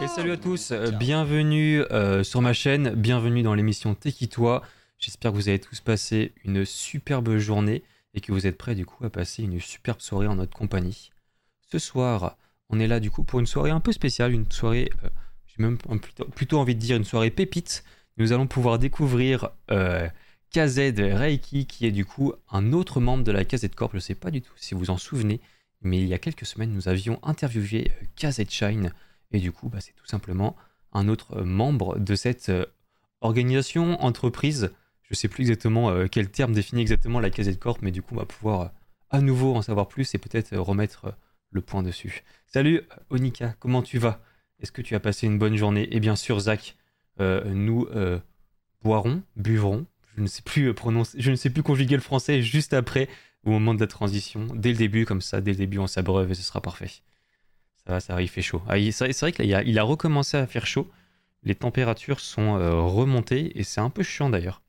Et salut à tous, euh, bienvenue euh, sur ma chaîne, bienvenue dans l'émission Toi. J'espère que vous avez tous passé une superbe journée et que vous êtes prêts du coup à passer une superbe soirée en notre compagnie. Ce soir, on est là du coup pour une soirée un peu spéciale, une soirée, euh, j'ai même plutôt, envie de dire une soirée pépite. Nous allons pouvoir découvrir KZ Reiki qui est du coup un autre membre de la KZ Corp. Je ne sais pas du tout si vous en souvenez, mais il y a quelques semaines nous avions interviewé KZ Shine. Et du coup, bah, c'est tout simplement un autre euh, membre de cette euh, organisation, entreprise. Je ne sais plus exactement euh, quel terme définit exactement la KZ Corp, mais du coup, on va pouvoir à nouveau en savoir plus et peut-être remettre le point dessus. Salut Onika, comment tu vas? Est-ce que tu as passé une bonne journée? Et bien sûr, Zach, nous boirons, buvrons, je ne sais plus prononcer, je ne sais plus conjuguer le français juste après, au moment de la transition, dès le début, comme ça, dès le début, on s'abreuve et ce sera parfait. Ça va, ça va, il fait chaud. Ah, c'est vrai qu'il a, il recommencé à faire chaud. Les températures sont euh, remontées et c'est un peu chiant d'ailleurs.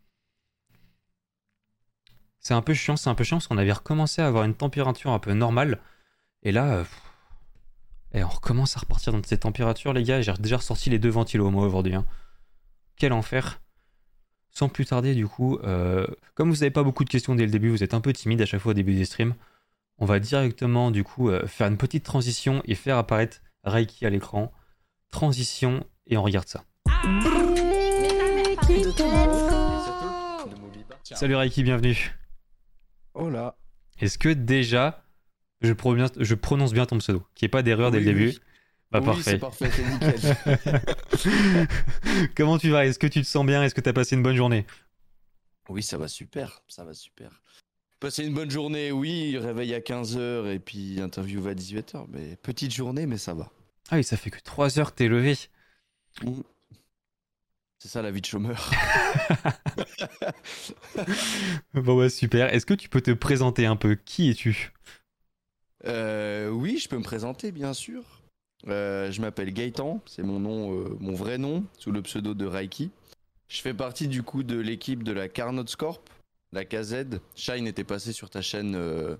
C'est un peu chiant, c'est un peu chiant parce qu'on avait recommencé à avoir une température un peu normale. Et là, euh, et on recommence à repartir dans ces températures, les gars. J'ai déjà ressorti les deux ventilos, moi, aujourd'hui. Hein. Quel enfer. Sans plus tarder, du coup, euh, comme vous n'avez pas beaucoup de questions dès le début, vous êtes un peu timide à chaque fois au début des streams on va directement du coup euh, faire une petite transition et faire apparaître Reiki à l'écran. Transition et on regarde ça. Salut Reiki, bienvenue. Hola. Est-ce que déjà je prononce, je prononce bien ton pseudo Qu'il n'y ait pas d'erreur dès le début? Bah parfait. parfait, c'est nickel. Comment tu vas? Est-ce que tu te sens bien? Est-ce que tu as passé une bonne journée? Oui, ça va super, ça va super. Passer une bonne journée, oui, réveil à 15h et puis interview à 18h. Mais petite journée, mais ça va. Ah oui, ça fait que 3 heures que t'es levé. Mmh. C'est ça la vie de chômeur. bon bah super. Est-ce que tu peux te présenter un peu? Qui es-tu? Euh, Oui, je peux me présenter bien sûr. Euh, je m'appelle Gaëtan, c'est mon nom, euh, mon vrai nom, sous le pseudo de Reiki. Je fais partie du coup de l'équipe de la Carnot Corp, la KZ. Shine était passé sur ta chaîne euh,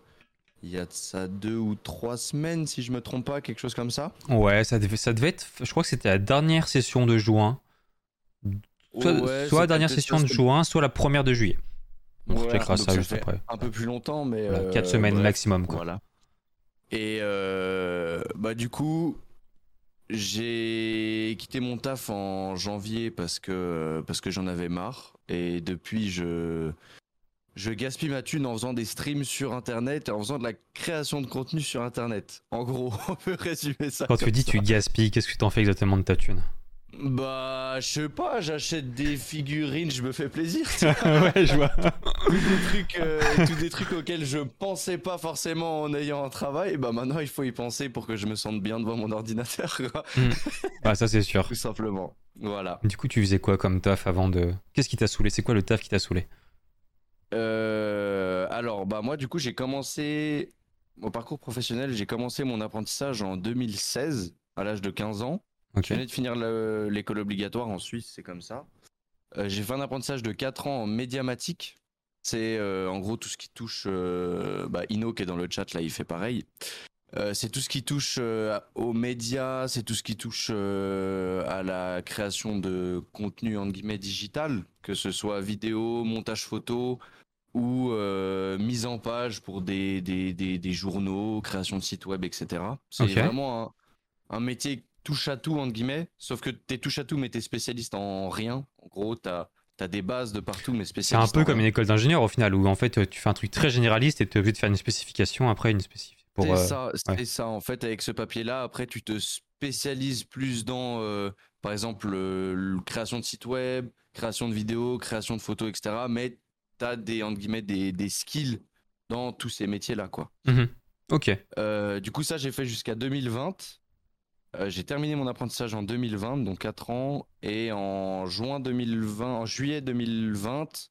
il y a ça deux ou trois semaines, si je me trompe pas, quelque chose comme ça. Ouais, ça devait, ça devait être. Je crois que c'était la dernière session de juin. Soit, la dernière session de juin, soit la première de juillet. Donc ouais, ça, juste après. Un peu plus longtemps, mais. Voilà, 4 euh, semaines maximum, quoi. Voilà. Et bah, du coup, j'ai quitté mon taf en janvier parce que, parce que j'en avais marre. Et depuis, je, je gaspille ma thune en faisant des streams sur internet et en faisant de la création de contenu sur internet. En gros, on peut résumer ça. Quand tu dis tu gaspilles, qu'est-ce que tu en fais exactement de ta thune? Bah, je sais pas, j'achète des figurines, je me fais plaisir. ouais, je vois. Tous, des trucs, euh, tous des trucs auxquels je pensais pas forcément en ayant un travail, bah maintenant il faut y penser pour que je me sente bien devant mon ordinateur. Bah, ça c'est sûr. Tout simplement. Voilà. Du coup, tu faisais quoi comme taf avant de. Qu'est-ce qui t'a saoulé? C'est quoi le taf qui t'a saoulé? Euh, alors, bah moi, du coup, j'ai commencé mon parcours professionnel. J'ai commencé mon apprentissage en 2016, à l'âge de 15 ans. Je venais de finir l'école obligatoire en Suisse, c'est comme ça. Euh, j'ai fait un apprentissage de 4 ans en médiamatique. C'est euh, en gros tout ce qui touche. bah, Ino qui est dans le chat là, il fait pareil. c'est tout ce qui touche aux médias, c'est tout ce qui touche à la création de contenu en guillemets digital, que ce soit vidéo, montage photo, ou euh, mise en page pour des, des, des, journaux, création de sites web, etc. C'est vraiment un, un, métier touche à tout, entre guillemets, sauf que tu es touche à tout, mais tu es spécialiste en rien. En gros, tu as, des bases de partout, mais spécialiste. C'est un peu comme une école d'ingénieur au final, où en fait tu fais un truc très généraliste et tu es obligé de faire une spécification après une spécifique. C'est euh, ça, c'est ça. En fait, avec ce papier-là, après, tu te spécialises plus dans, euh, par exemple, création de sites web, création de vidéos, création de photos, etc. Mais t'as des entre guillemets des, des skills dans tous ces métiers là quoi. Mhm. Ok. Euh, du coup ça j'ai fait jusqu'à 2020. Euh, j'ai terminé mon apprentissage en 2020, donc 4 ans, et en juin 2020, en juillet 2020,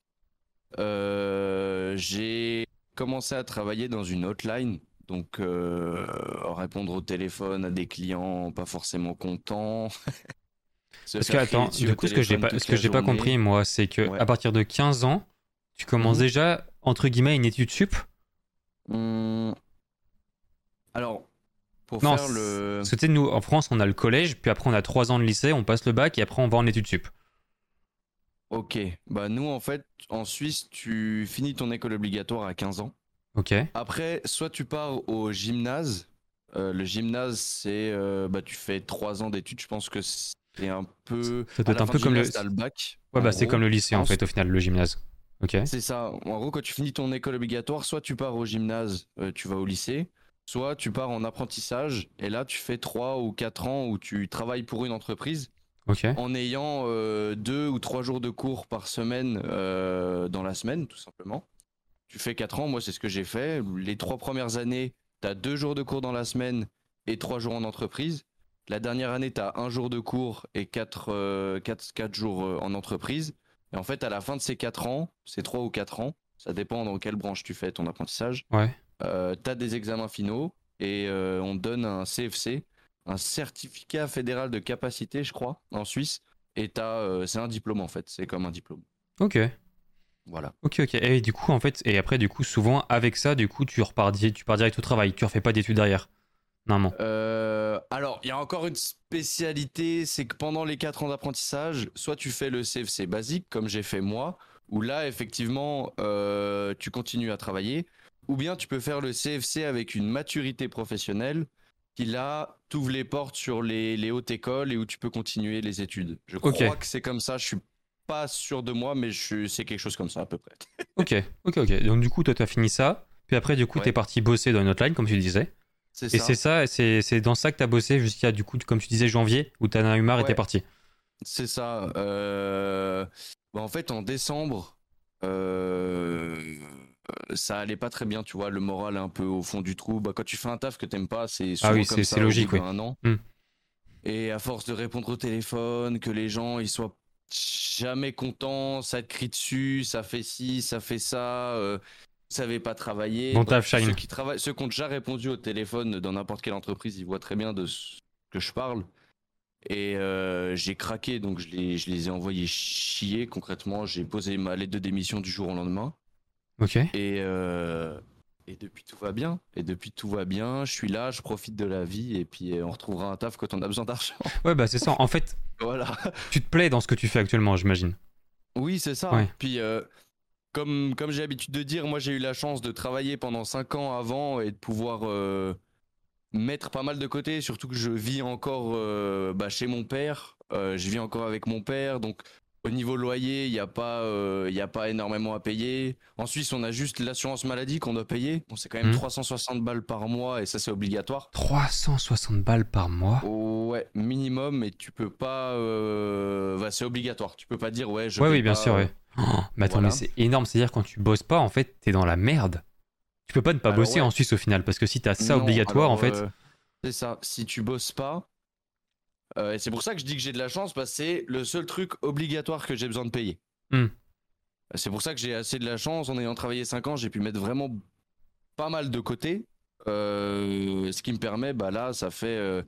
euh, j'ai commencé à travailler dans une hotline, donc répondre au téléphone à des clients pas forcément contents. Parce que attends, du coup ce que j'ai pas, ce que j'ai pas compris moi, c'est que à partir de 15 ans, tu commences mhm. déjà, entre guillemets, une étude sup? Mmh. Alors, pour non, faire le. Nous, en France, on a le collège, puis après on a trois ans de lycée, on passe le bac et après on va en études sup. Ok, bah nous en fait, en Suisse, tu finis ton école obligatoire à 15 ans. Ok. Après, soit tu pars au gymnase. Euh, le gymnase, c'est euh, bah tu fais trois ans d'études. Je pense que c'est un peu. Ça doit être un peu comme le. le bac. Ouais, bah c'est comme le lycée en fait au final, le gymnase. Ok. C'est ça. En gros, quand tu finis ton école obligatoire, soit tu pars au gymnase, euh, tu vas au lycée, soit tu pars en apprentissage et là tu fais trois ou quatre ans où tu travailles pour une entreprise. Ok. En ayant deux ou trois jours de cours par semaine dans la semaine, tout simplement tu fais 4 ans, moi c'est ce que j'ai fait. Les trois premières années, tu as deux jours de cours dans la semaine et trois jours en entreprise. La dernière année, tu as un jour de cours et 4 euh, jours euh, en entreprise. Et en fait, à la fin de ces 4 ans, c'est 3 ou 4 ans, ça dépend dans quelle branche tu fais ton apprentissage, ouais. Euh, tu as des examens finaux et euh, on te donne un CFC, un certificat fédéral de capacité, je crois, en Suisse. Et c'est un diplôme en fait, c'est comme un diplôme. Ok. Voilà. Ok, ok. Et du coup, en fait, et après, du coup, souvent, avec ça, du coup, tu repars, tu pars direct au travail. Tu refais pas d'études derrière. Normalement. Euh, alors, il y a encore une spécialité, c'est que pendant les 4 ans d'apprentissage, soit tu fais le CFC basique, comme j'ai fait moi, où là, effectivement, euh, tu continues à travailler, ou bien tu peux faire le CFC avec une maturité professionnelle, qui là t'ouvre les portes sur les, hautes écoles et où tu peux continuer les études. Je crois que c'est comme ça, je suis pas sûr de moi, mais c'est quelque chose comme ça à peu près. ok, ok, ok. Donc du coup, toi, tu as fini ça. Puis après, du coup, tu es parti bosser dans une autre line, comme tu disais. C'est et c'est ça, c'est, c'est dans ça que tu as bossé jusqu'à, du coup, comme tu disais, janvier, où tu as eu marre et t'es parti. C'est ça. Euh... Bah, en fait, en décembre, euh... ça allait pas très bien, tu vois. Le moral est un peu au fond du trou. Bah, quand tu fais un taf que t'aimes pas, c'est ah oui, c'est, logique, oui. Un an. Hmm. Et à force de répondre au téléphone, que les gens ils soient jamais content, ça te crie dessus, ça fait ci, ça fait ça, euh, savait pas travailler. Bon taf, Ceux qui travaillent, ceux qui ont déjà répondu au téléphone dans n'importe quelle entreprise, ils voient très bien de ce que je parle. Et euh, j'ai craqué, donc je les, je les ai envoyés chier concrètement. J'ai posé ma lettre de démission du jour au lendemain. Ok. Et, euh, et depuis tout va bien. Et depuis tout va bien. Je suis là, je profite de la vie et puis on retrouvera un taf quand on a besoin d'argent. Ouais, bah c'est ça. En fait, voilà. tu te plais dans ce que tu fais actuellement, j'imagine. Oui, c'est ça. Puis euh, comme, comme j'ai l'habitude de dire, moi j'ai eu la chance de travailler pendant 5 ans avant et de pouvoir euh, mettre pas mal de côté, surtout que je vis encore euh, bah, chez mon père. je vis encore avec mon père, donc au niveau loyer, il n'y a, pas, euh, a pas énormément à payer. En Suisse, on a juste l'assurance maladie qu'on doit payer. Bon, c'est quand même 360 hmm. balles par mois et ça, c'est obligatoire. 360 balles par mois Ouais, minimum, mais tu peux pas. Euh... Bah, c'est obligatoire. Tu peux pas dire, ouais, je. Ouais, oui, bien sûr, ouais. Oh, mais attends, mais c'est énorme. C'est-à-dire, quand tu bosses pas, en fait, t'es dans la merde. Tu peux pas ne pas bosser en Suisse au final, parce que si t'as ça obligatoire, en fait. Euh, c'est ça. Si tu bosses pas, euh, et c'est pour ça que je dis que j'ai de la chance, parce que c'est le seul truc obligatoire que j'ai besoin de payer. Hmm. C'est pour ça que j'ai assez de la chance. En ayant travaillé 5 ans, j'ai pu mettre vraiment pas mal de côté. Euh, ce qui me permet, bah là, ça fait, euh,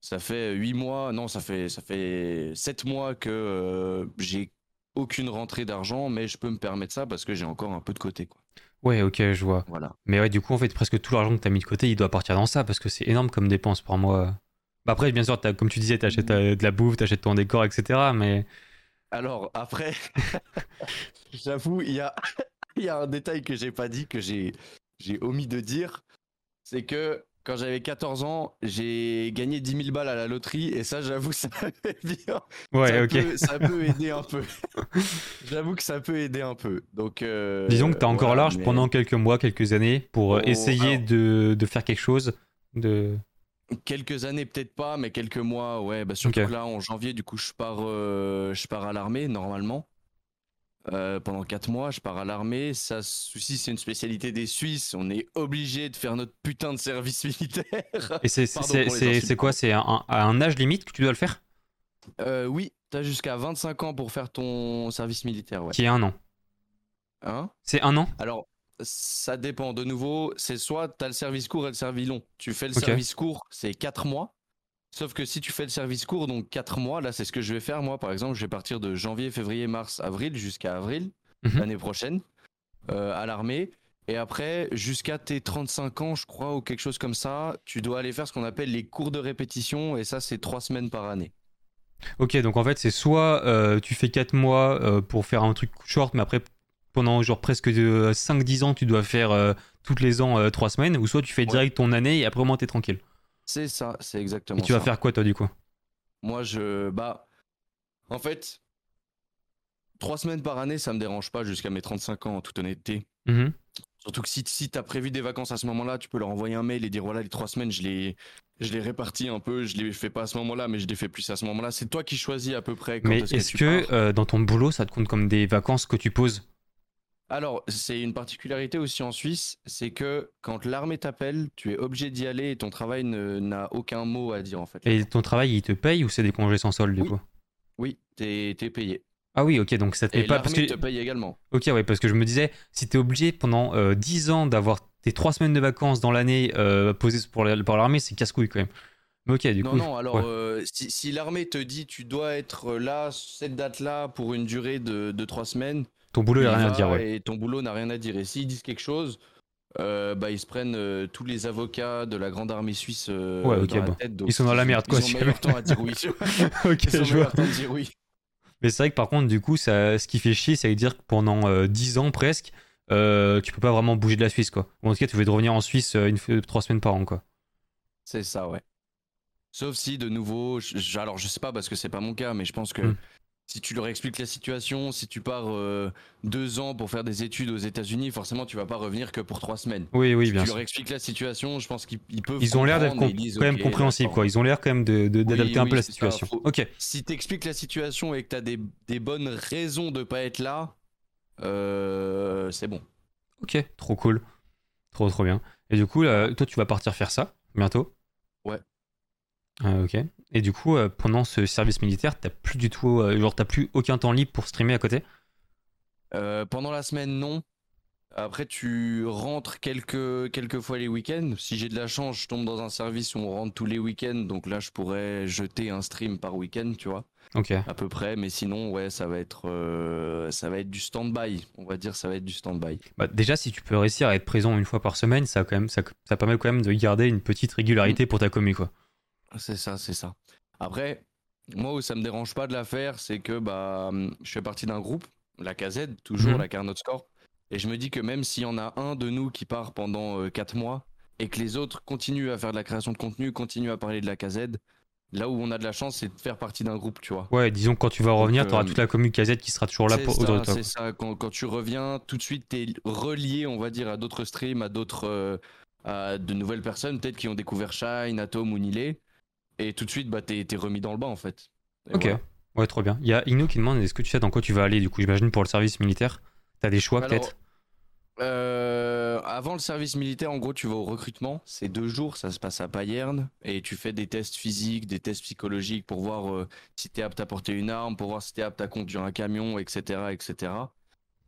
ça fait 8 mois, non, ça fait, ça fait 7 mois que j'ai aucune rentrée d'argent, mais je peux me permettre ça parce que j'ai encore un peu de côté. Quoi. Ouais, ok, je vois. Voilà. Mais ouais, du coup, en fait, presque tout l'argent que tu as mis de côté, il doit partir dans ça parce que c'est énorme comme dépense par mois. Bah, après, bien sûr, comme tu disais, tu achètes euh, de la bouffe, tu achètes ton décor, etc. Mais. Alors, après, j'avoue, il y a, y a un détail que j'ai pas dit, que j'ai omis de dire. C'est que quand j'avais 14 ans, j'ai gagné 10 000 balles à la loterie et ça, j'avoue, ça bien. Ouais, ça ok. Peut, ça peut aider un peu. j'avoue que ça peut aider un peu. Donc, euh, Disons que tu as encore large pendant quelques mois, quelques années pour oh, essayer de, de, faire quelque chose. De... Quelques années, peut-être pas, mais quelques mois, ouais. Bah, surtout là, en janvier, du coup, je pars, euh, je pars à l'armée, normalement. Euh, pendant 4 mois, je pars à l'armée. Ça, souci, c'est une spécialité des Suisses. On est obligé de faire notre putain de service militaire. Et c'est quoi? C'est un, un, âge limite que tu dois le faire? Euh, Oui, t'as jusqu'à 25 ans pour faire ton service militaire. Ouais. Qui est un an. Hein? C'est un an? Alors, ça dépend. De nouveau, c'est soit tu as le service court et le service long. Tu fais le service court, c'est 4 mois. Sauf que si tu fais le service court, donc 4 mois, là c'est ce que je vais faire moi par exemple, je vais partir de janvier, février, mars, avril jusqu'à avril mhm. l'année prochaine euh, à l'armée. Et après, jusqu'à tes 35 ans, je crois, ou quelque chose comme ça, tu dois aller faire ce qu'on appelle les cours de répétition, et ça, c'est trois semaines par année. Ok, donc en fait, c'est soit euh, tu fais 4 mois euh, pour faire un truc short, mais après, pendant genre presque 5-10 ans, tu dois faire euh, toutes les ans 3 semaines, ou soit tu fais direct ton année et après au moins t'es tranquille. C'est ça, c'est exactement Et tu vas faire quoi toi du coup? Moi, je. Bah. En fait, 3 semaines par année, ça me dérange pas jusqu'à mes 35 ans, en toute honnêteté. Mmh Surtout que si, si tu as prévu des vacances à ce moment-là, tu peux leur envoyer un mail et dire voilà, les trois semaines, je les, je les répartis un peu, je les fais pas à ce moment-là, mais je les fais plus à ce moment-là. C'est toi qui choisis à peu près. Quand mais est-ce que, euh, dans ton boulot, ça te compte comme des vacances que tu poses? Alors, c'est une particularité aussi en Suisse, c'est que quand l'armée t'appelle, tu es obligé d'y aller et ton travail n'a aucun mot à dire en fait. Et ton travail, il te paye ou c'est des congés sans solde du coup? Oui, t'es es payé. Ah oui, ok, donc ça te paye pas. Parce que te paye également. Ok, ouais, parce que je me disais, si tu es obligé pendant euh, 10 ans d'avoir tes 3 semaines de vacances dans l'année euh, posées pour l'armée, c'est casse-couille quand même. Mais ok, du non, coup. Non, alors euh, si, si l'armée te dit tu dois être là, cette date-là, pour une durée de, de 3 semaines. Ton boulot n'a rien à dire, ouais. Et ton boulot n'a rien à dire. Et s'ils disent quelque chose. Euh, bah, ils se prennent euh, tous les avocats de la grande armée suisse euh, ouais, bon. tête, ils sont dans la merde quoi. Ils ont meilleur temps à dire oui. ok, ils ont je vois. temps à dire oui. Mais c'est vrai que par contre, du coup, ça, ce qui fait chier, ça veut dire que pendant euh, 10 ans presque, euh, tu peux pas vraiment bouger de la Suisse, quoi. Ou en tout cas, tu veux revenir en Suisse euh, une, trois semaines par an, quoi. C'est ça, ouais. Sauf si, de nouveau, je, alors je sais pas parce que c'est pas mon cas, mais je pense que Mm. Si tu leur expliques la situation, si tu pars euh, deux ans pour faire des études aux États-Unis, forcément, tu vas pas revenir que pour trois semaines. Oui, oui, si bien tu sûr. leur expliques la situation, je pense qu'ils ils peuvent. Ils ont l'air d'être quand même compréhensibles, quoi. Ils ont l'air quand même de- de- d'adapter Oui, un oui, peu la situation. Faut- Ok. Si t'expliques la situation et que t'as des, des bonnes raisons de pas être là, euh, c'est bon. Ok, trop cool. Trop, trop bien. Et du coup, là, toi, tu vas partir faire ça bientôt? Euh, ok. Et du coup, euh, pendant ce service militaire, t'as plus du tout, euh, genre, t'as plus aucun temps libre pour streamer à côté? Euh, pendant la semaine, non. Après, tu rentres quelques, quelques fois les week-ends. Si j'ai de la chance, je tombe dans un service où on rentre tous les week-ends. Donc là, je pourrais jeter un stream par week-end, tu vois, Ok. à peu près. Mais sinon, ouais, ça va être, euh, ça va être du stand-by. On va dire, ça va être du stand-by. Bah, déjà, si tu peux réussir à être présent une fois par semaine, ça, quand même, ça, ça permet quand même de garder une petite régularité pour ta commu, quoi. C'est ça, c'est ça. Après, moi où ça me dérange pas de la faire, c'est que bah, je fais partie d'un groupe, la KZ, toujours Mhm. la Carnot Score, et je me dis que même s'il y en a un de nous qui part pendant 4 mois et que les autres continuent à faire de la création de contenu, continuent à parler de la KZ, là où on a de la chance, c'est de faire partie d'un groupe, tu vois. Ouais, disons que quand tu vas revenir, Donc, t'auras euh, toute la commu KZ qui sera toujours là pour autour de toi. c'est ça. Quand, quand tu reviens, tout de suite, tu es relié, on va dire, à d'autres streams, à d'autres, euh, à de nouvelles personnes, peut-être qui ont découvert Shine, Atom ou Nilé. Et tout de suite, bah, t'es, remis dans le bain, en fait. Et Ok. voilà. Ouais, trop bien. Il y a Ino qui demande est-ce que tu sais dans quoi tu vas aller, du coup, j'imagine, pour le service militaire? T'as des choix peut-être? Euh, avant le service militaire, en gros, tu vas au recrutement. C'est deux jours, ça se passe à Payerne. Et tu fais des tests physiques, des tests psychologiques pour voir euh, si t'es apte à porter une arme, pour voir si t'es apte à conduire un camion, etc. etc.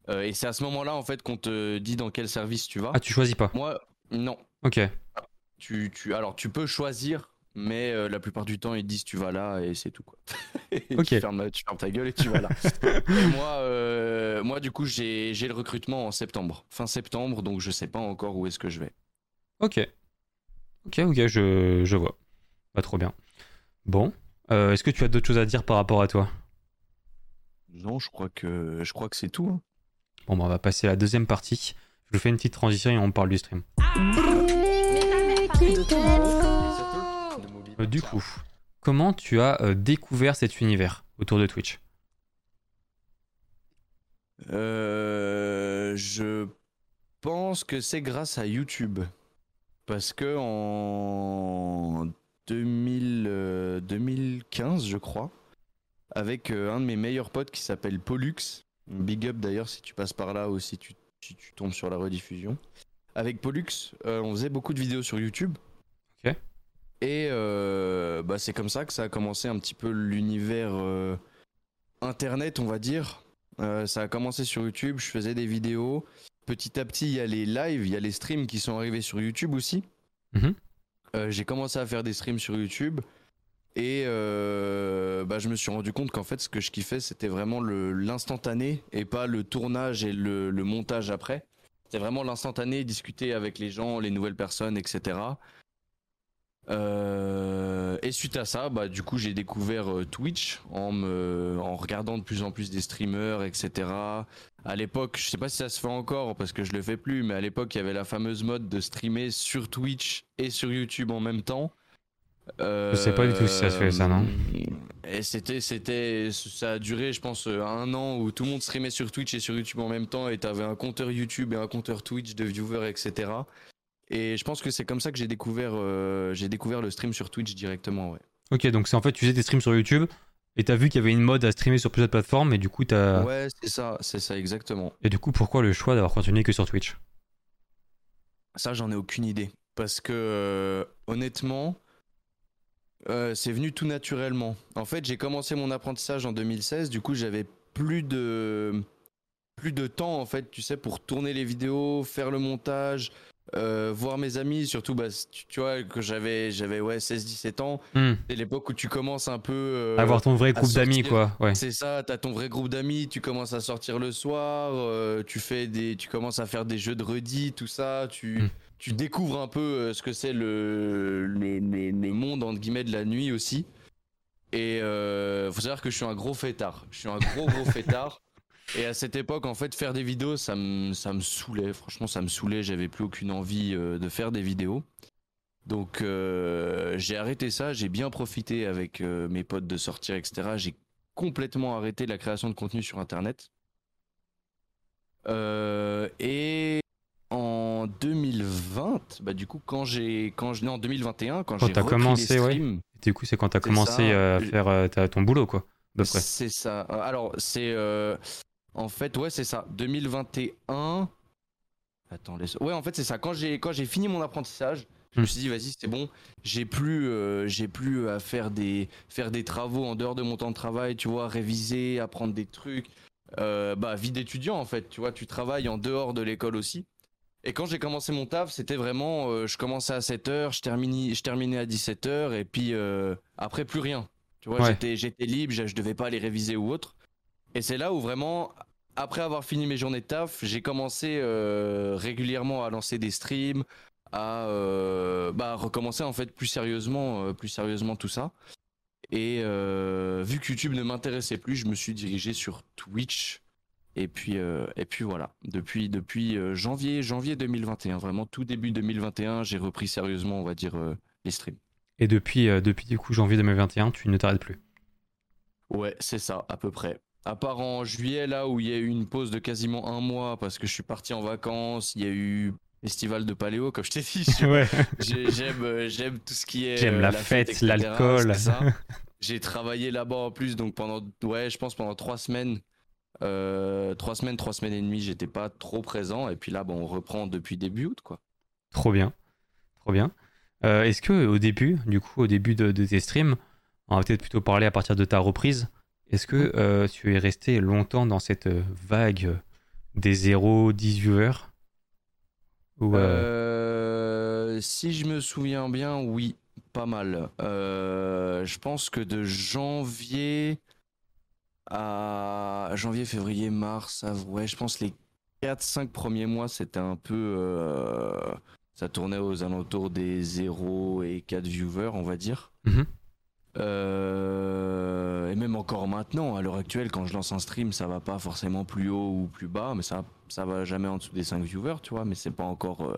Euh, et c'est à ce moment-là, en fait, qu'on te dit dans quel service tu vas. Ah, tu choisis pas? Moi, non. Ok. Tu, tu, alors, tu peux choisir, mais euh, la plupart du temps, ils disent tu vas là et c'est tout. Quoi. Et tu, fermes, tu fermes ta gueule et tu vas là. Et moi, euh, moi, du coup, j'ai j'ai le recrutement en septembre, fin septembre, donc je sais pas encore où est-ce que je vais. Ok. Ok, ok, je, je vois. Bah, trop bien. Bon. Euh, Est-ce que tu as d'autres choses à dire par rapport à toi? Non, je crois que je crois que c'est tout. hein. Bon, bah, on va passer à la deuxième partie. Je vous fais une petite transition et on parle du stream. Euh, du coup, comment tu as euh, découvert cet univers autour de Twitch? Euh, je pense que c'est grâce à YouTube. Parce que en 2000, euh, 2015, je crois, avec euh, un de mes meilleurs potes qui s'appelle Pollux, big up d'ailleurs si tu passes par là ou si tu, si tu tombes sur la rediffusion. Avec Pollux, euh, on faisait beaucoup de vidéos sur YouTube. Et euh, bah, c'est comme ça que ça a commencé un petit peu l'univers euh, internet, on va dire. Euh, ça a commencé sur YouTube, je faisais des vidéos. Petit à petit, il y a les lives, il y a les streams qui sont arrivés sur YouTube aussi. Mhm. J'ai commencé à faire des streams sur YouTube. Et bah, je me suis rendu compte qu'en fait, ce que je kiffais, c'était vraiment l'instantané et pas le tournage et le, le montage après. C'était vraiment l'instantané, discuter avec les gens, les nouvelles personnes, etc. Euh, et suite à ça, bah, du coup, j'ai découvert euh, Twitch en, me, en regardant de plus en plus des streamers, etc. À l'époque, je sais pas si ça se fait encore parce que je le fais plus, mais à l'époque, il y avait la fameuse mode de streamer sur Twitch et sur YouTube en même temps. Euh, je sais pas du tout si ça se fait ça, non Et c'était, c'était, ça a duré, je pense, un an où tout le monde streamait sur Twitch et sur YouTube en même temps et t'avais un compteur YouTube et un compteur Twitch de viewers, etc. Et je pense que c'est comme ça que j'ai découvert, euh, j'ai découvert le stream sur Twitch directement, ouais. Ok, donc c'est en fait, tu faisais des streams sur YouTube et t'as vu qu'il y avait une mode à streamer sur plusieurs plateformes et du coup t'as. Ouais, c'est ça, c'est ça exactement. Et du coup, pourquoi le choix d'avoir continué que sur Twitch? Ça, j'en ai aucune idée. Parce que euh, honnêtement, euh, c'est venu tout naturellement. En fait, j'ai commencé mon apprentissage en 2016, du coup j'avais plus de plus de temps en fait, tu sais, pour tourner les vidéos, faire le montage, euh, voir mes amis, surtout bah, tu, vois que j'avais j'avais ouais 16-17 ans, hmm. c'est l'époque où tu commences un peu euh, avoir ton vrai groupe d'amis quoi. Ouais. C'est ça, t'as ton vrai groupe d'amis, tu commences à sortir le soir, euh, tu fais des, tu commences à faire des jeux de redis, tout ça, tu hmm. tu découvres un peu ce que c'est le le, le le, monde entre guillemets de la nuit aussi. Et faut savoir que je suis un gros fêtard, je suis un gros gros fêtard. Et à cette époque, en fait, faire des vidéos, ça me, ça me saoulait. Franchement, ça me saoulait. J'avais plus aucune envie euh, de faire des vidéos. Donc, euh, j'ai arrêté ça. J'ai bien profité avec euh, mes potes de sortir, etc. J'ai complètement arrêté la création de contenu sur Internet. et en 2020, bah du coup, quand j'ai, quand je, en 2021, quand, j'ai commencé, les streams, ouais. Du coup, c'est quand t'as commencé à faire ton boulot, quoi. C'est ça. Alors, c'est en fait, ouais, c'est ça. 2021. Attends, laisse... Ouais, en fait, c'est ça. Quand j'ai quand j'ai fini mon apprentissage, je me hmm. suis dit vas-y, c'est bon. J'ai plus euh, j'ai plus à faire des faire des travaux en dehors de mon temps de travail, tu vois, réviser, apprendre des trucs. Euh, bah vie d'étudiant en fait, tu vois, tu travailles en dehors de l'école aussi. Et quand j'ai commencé mon taf, c'était vraiment euh, je commençais à 7h, je terminais je terminais à 17h et puis après plus rien. Tu vois, j'étais j'étais libre, je, je devais pas aller réviser ou autre. Et c'est là où vraiment, après avoir fini mes journées de taf, j'ai commencé euh, régulièrement à lancer des streams, à euh, bah, recommencer en fait plus sérieusement, euh, plus sérieusement tout ça. Et vu que YouTube ne m'intéressait plus, je me suis dirigé sur Twitch. Et puis, et puis voilà. Depuis, depuis janvier, janvier 2021, vraiment tout début 2021, j'ai repris sérieusement, on va dire, les streams. Et depuis, depuis du coup janvier 2021, tu ne t'arrêtes plus? Ouais, c'est ça, à peu près. À part en juillet, là où il y a eu une pause de quasiment un mois parce que je suis parti en vacances, il y a eu festival de paléo, comme je t'ai dit. J'aime, euh, j'aime tout ce qui est. J'aime euh, la, fête, l'alcool. J'ai travaillé là-bas en plus, donc pendant, ouais, je pense pendant trois semaines, euh, trois semaines, trois semaines et demie, j'étais pas trop présent. Et puis là, bon, on reprend depuis début août, quoi. Trop bien, trop bien. Est-ce que au début, du coup, au début de, de tes streams, on va peut-être plutôt parler à partir de ta reprise. Est-ce que euh, tu es resté longtemps dans cette euh, vague des 0, 10 viewers? Euh, Si je me souviens bien, oui, pas mal. je pense que de janvier à janvier, février, mars, ouais, je pense les 4-5 premiers mois, c'était un peu. ça tournait aux alentours des 0 et 4 viewers, on va dire. Mhm. Euh, et même encore maintenant, à l'heure actuelle, quand je lance un stream, ça va pas forcément plus haut ou plus bas, mais ça, ça va jamais en dessous des 5 viewers, tu vois, mais c'est pas encore euh,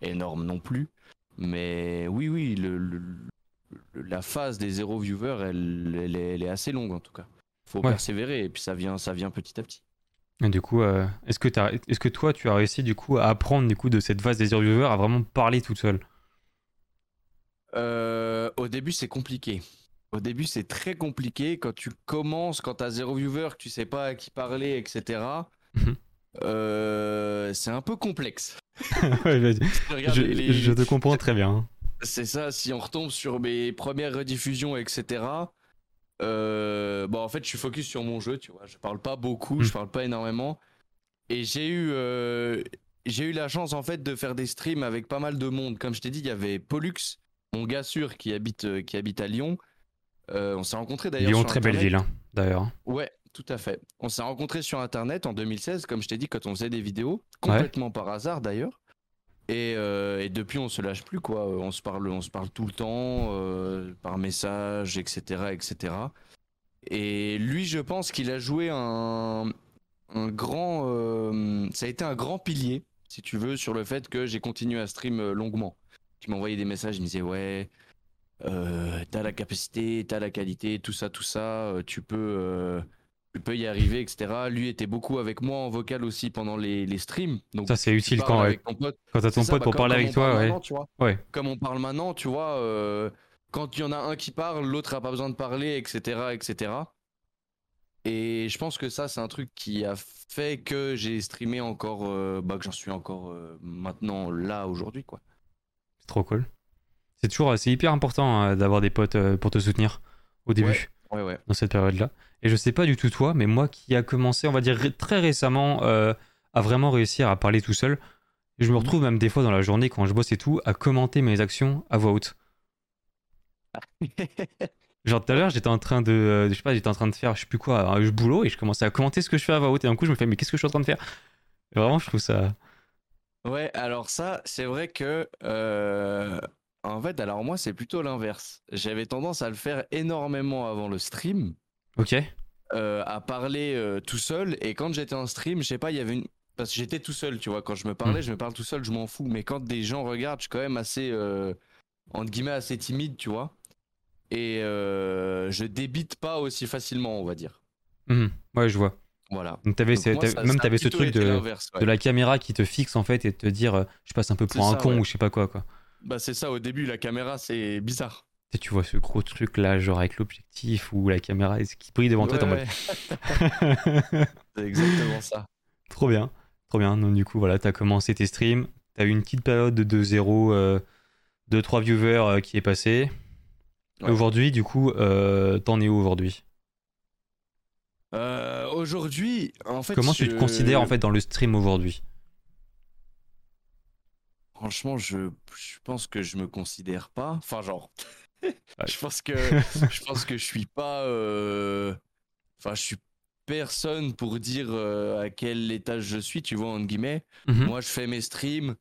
énorme non plus. Mais oui, oui, le, la phase des 0 viewers, elle, elle, est, assez longue en tout cas. Faut persévérer et puis ça vient, ça vient petit à petit. Et du coup, euh, est-ce que, est que toi, tu as réussi du coup à apprendre du coup de cette phase des 0 viewers à vraiment parler tout seul Au début, c'est compliqué. Au début, c'est très compliqué. Quand tu commences, quand tu as zéro viewer, que tu sais pas à qui parler, etc., mhm. euh, c'est un peu complexe. je, te comprends très bien. C'est ça, si on retombe sur mes premières rediffusions, etc., euh, bon, en fait, je suis focus sur mon jeu, tu vois. Je parle pas beaucoup, je mhm. parle pas énormément. Et j'ai eu, euh, j'ai eu la chance, en fait, de faire des streams avec pas mal de monde. Comme je t'ai dit, il y avait Pollux, mon gars sûr, qui habite, qui habite à Lyon. Euh, on s'est rencontrés d'ailleurs. Lyon, très belle ville, hein, d'ailleurs. Ouais, tout à fait. On s'est rencontrés sur Internet en 2016, comme je t'ai dit, quand on faisait des vidéos, complètement par hasard d'ailleurs. Et, et, depuis, on se lâche plus, quoi. On se parle, on se parle tout le temps, par message, etc., etc. Et lui, je pense qu'il a joué un, un grand, ça a été un grand pilier, si tu veux, sur le fait que j'ai continué à stream longuement. Il m'envoyait des messages, il me disait ouais, euh, t'as la capacité, t'as la qualité, tout ça, tout ça, euh, tu peux, euh, tu peux y arriver, etc. Lui était beaucoup avec moi en vocal aussi pendant les, les streams. Donc ça c'est utile quand, quand t'as ton pote bah, pour parler avec toi, ouais. Comme on parle maintenant, tu vois, euh, quand il y en a un qui parle, l'autre a pas besoin de parler, etc., etc. Et je pense que ça, c'est un truc qui a fait que j'ai streamé encore, bah, que j'en suis encore maintenant là aujourd'hui, quoi. C'est trop cool. C'est toujours, c'est hyper important hein, d'avoir des potes euh, pour te soutenir au début. Dans cette période-là. Et je sais pas du tout toi, mais moi qui a commencé, on va dire très récemment, euh, à vraiment réussir à parler tout seul, je me mhm. retrouve même des fois dans la journée quand je bosse et tout, à commenter mes actions à voix haute. Genre tout à l'heure, j'étais en train de, euh, je sais pas, j'étais en train de faire, je sais plus quoi, un boulot et je commençais à commenter ce que je fais à voix haute et d'un coup je me fais, mais qu'est-ce que je suis en train de faire? Vraiment, je trouve ça. Ouais, alors ça, c'est vrai que euh, en fait, alors moi, c'est plutôt l'inverse. J'avais tendance à le faire énormément avant le stream. Ok. Euh, à parler euh, tout seul. Et quand j'étais en stream, je sais pas, il y avait une. Parce que j'étais tout seul, tu vois. Quand je me parlais, hmm. je me parle tout seul, je m'en fous. Mais quand des gens regardent, je suis quand même assez. Euh, entre guillemets, assez timide, tu vois. Et je débite pas aussi facilement, on va dire. Hmm. Ouais, je vois. Voilà. Donc avais, même tu avais ce truc de, de la caméra qui te fixe en fait et te dire je passe un peu pour un con ou je sais pas quoi quoi. Bah c'est ça, au début la caméra c'est bizarre. Tu, tu vois ce gros truc là, genre avec l'objectif ou la caméra qui brille devant toi, t'es en mode. c'est exactement ça. Trop bien, trop bien. Donc du coup voilà, t'as commencé tes streams, t'as eu une petite période de 2-0, 2-3 euh, viewers euh, qui est passée. Aujourd'hui du coup, euh, t'en es où aujourd'hui? Aujourd'hui, en fait. Comment tu te considères en fait dans le stream aujourd'hui? Franchement, je, je pense que je me considère pas. Enfin, genre. je pense que je pense que je suis pas. Euh, enfin, je suis personne pour dire euh, à quel étage je suis. Tu vois, en guillemets. Mhm. Moi, je fais mes streams.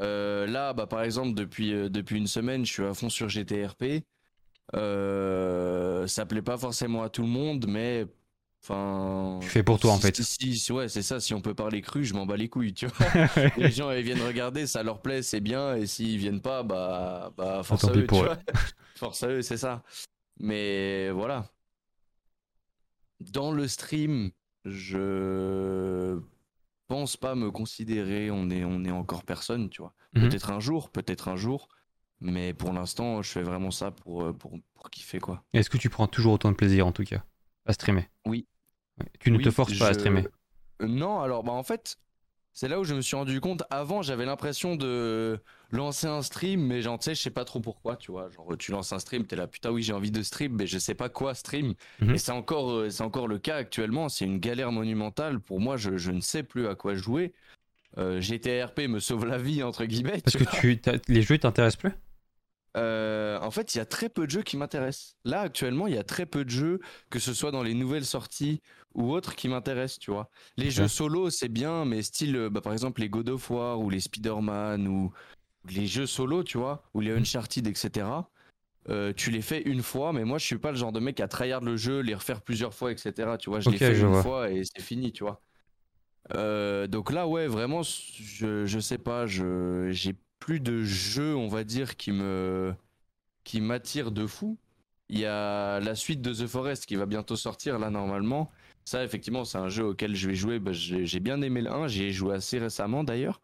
Euh, là, bah, par exemple, depuis depuis une semaine, je suis à fond sur GTRP. ça plaît pas forcément à tout le monde, mais Enfin, tu fais pour toi en fait. Si, ouais, c'est ça. Si on peut parler cru, je m'en bats les couilles, tu vois. les gens ils viennent regarder, ça leur plaît, c'est bien. Et s'ils viennent pas, bah, bah force à eux, force à eux, c'est ça. Mais voilà. Dans le stream, je pense pas me considérer. On est, on est encore personne, tu vois. Mhm. Peut-être un jour, peut-être un jour. Mais pour l'instant, je fais vraiment ça pour, pour, pour kiffer, quoi. Est-ce que tu prends toujours autant de plaisir, en tout cas, à streamer? Oui, tu ne te forces pas à streamer Non, alors bah en fait, c'est là où je me suis rendu compte. Avant, j'avais l'impression de lancer un stream, mais genre, tu sais, je sais pas trop pourquoi, tu vois. Genre, tu lances un stream, t'es là, putain, oui, j'ai envie de stream, mais je sais pas quoi stream. Mhm. Et c'est encore, euh, c'est encore le cas actuellement. C'est une galère monumentale. Pour moi, je, je ne sais plus à quoi jouer. Euh, GTRP me sauve la vie, entre guillemets. Parce que tu, les jeux t'intéressent plus? Euh, en fait, il y a très peu de jeux qui m'intéressent. Là, actuellement, il y a très peu de jeux, que ce soit dans les nouvelles sorties ou autres, qui m'intéressent, tu vois. Les jeux solo, c'est bien, mais style, euh, bah, par exemple, les God of War ou les Spider-Man ou les jeux solo, tu vois, ou les Uncharted, etc. Euh, tu les fais une fois, mais moi, je suis pas le genre de mec à tryhard le jeu, les refaire plusieurs fois, etc. Tu vois, je les fais une fois et c'est fini, tu vois. donc là, ouais, vraiment, je, je sais pas, je, j'ai plus de jeux, on va dire, qui me qui m'attirent de fou. Il y a la suite de The Forest qui va bientôt sortir là normalement. Ça effectivement c'est un jeu auquel je vais jouer. Bah, j'ai bien aimé le 1, j'y ai joué assez récemment d'ailleurs.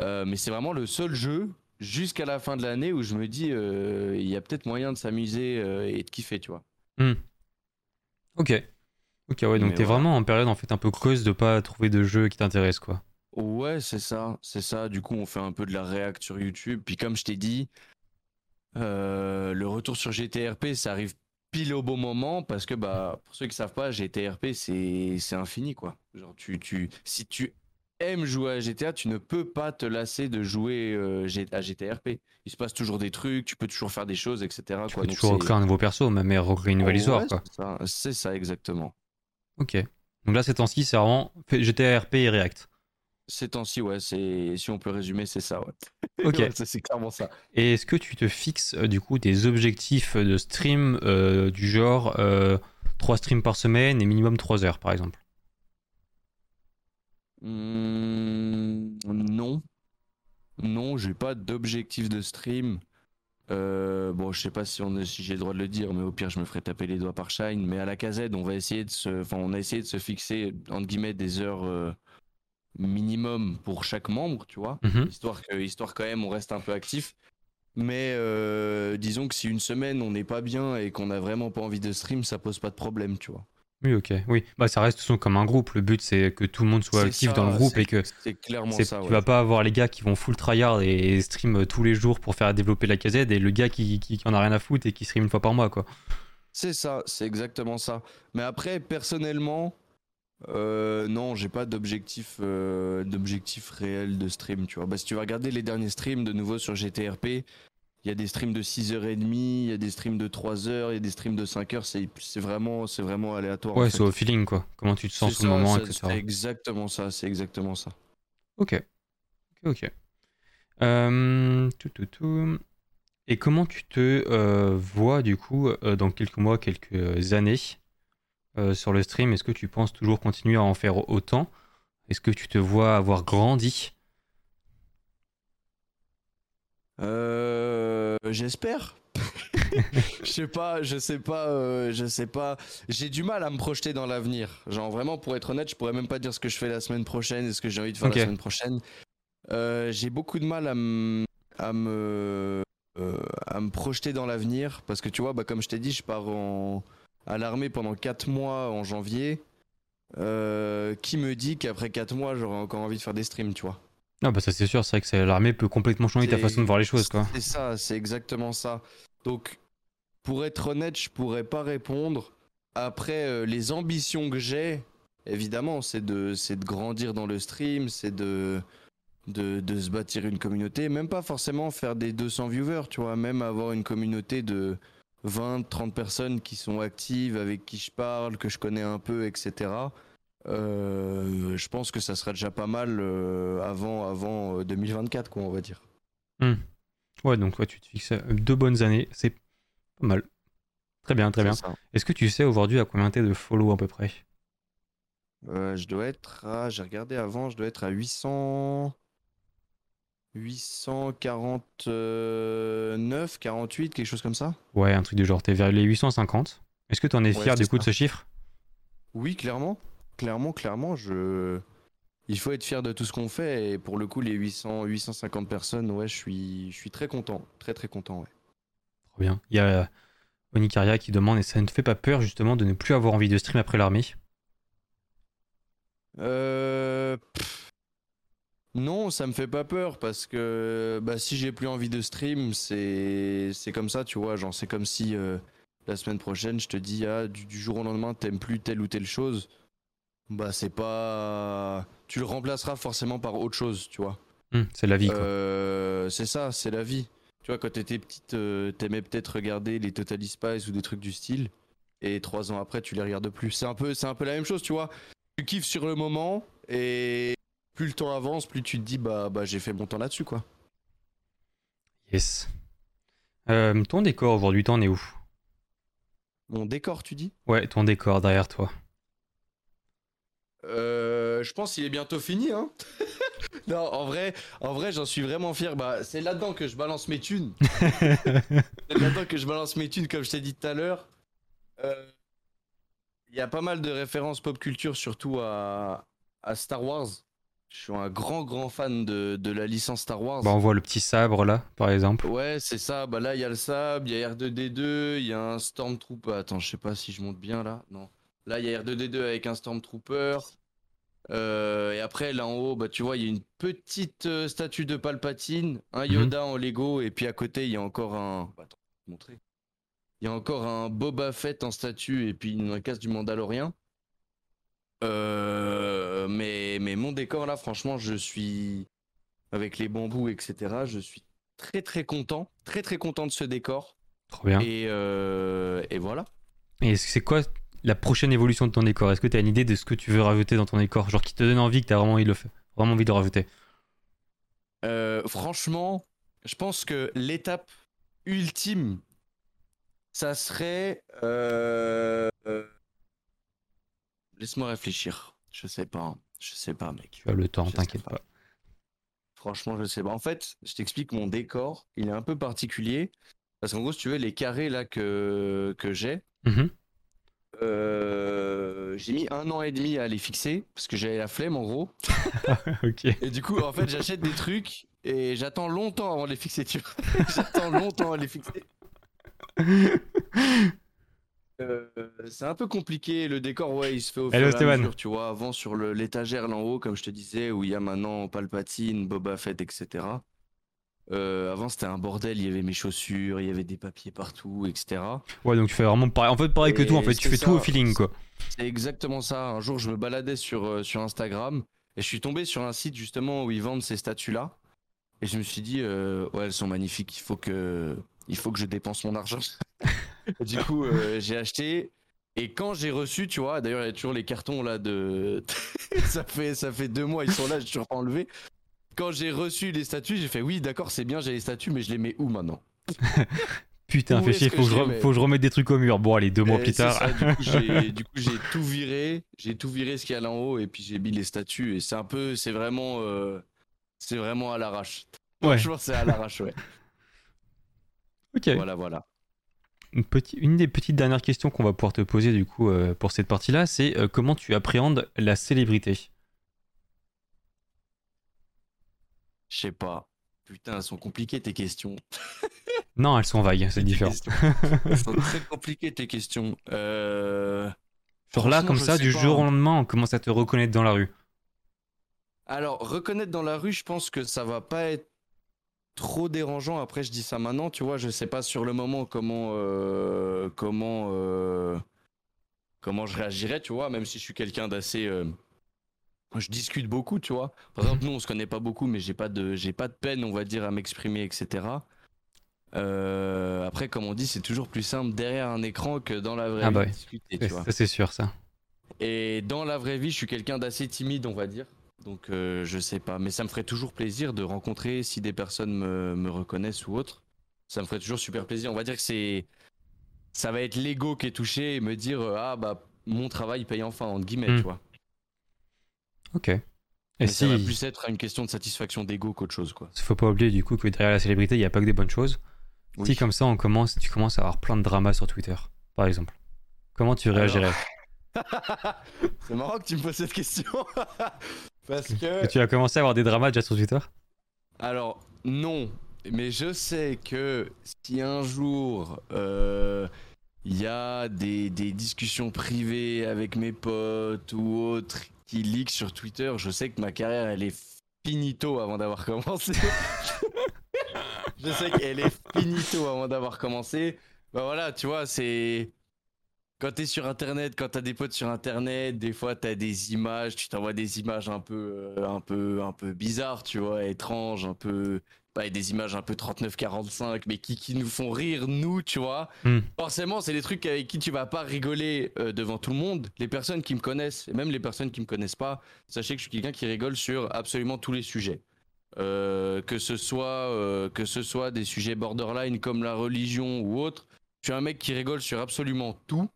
Euh, mais c'est vraiment le seul jeu jusqu'à la fin de l'année où je me dis euh, il y a peut-être moyen de s'amuser euh, et de kiffer, tu vois. Hmm. Ok. Ok ouais donc t'es vraiment en période en fait un peu creuse de pas trouver de jeu qui t'intéresse quoi. Ouais, c'est ça, c'est ça. Du coup, on fait un peu de la réact sur YouTube. Puis comme je t'ai dit, euh, le retour sur GTRP, ça arrive pile au bon moment parce que bah pour ceux qui savent pas, GTRP c'est c'est infini quoi. Genre tu tu si tu aimes jouer à GTA, tu ne peux pas te lasser de jouer euh, à GTRP. Il se passe toujours des trucs, tu peux toujours faire des choses, etc. Tu peux toujours recréer un nouveau perso, même recréer une nouvelle histoire. C'est ça, exactement. Ok. Donc là, ces temps-ci, c'est vraiment GTRP et React. Ces temps-ci, ouais, c'est si on peut résumer, c'est ça, ouais. Ok. c'est clairement ça. Et est-ce que tu te fixes euh, du coup des objectifs de stream euh, du genre 3 euh, streams par semaine et minimum 3 heures, par exemple? Mmh, Non. Non, j'ai pas d'objectif de stream. bon, je sais pas si, on si j'ai le droit de le dire, mais au pire, je me ferai taper les doigts par Shine. Mais à la casette, on va essayer de se, enfin, on a essayé de se fixer entre guillemets des heures minimum pour chaque membre, tu vois, mhm. histoire que, histoire quand même, on reste un peu actif. Mais euh, disons que si une semaine on n'est pas bien et qu'on a vraiment pas envie de stream, ça pose pas de problème, tu vois. Oui, ok. Oui, bah ça reste comme un groupe. Le but c'est que tout le monde soit actif dans le groupe et que c'est clairement ça. Tu vas pas avoir les gars qui vont full tryhard et stream tous les jours pour faire développer la casette et le gars qui, qui, qui en a rien à foutre et qui stream une fois par mois, quoi. C'est ça, c'est exactement ça. Mais après, personnellement, euh, non, j'ai pas d'objectif euh, d'objectif réel de stream, tu vois. Bah, si tu vas regarder les derniers streams de nouveau sur GTRP, il y a des streams de 6h30, il y a des streams de 3h, il y a des streams de 5h, c'est vraiment c'est vraiment aléatoire. Ouais, c'est au feeling quoi. Comment tu te sens sur le moment, etc. C'est exactement ça, c'est exactement ça. Ok. Ok, ok. Euh, tout, tout, tout. Et comment tu te vois du coup dans quelques mois, quelques années? euh, sur le stream, est-ce que tu penses toujours continuer à en faire autant? Est-ce que tu te vois avoir grandi? Euh, J'espère. je sais pas, je sais pas, euh, je sais pas. J'ai du mal à me projeter dans l'avenir. Genre vraiment, pour être honnête, je pourrais même pas dire ce que je fais la semaine prochaine et ce que j'ai envie de faire la semaine prochaine. j'ai beaucoup de mal à, à me à me projeter dans l'avenir parce que tu vois, bah, comme je t'ai dit, je pars en à l'armée pendant 4 mois en janvier, euh, qui me dit qu'après 4 mois, j'aurai encore envie de faire des streams, tu vois Ah bah ça c'est sûr, c'est vrai que l'armée peut complètement changer ta façon de voir les choses, quoi. C'est ça, c'est exactement ça. Donc, pour être honnête, je pourrais pas répondre. Après, euh, les ambitions que j'ai, évidemment, c'est de, de grandir dans le stream, c'est de, de, de, se bâtir une communauté, même pas forcément faire des 200 viewers, tu vois, même avoir une communauté de 20, 30 personnes qui sont actives, avec qui je parle, que je connais un peu, etc. Euh, je pense que ça sera déjà pas mal euh, avant, avant 2024, euh, quoi, on va dire. Hmm. Ouais, donc tu te fixes deux bonnes années, c'est pas mal. Très bien, très bien. Est-ce que tu sais aujourd'hui à combien t'es de follow à peu près? Je dois être à, j'ai regardé avant, je dois être à 800. 849, 48, quelque chose comme ça Ouais, un truc du genre. T'es vers les 850. Est-ce que tu en es fier du coup de ce chiffre? Oui, clairement. Clairement, clairement. Je... Il faut être fier de tout ce qu'on fait. Et pour le coup, les 800, 850 personnes, ouais, je suis, je suis très content. Très, très content, ouais. Trop bien. Il y a Onikaria qui demande, et ça ne te fait pas peur justement de ne plus avoir envie de stream après l'armée? Euh. Non, ça me fait pas peur parce que bah, si j'ai plus envie de stream, c'est c'est comme ça, tu vois. Genre, c'est comme si euh, la semaine prochaine, je te dis, ah, du, jour au lendemain, t'aimes plus telle ou telle chose. Bah, c'est pas. Tu le remplaceras forcément par autre chose, tu vois. Hum, c'est la vie, quoi. Euh, c'est ça, c'est la vie. Tu vois, quand t'étais petite, euh, t'aimais peut-être regarder les Total Spice ou des trucs du style. Et trois ans après, tu les regardes plus. C'est un peu, c'est un peu la même chose, tu vois. Tu kiffes sur le moment et plus le temps avance, plus tu te dis bah, bah j'ai fait mon temps là-dessus quoi. Yes. Euh, ton décor aujourd'hui, t'en es où? Mon décor, tu dis? Ouais, ton décor derrière toi. Euh, je pense qu'il est bientôt fini, hein. non, en vrai, en vrai, j'en suis vraiment fier. Bah, c'est là-dedans que je balance mes thunes. c'est là-dedans que je balance mes thunes, comme je t'ai dit tout à l'heure. Euh, il y a pas mal de références pop culture, surtout à, à Star Wars. Je suis un grand grand fan de, de, la licence Star Wars. Bah on voit le petit sabre là, par exemple. Ouais, c'est ça. Bah là, il y a le sabre, il y a R2D2, il y a un Stormtrooper. Attends, je sais pas si je monte bien là. Non. Là, il y a R2D2 avec un Stormtrooper. Euh, et après, là en haut, bah tu vois, il y a une petite euh, statue de Palpatine, un mhm. Yoda en Lego, et puis à côté, il y a encore un. Bah, attends, montrer. Il y a encore un Boba Fett en statue, et puis une casse du Mandalorien. Euh, mais, mais mon décor là, franchement, je suis avec les bambous, etc. Je suis très très content, très très content de ce décor. Trop bien. Et, euh, et voilà. Et c'est quoi la prochaine évolution de ton décor? Est-ce que tu as une idée de ce que tu veux rajouter dans ton décor? Genre qui te donne envie, que tu as vraiment envie de le faire, vraiment envie de rajouter? Euh, Franchement, je pense que l'étape ultime, ça serait. Euh, laisse-moi réfléchir. Je sais pas. Je sais pas, mec. Tu as le temps, t'inquiète pas. Franchement, je sais pas. En fait, je t'explique mon décor. Il est un peu particulier. Parce qu'en gros, si tu veux, les carrés là que, que j'ai, mhm. euh, j'ai mis un an et demi à les fixer. Parce que j'avais la flemme en gros. ok. Et du coup, en fait, j'achète des trucs et j'attends longtemps avant de les fixer. Tu j'attends longtemps à les fixer. Euh, c'est un peu compliqué. Le décor, ouais, il se fait au fur et à mesure, tu vois. Avant, sur l'étagère là en haut, comme je te disais, où il y a maintenant Palpatine, Boba Fett, etc. Euh, avant, c'était un bordel. Il y avait mes chaussures, il y avait des papiers partout, etc. Ouais, donc tu fais vraiment pareil. En fait, pareil que tout. En fait, tu fais tout au feeling, quoi. C'est exactement ça. Un jour, je me baladais sur, euh, sur Instagram et je suis tombé sur un site justement où ils vendent ces statues-là. Et je me suis dit, ouais, elles sont magnifiques. Il faut que, il faut que je dépense mon argent. du coup, euh, j'ai acheté. Et quand j'ai reçu, tu vois, d'ailleurs, il y a toujours les cartons là de. ça, fait, ça fait deux mois, ils sont là, j'ai toujours pas enlevé. Quand j'ai reçu les statues, j'ai fait oui, d'accord, c'est bien, j'ai les statues, mais je les mets où maintenant? Putain, fais chier, faut, que je, faut que je remette des trucs au mur. Bon, allez, deux mois plus tard. du coup, j'ai tout viré, j'ai tout viré ce qu'il y a là en haut, et puis j'ai mis les statues. Et c'est un peu, c'est vraiment, euh, c'est vraiment à l'arrache. Ouais. Franchement, c'est à l'arrache, ouais. Ok. Voilà, voilà une, des petites dernières questions qu'on va pouvoir te poser du coup euh, pour cette partie-là, c'est euh, comment tu appréhendes la célébrité? Je sais pas. Putain, elles sont compliquées tes questions. non, elles sont vagues, c'est différent. elles sont très compliquées tes questions. Euh... Genre là, comme ça, du jour au lendemain, on commence à te reconnaître dans la rue. Alors, reconnaître dans la rue, je pense que ça va pas être trop dérangeant. Après, je dis ça maintenant, tu vois, je sais pas sur le moment comment euh, comment euh, comment je réagirais, tu vois, même si je suis quelqu'un d'assez euh, je discute beaucoup, tu vois. Par exemple, nous, on se connaît pas beaucoup, mais j'ai pas de j'ai pas de peine, on va dire, à m'exprimer, etc. après, comme on dit, c'est toujours plus simple derrière un écran que dans la vraie ah vie. Bah discuter, tu vois. c'est sûr, ça. Et dans la vraie vie, je suis quelqu'un d'assez timide, on va dire. Donc euh, je sais pas, mais ça me ferait toujours plaisir de rencontrer si des personnes me, reconnaissent ou autre. Ça me ferait toujours super plaisir. On va dire que c'est ça va être l'ego qui est touché et me dire euh, ah bah mon travail paye enfin entre guillemets, hmm. tu vois. Ok. Et mais ça va plus être une question de satisfaction d'ego qu'autre chose quoi. Faut pas oublier du coup que derrière la célébrité il n'y a pas que des bonnes choses. Si comme ça on commence, tu commences à avoir plein de dramas sur Twitter, par exemple. Comment tu réagirais? C'est marrant que tu me poses cette question. Parce que... tu as commencé à avoir des dramas déjà sur Twitter? Alors, non. Mais je sais que si un jour euh, il y a des, discussions privées avec mes potes ou autres qui leak sur Twitter, je sais que ma carrière elle est finito avant d'avoir commencé. je sais qu'elle est finito avant d'avoir commencé. Bah voilà, tu vois, c'est quand t'es sur internet, quand t'as des potes sur internet, des fois t'as des images, tu t'envoies des images un peu, euh, un peu, un peu bizarres, tu vois, étranges, un peu, pas des images un peu 39-45, mais qui, qui nous font rire nous, tu vois. Hmm. Forcément, c'est des trucs avec qui tu vas pas rigoler euh, devant tout le monde. Les personnes qui me connaissent, et même les personnes qui me connaissent pas, sachez que je suis quelqu'un qui rigole sur absolument tous les sujets. Euh, que ce soit, que ce soit des sujets borderline comme la religion ou autre. Je suis un mec qui rigole sur absolument tout.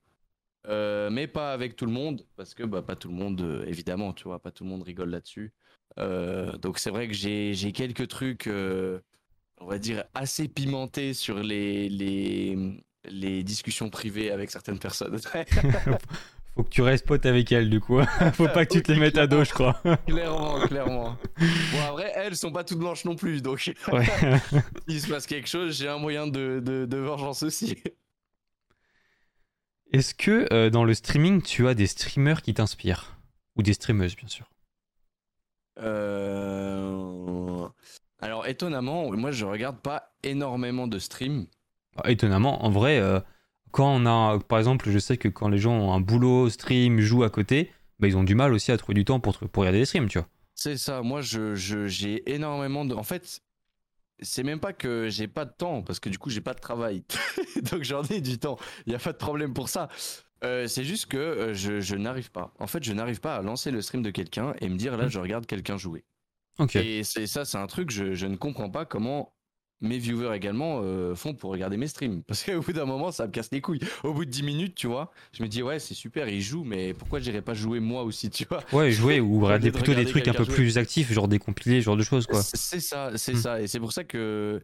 Euh, mais pas avec tout le monde, parce que bah, pas tout le monde, euh, évidemment, tu vois, pas tout le monde rigole là-dessus. Euh, donc c'est vrai que j'ai quelques trucs, on va dire, assez pimentés sur les, les, les discussions privées avec certaines personnes. Faut que tu restes pote avec elles, du coup. Faut pas que tu te les mettes à dos, je crois. clairement, clairement. Bon, après, elles sont pas toutes blanches non plus, donc s'il se passe quelque chose, j'ai un moyen de, de, de vengeance aussi. Est-ce que euh, dans le streaming, tu as des streamers qui t'inspirent? Ou des streameuses, bien sûr euh, Alors, étonnamment, moi, je regarde pas énormément de streams. Ah, étonnamment, en vrai, euh, quand on a. Par exemple, je sais que quand les gens ont un boulot, stream, jouent à côté, bah, ils ont du mal aussi à trouver du temps pour, pour regarder des streams, tu vois. C'est ça, moi, j'ai je, énormément de. En fait, c'est même pas que j'ai pas de temps parce que du coup j'ai pas de travail donc j'en ai du temps il y a pas de problème pour ça c'est juste que je, n'arrive pas. En fait, je n'arrive pas à lancer le stream de quelqu'un et me dire là, hmm. je regarde quelqu'un jouer. Ok. Et c'est ça, c'est un truc, je, je ne comprends pas comment mes viewers également euh, font pour regarder mes streams. Parce qu'au bout d'un moment, ça me casse les couilles. Au bout de 10 minutes, tu vois, je me dis, ouais, c'est super, il joue, mais pourquoi j'irais pas jouer moi aussi, tu vois? Ouais, jouer ou regarder plutôt des trucs un peu plus actifs, genre des compilés, genre de choses, quoi. C'est ça, c'est hmm. ça. Et c'est pour ça que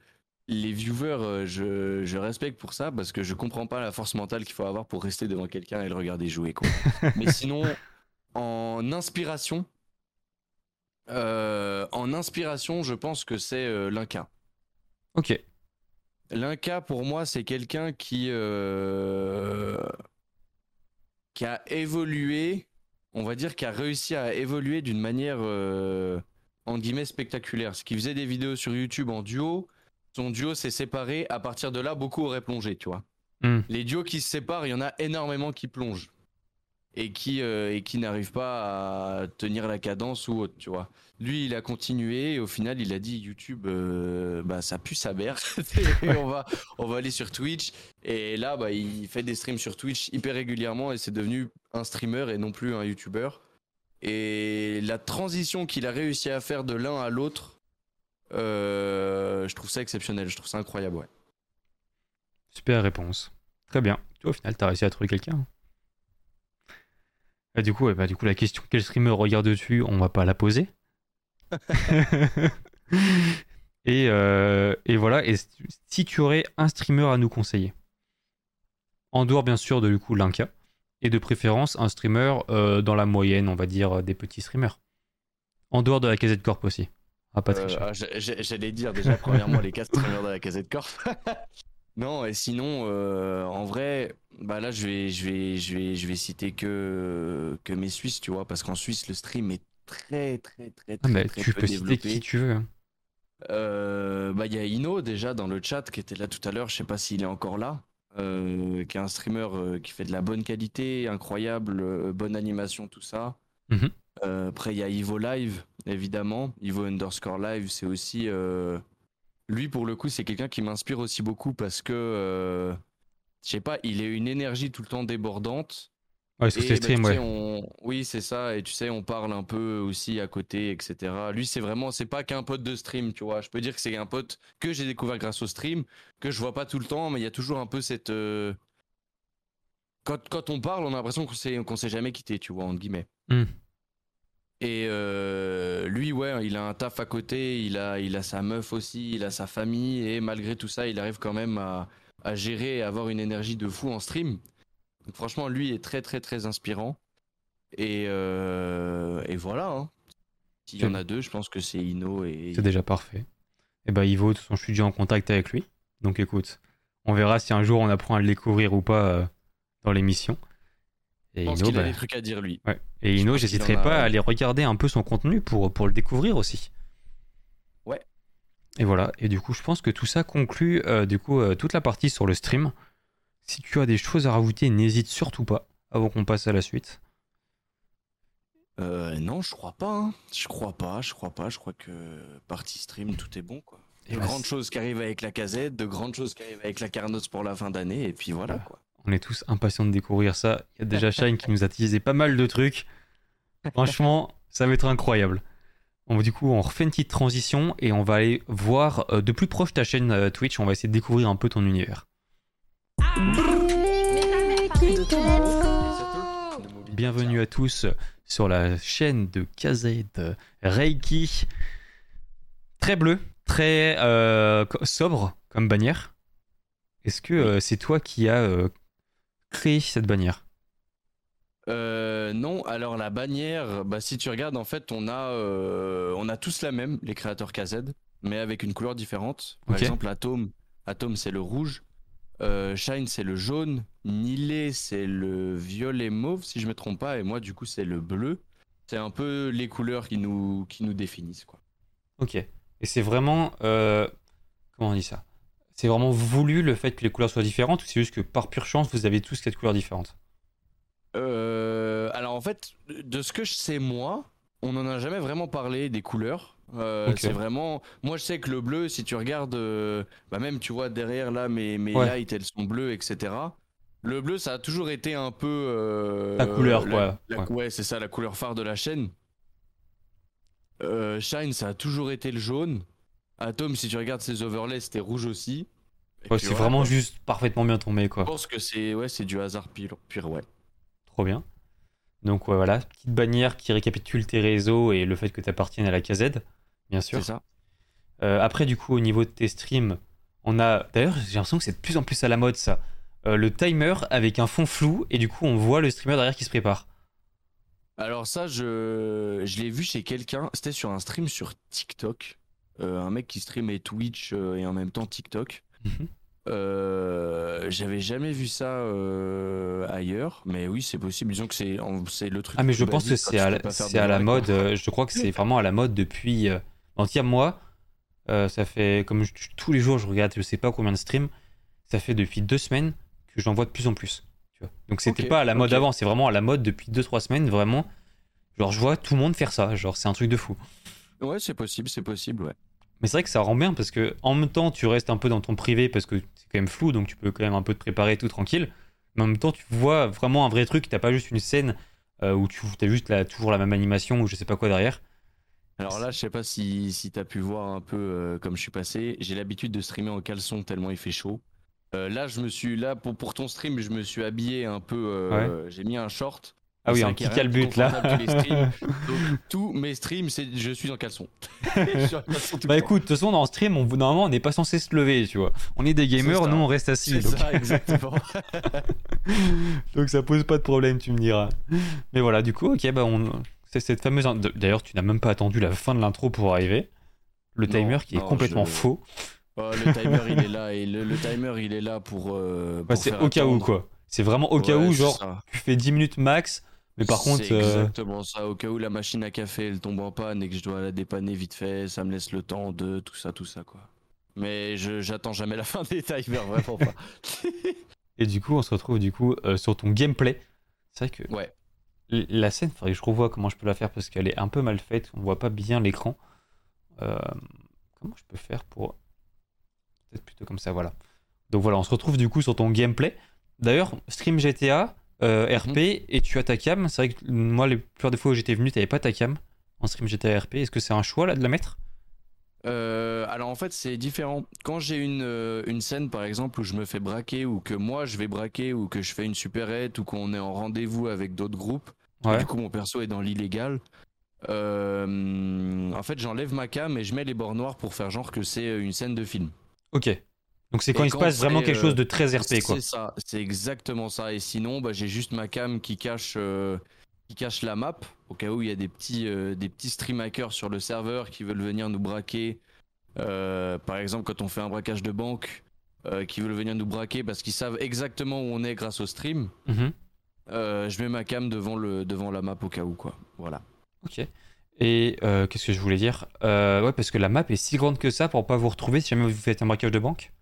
les viewers, euh, je, je, respecte pour ça, parce que je comprends pas la force mentale qu'il faut avoir pour rester devant quelqu'un et le regarder jouer, quoi. mais sinon, en inspiration, euh, en inspiration, je pense que c'est l'Inca. Ok. L'Inca, pour moi, c'est quelqu'un qui, euh, qui a évolué, on va dire, qui a réussi à évoluer d'une manière, euh, en guillemets, spectaculaire. Ce qui faisait des vidéos sur YouTube en duo, son duo s'est séparé. À partir de là, beaucoup auraient plongé, tu vois. Hmm. Les duos qui se séparent, il y en a énormément qui plongent et qui euh, et qui n'arrive pas à tenir la cadence ou autre, tu vois. Lui, il a continué et au final, il a dit YouTube, euh, bah ça pue sa mère. on va on va aller sur Twitch et là, bah il fait des streams sur Twitch hyper régulièrement et c'est devenu un streamer et non plus un YouTuber. Et la transition qu'il a réussi à faire de l'un à l'autre, euh, je trouve ça exceptionnel, je trouve ça incroyable, ouais. Super réponse. Très bien. Au final, t'as réussi à trouver quelqu'un. Ah, du coup, bah, du coup, la question quel streamer regarde dessus, on va pas la poser. et, euh, et, voilà. Et si tu aurais un streamer à nous conseiller, en dehors bien sûr de du coup l'Inca, et de préférence un streamer euh, dans la moyenne, on va dire des petits streamers, en dehors de la casette corp aussi. Ah, Patrick. Euh, j'allais dire déjà premièrement les quatre streamers de la casette corp. Non, et sinon, euh, en vrai, bah là, je vais, je vais, je vais, je vais citer que que mes Suisses, tu vois, parce qu'en Suisse, le stream est très, très, très, ah, très, très tu peux citer qui tu veux. Hein. Euh, bah, il y a Ino déjà dans le chat qui était là tout à l'heure. Je sais pas s'il est encore là. Euh, qui est un streamer qui fait de la bonne qualité, incroyable, bonne animation, tout ça. Mhm. après, il y a Ivo Live, évidemment. Ivo underscore Live, c'est aussi lui, pour le coup, c'est quelqu'un qui m'inspire aussi beaucoup parce que, euh, je sais pas, il a une énergie tout le temps débordante. Ouais, bah, streams, ouais. Oui, c'est ça. Et tu sais, on parle un peu aussi à côté, etc. Lui, c'est vraiment, c'est pas qu'un pote de stream, tu vois. Je peux dire que c'est un pote que j'ai découvert grâce au stream, que je vois pas tout le temps, mais il y a toujours un peu cette. Euh, quand, quand, on parle, on a l'impression qu'on s'est, qu'on s'est jamais quitté, tu vois, entre guillemets. Hmm. Et euh, lui, ouais, il a un taf à côté, il a, sa meuf aussi, il a sa famille, et malgré tout ça, il arrive quand même à, gérer et avoir une énergie de fou en stream. Franchement, lui est très, très, très inspirant. Et, euh, et voilà. Hein. S'il y en a deux, je pense que c'est Ino et. C'est déjà parfait. Et bah, Ivo, de toute façon, je suis déjà en contact avec lui. Donc, écoute, on verra si un jour on apprend à le découvrir ou pas euh, dans l'émission. Et je pense qu'il a bah, des trucs à dire lui. Et Ino, j'hésiterai pas à aller regarder un peu son contenu pour, pour le découvrir aussi. Ouais. Et voilà. Et du coup, je pense que tout ça conclut euh, du coup euh, toute la partie sur le stream. Si tu as des choses à rajouter, n'hésite surtout pas avant qu'on passe à la suite. Euh, non, je crois pas. Hein. Je crois pas, je crois pas. Je crois que partie stream, tout est bon quoi. De bah, grandes choses qui arrivent avec la casette, de grandes choses qui arrivent avec la Carnos pour la fin d'année, et puis voilà quoi. On est tous impatients de découvrir ça. Il y a déjà Shine qui nous a teasé pas mal de trucs. Franchement, ça va être incroyable. Bon, du coup, on refait une petite transition et on va aller voir euh, de plus proche ta chaîne euh, Twitch. On va essayer de découvrir un peu ton univers. Bienvenue à tous sur la chaîne de KZ Reiki. Très bleu, très euh, sobre comme bannière. Est-ce que c'est toi qui as créé cette bannière euh, non, alors la bannière, bah, si tu regardes, en fait, on a, euh, on a tous la même, les créateurs KZ, mais avec une couleur différente. Par exemple, Atom, Atom c'est le rouge, euh, Shine c'est le jaune, Nilé c'est le violet mauve, si je me trompe pas, et moi, du coup, c'est le bleu. C'est un peu les couleurs qui nous, qui nous définissent, quoi. Ok. Et c'est vraiment, comment on dit ça? C'est vraiment voulu le fait que les couleurs soient différentes ou c'est juste que par pure chance vous avez tous cette couleur différente euh, Alors en fait, de ce que je sais moi, on n'en a jamais vraiment parlé des couleurs. Euh, c'est vraiment. Moi je sais que le bleu, si tu regardes, euh, bah même tu vois derrière là mes, mes lights elles sont bleues, etc. Le bleu, ça a toujours été un peu. la couleur, quoi. ouais, c'est ça, la couleur phare de la chaîne. Shine, ça a toujours été le jaune. Atom, si tu regardes ses overlays, c'était rouge aussi. c'est vraiment juste parfaitement bien tombé, quoi. Je pense que c'est ouais, du hasard pire, pire, ouais. Trop bien. Donc voilà, petite bannière qui récapitule tes réseaux et le fait que tu appartiennes à la KZ, bien sûr. C'est ça. Euh, après, du coup, au niveau de tes streams, on a. D'ailleurs, j'ai l'impression que c'est de plus en plus à la mode ça. Euh, le timer avec un fond flou et du coup, on voit le streamer derrière qui se prépare. Alors, ça, je, je l'ai vu chez quelqu'un. C'était sur un stream sur TikTok. Euh, un mec qui streamait Twitch et en même temps TikTok. Mhm. Euh, j'avais jamais vu ça euh, ailleurs, mais oui, c'est possible. Disons que c'est, c'est le truc. Ah, mais je pense que c'est à, la, à la mode. Euh, je crois que c'est vraiment à la mode depuis. En tout moi, ça fait. Comme tous les jours, je regarde, je sais pas combien de streams. Ça fait depuis deux semaines que j'en vois de plus en plus. Tu vois. Donc, c'était pas à la mode avant, c'est vraiment à la mode depuis deux, trois semaines. Vraiment, genre, je vois tout le monde faire ça. Genre, c'est un truc de fou. Ouais, c'est possible, c'est possible, ouais. Mais c'est vrai que ça rend bien parce que en même temps, tu restes un peu dans ton privé parce que c'est quand même flou, donc tu peux quand même un peu te préparer tout tranquille. Mais en même temps, tu vois vraiment un vrai truc. T'as pas juste une scène euh, où tu as juste toujours la même animation ou je sais pas quoi derrière. Alors là, je sais pas si, si tu as pu voir un peu euh, comme je suis passé. J'ai l'habitude de streamer en caleçon tellement il fait chaud. Euh, là, je me suis là pour, pour ton stream, je me suis habillé un peu. J'ai mis un short ah oui, un petit calbut là. Donc, tous mes streams, c'est je suis en caleçon. bah écoute, de toute façon, dans stream, on, normalement, on n'est pas censé se lever, tu vois. On est des gamers, nous, on reste assis. C'est ça, exactement. donc ça pose pas de problème, tu me diras. Mais voilà, du coup, ok, bah on. C'est cette fameuse. D'ailleurs, tu n'as même pas attendu la fin de l'intro pour arriver. Le timer qui est complètement faux. Oh, le timer, il est là et le, timer, il est là pour. Euh, bah, c'est au cas où, quoi. C'est vraiment au cas où, genre, tu fais 10 minutes max mais par contre. C'est euh, exactement ça. Au cas où la machine à café elle tombe en panne et que je dois la dépanner vite fait, ça me laisse le temps de tout ça, tout ça, quoi. Mais j'attends jamais la fin des timers, vraiment pas. et du coup, on se retrouve du coup euh, sur ton gameplay. C'est vrai que. Ouais. La scène, faudrait que je revoie comment je peux la faire parce qu'elle est un peu mal faite. On voit pas bien l'écran. Euh, comment je peux faire pour. Peut-être plutôt comme ça, voilà. Donc voilà, on se retrouve du coup sur ton gameplay. D'ailleurs, stream GTA, euh, RP mhm. et tu as ta cam. C'est vrai que moi, les plupart des fois où j'étais venu, tu n'avais pas ta cam en stream GTA RP. Est-ce que c'est un choix là de la mettre? Euh, alors en fait c'est différent. Quand j'ai une, euh, une scène par exemple où je me fais braquer ou que moi je vais braquer ou que je fais une superette ou qu'on est en rendez-vous avec d'autres groupes, du coup mon perso est dans l'illégal. en fait j'enlève ma cam et je mets les bords noirs pour faire genre que c'est une scène de film. Ok. Donc c'est quand il se passe vraiment quelque chose de très RP quoi. C'est ça, c'est exactement ça. Et sinon, bah, j'ai juste ma cam qui cache, euh, qui cache la map au cas où il y a des petits, euh, des petits stream hackers sur le serveur qui veulent venir nous braquer. Euh, par exemple, quand on fait un braquage de banque, qui veulent venir nous braquer parce qu'ils savent exactement où on est grâce au stream. Mhm. je mets ma cam devant le, devant la map au cas où quoi. Voilà. Ok. Et qu'est-ce que je voulais dire? Ouais, parce que la map est si grande que ça pour pas vous retrouver si jamais vous faites un braquage de banque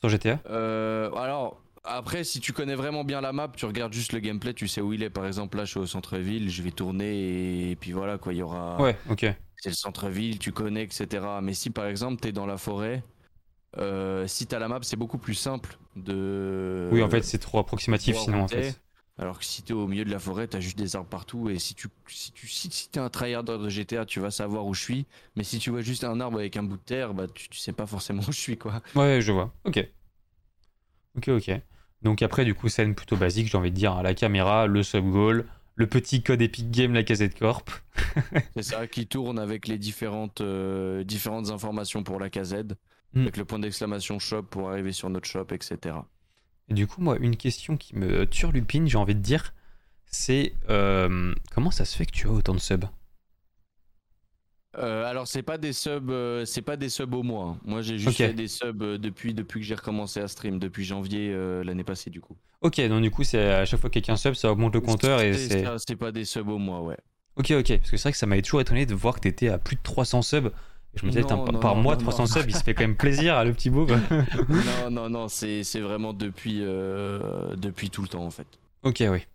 sur GTA euh, Alors, après, si tu connais vraiment bien la map, tu regardes juste le gameplay, tu sais où il est. Par exemple, là, je suis au centre-ville, je vais tourner et puis voilà, quoi, il y aura. Ouais, ok. C'est le centre-ville, tu connais, etc. Mais si par exemple, t'es dans la forêt, euh, si t'as la map, c'est beaucoup plus simple de. Oui, en fait, c'est trop approximatif sinon, en fait. Alors que si t'es au milieu de la forêt, t'as juste des arbres partout. Et si tu, si tu, si, t'es un tryhard de GTA, tu vas savoir où je suis. Mais si tu vois juste un arbre avec un bout de terre, bah tu, sais pas forcément où je suis, quoi. Ouais, je vois. Ok. Ok, ok. Donc après, du coup, scène plutôt basique, j'ai envie de dire, à la caméra, le sub-goal, le petit code Epic Game, la casette corp. C'est ça, qui tourne avec les différentes, euh, différentes informations pour la casette, hmm. avec le point d'exclamation shop pour arriver sur notre shop, etc. Et du coup, moi, une question qui me turlupine, j'ai envie de dire, c'est euh, comment ça se fait que tu as autant de subs? Euh, alors c'est pas des subs, euh, c'est pas des subs au mois. Moi j'ai juste fait des subs depuis depuis que j'ai recommencé à stream depuis janvier l'année passée du coup. Ok donc du coup c'est à chaque fois que quelqu'un sub ça augmente le compteur et c'est. C'est pas des subs au mois ouais. Ok ok parce que c'est vrai que ça m'avait toujours étonné de voir que t'étais à plus de 300 subs je me disais, par mois, 300 subs, il se fait quand même plaisir, le petit beau. non, non, non, c'est vraiment depuis, euh, depuis tout le temps, en fait. Ok, oui.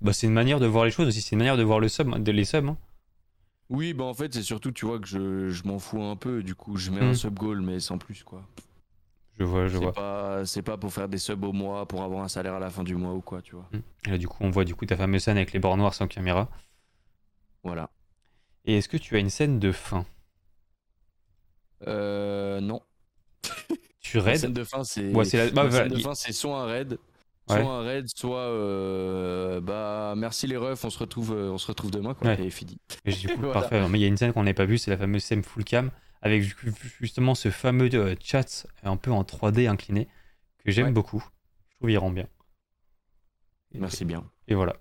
Bah, c'est une manière de voir les choses aussi, c'est une manière de voir le sub, de les subs. Hein. Oui, bah en fait, c'est surtout, tu vois, que je, je m'en fous un peu, du coup, je mets un hmm. sub goal, mais sans plus, quoi. Je vois, je vois. Pas, c'est pas pour faire des subs au mois, pour avoir un salaire à la fin du mois ou quoi, tu vois. Hmm. Et là, du coup, on voit du coup ta fameuse scène avec les bords noirs sans caméra. Voilà. Et est-ce que tu as une scène de fin? Euh. Non. Tu raids La scène de fin, c'est. Ouais, c'est la... bah, la voilà, scène de il- fin, c'est soit un raid, soit Ouais. un raid, soit euh, bah merci les refs, on se retrouve, euh, on se retrouve demain quoi. Ouais. Et fini. Mais du coup, Voilà. parfait. Mais il y a une scène qu'on n'avait pas vue, c'est la fameuse scène full cam, avec ju- justement ce fameux euh, chat un peu en 3D incliné, que j'aime Ouais. beaucoup. Je trouve il rend bien. Et- Merci bien. Et voilà.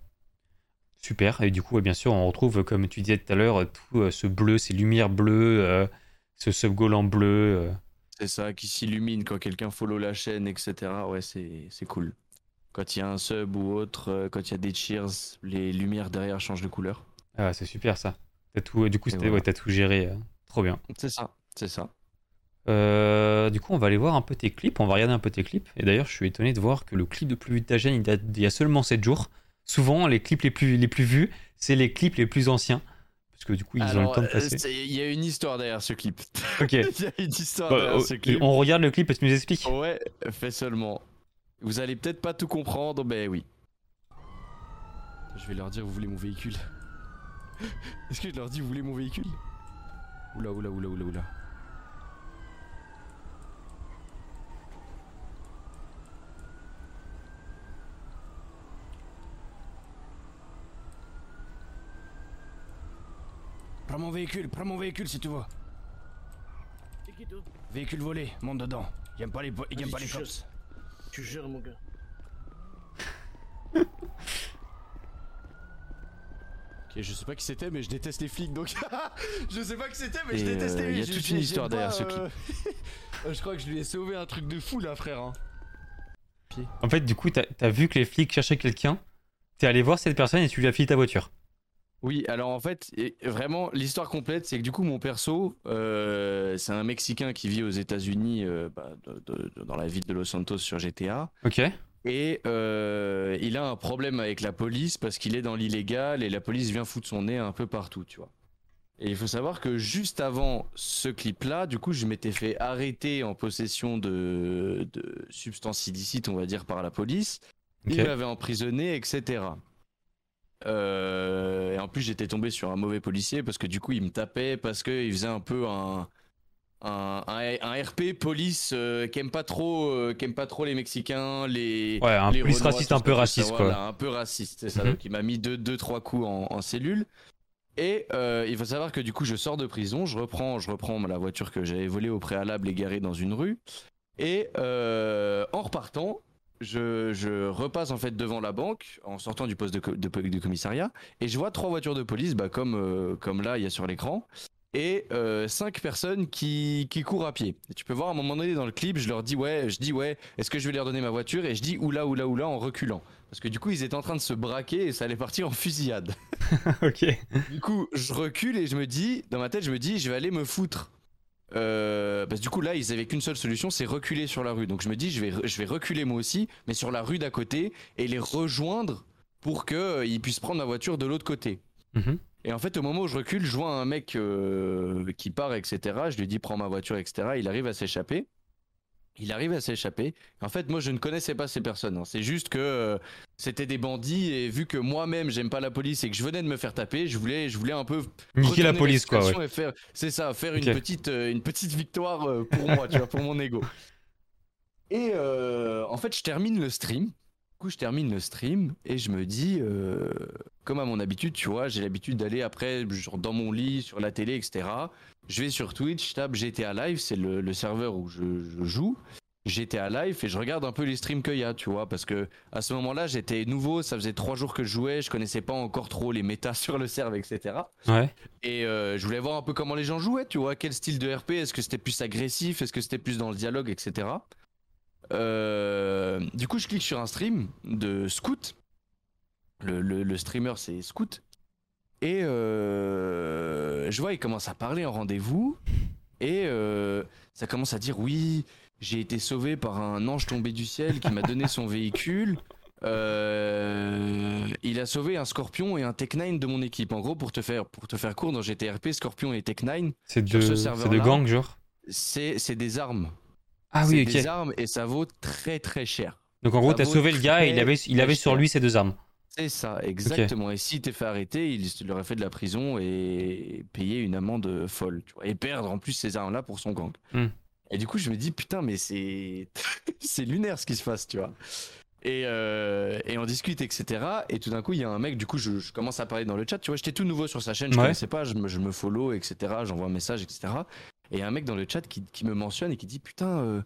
Super. Et du coup, bien sûr, on retrouve, comme tu disais tout à l'heure, tout euh, ce bleu, ces lumières bleues, ce sub-goal en bleu. euh. C'est ça qui s'illumine quand quelqu'un follow la chaîne, etc. Ouais, c'est c'est cool. Quand il y a un sub ou autre, euh, quand il y a des cheers, les lumières derrière changent de couleur. Ah, c'est super ça. T'as tout, du coup, voilà. ouais, t'as tout géré. euh, trop bien. C'est ça, c'est ça. Euh, du coup, on va aller voir un peu tes clips. On va regarder un peu tes clips. Et d'ailleurs, je suis étonné de voir que le clip de plus vu de ta chaîne, il date d'il y a seulement 7 jours. Souvent, les clips les plus, les plus vus, c'est les clips les plus anciens. Parce que du coup, ils ont le temps de euh, passer. Il y a une histoire derrière ce clip. Ok. Il y a une histoire Bah, derrière oh, ce clip. on regarde le clip et tu nous expliques. Ouais, fais seulement. Vous allez peut-être pas tout comprendre, mais oui. Je vais leur dire, vous voulez mon véhicule Est-ce que je leur dis, vous voulez mon véhicule? Oula, oula, oula, oula, oula. Prends mon véhicule, prends mon véhicule si tu veux. Véhicule volé, monte dedans. Il aime pas les, il pas les tu cops. Tu gères, mon gars. Ok, je sais pas qui c'était, mais je déteste les flics, donc je sais pas qui c'était, mais Et, je déteste euh, les y a je- toute une j'aime histoire pas, derrière ce euh, je crois que je lui ai sauvé un truc de fou là, frère. hein. En fait, du coup, t'as as vu que les flics cherchaient quelqu'un. T'es allé voir cette personne et tu lui as filé ta voiture. Oui, alors en fait, vraiment, l'histoire complète, c'est que du coup, mon perso, euh, c'est un Mexicain qui vit aux États-Unis, euh, bah, dans la ville de Los Santos sur GTA. Ok. Et euh, il a un problème avec la police parce qu'il est dans l'illégal et la police vient foutre son nez un peu partout, tu vois. Et il faut savoir que juste avant ce clip-là, du coup, je m'étais fait arrêter en possession de, de substances illicites, on va dire, par la police. Ok. Il m'avait emprisonné, etc. Euh, et en plus, j'étais tombé sur un mauvais policier parce que du coup, il me tapait parce qu'il faisait un peu un, un, un- un RP police euh, qui aime pas trop, euh, qui aime pas trop les Mexicains, les Ouais, un les police Renois, raciste, un peu raciste, quoi. un peu raciste, c'est ça. Mhm. Donc, il m'a mis deux, deux, trois coups en, en cellule. Et euh, il faut savoir que du coup, je sors de prison, je reprends, je reprends la voiture que j'avais volée au préalable et garée dans une rue. Et en repartant, je, je repasse en fait devant la banque en sortant du poste de, co- de, de commissariat et je vois trois voitures de police, bah, comme, euh, comme là il y a sur l'écran, et euh, cinq personnes qui, qui courent à pied. Et tu peux voir à un moment donné dans le clip, je leur dis ouais, je dis ouais, est-ce que je vais leur donner ma voiture? Et je dis oula oula oula en reculant parce que du coup ils étaient en train de se braquer et ça allait partir en fusillade. ok. Du coup, je recule et je me dis, dans ma tête, je me dis, je vais aller me foutre. Euh, parce que du coup, là, ils avaient qu'une seule solution, c'est reculer sur la rue. Donc je me dis, je vais, je vais reculer moi aussi, mais sur la rue d'à côté, et les rejoindre pour qu'ils puissent prendre ma voiture de l'autre côté. Mhm. Et en fait, au moment où je recule, je vois un mec euh, qui part, etc. Je lui dis, prends ma voiture, etc. Il arrive à s'échapper. Il arrive à s'échapper. En fait, moi, je ne connaissais pas ces personnes. hein. C'est juste que euh, c'était des bandits et vu que moi-même, j'aime pas la police et que je venais de me faire taper, je voulais, je voulais un peu Niquer la police, quoi. Ouais. c'est ça, faire une petite, euh, une petite victoire euh, pour moi, tu vois, pour mon ego. Et en fait, je termine le stream. Du coup, je termine le stream et je me dis, comme à mon habitude, tu vois, j'ai l'habitude d'aller après, genre dans mon lit, sur la télé, etc. Je vais sur Twitch, je tape GTA Live, c'est le, le serveur où je, je joue. GTA Live et je regarde un peu les streams qu'il y a, tu vois, parce que à ce moment-là, j'étais nouveau, ça faisait trois jours que je jouais, je connaissais pas encore trop les méta sur le serve, etc. Ouais. Et euh, je voulais voir un peu comment les gens jouaient, tu vois, quel style de RP, est-ce que c'était plus agressif, est-ce que c'était plus dans le dialogue, etc. Euh, du coup, je clique sur un stream de Scoot. Le, le- le streamer, c'est Scoot. Et euh, je vois, il commence à parler en rendez-vous. Et euh, ça commence à dire oui, j'ai été sauvé par un ange tombé du ciel qui m'a donné son véhicule. Euh, il a sauvé un Scorpion et un Tech 9 de mon équipe. En gros, pour te faire, pour te faire court dans GTRP, Scorpion et Tech 9, C'est de, ce c'est de gang, genre? c'est c'est des armes. Ah oui, ok. C'est des armes et ça vaut très très cher. Donc en gros, t'as sauvé le gars et il avait, il avait sur lui ses deux armes. C'est ça, exactement. Et s'il t'est fait arrêter, il aurait fait de la prison et payer une amende folle. Tu vois, et perdre en plus ces armes-là pour son gang. Hmm. Et du coup, je me dis, putain, mais c'est c'est lunaire ce qui se passe, tu vois. Et, euh, et on discute, etc. Et tout d'un coup, il y a un mec, du coup, je, je commence à parler dans le chat. Tu vois, j'étais tout nouveau sur sa chaîne, je Ouais. connaissais pas, je me, je me follow, etc. J'envoie un message, etc. Et il y a un mec dans le chat qui, qui me mentionne et qui dit, putain, euh,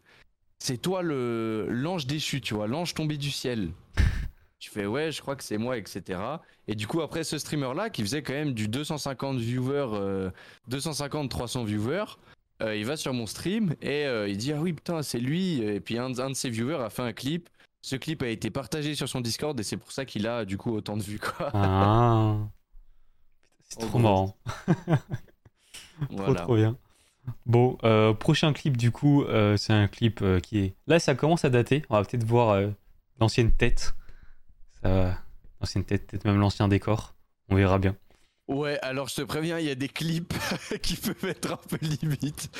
c'est toi l'ange déchu, tu vois, l'ange tombé du ciel. Je fais ouais, je crois que c'est moi, etc. Et du coup, après ce streamer-là, qui faisait quand même du 250 viewers, euh, 250-300 viewers, euh, il va sur mon stream et euh, il dit ah oui putain c'est lui. Et puis un, de- un de ses viewers a fait un clip. Ce clip a été partagé sur son Discord et c'est pour ça qu'il a du coup autant de vues quoi. Ah. C'est trop marrant. Trop, voilà. trop bien. Bon, euh, prochain clip du coup, euh, c'est un clip euh, qui est. Là, ça commence à dater. On va peut-être voir euh, l'ancienne tête. Ça peut-être même l'ancien décor. On verra bien. Ouais, alors je te préviens, il y a des clips qui peuvent être un peu limite.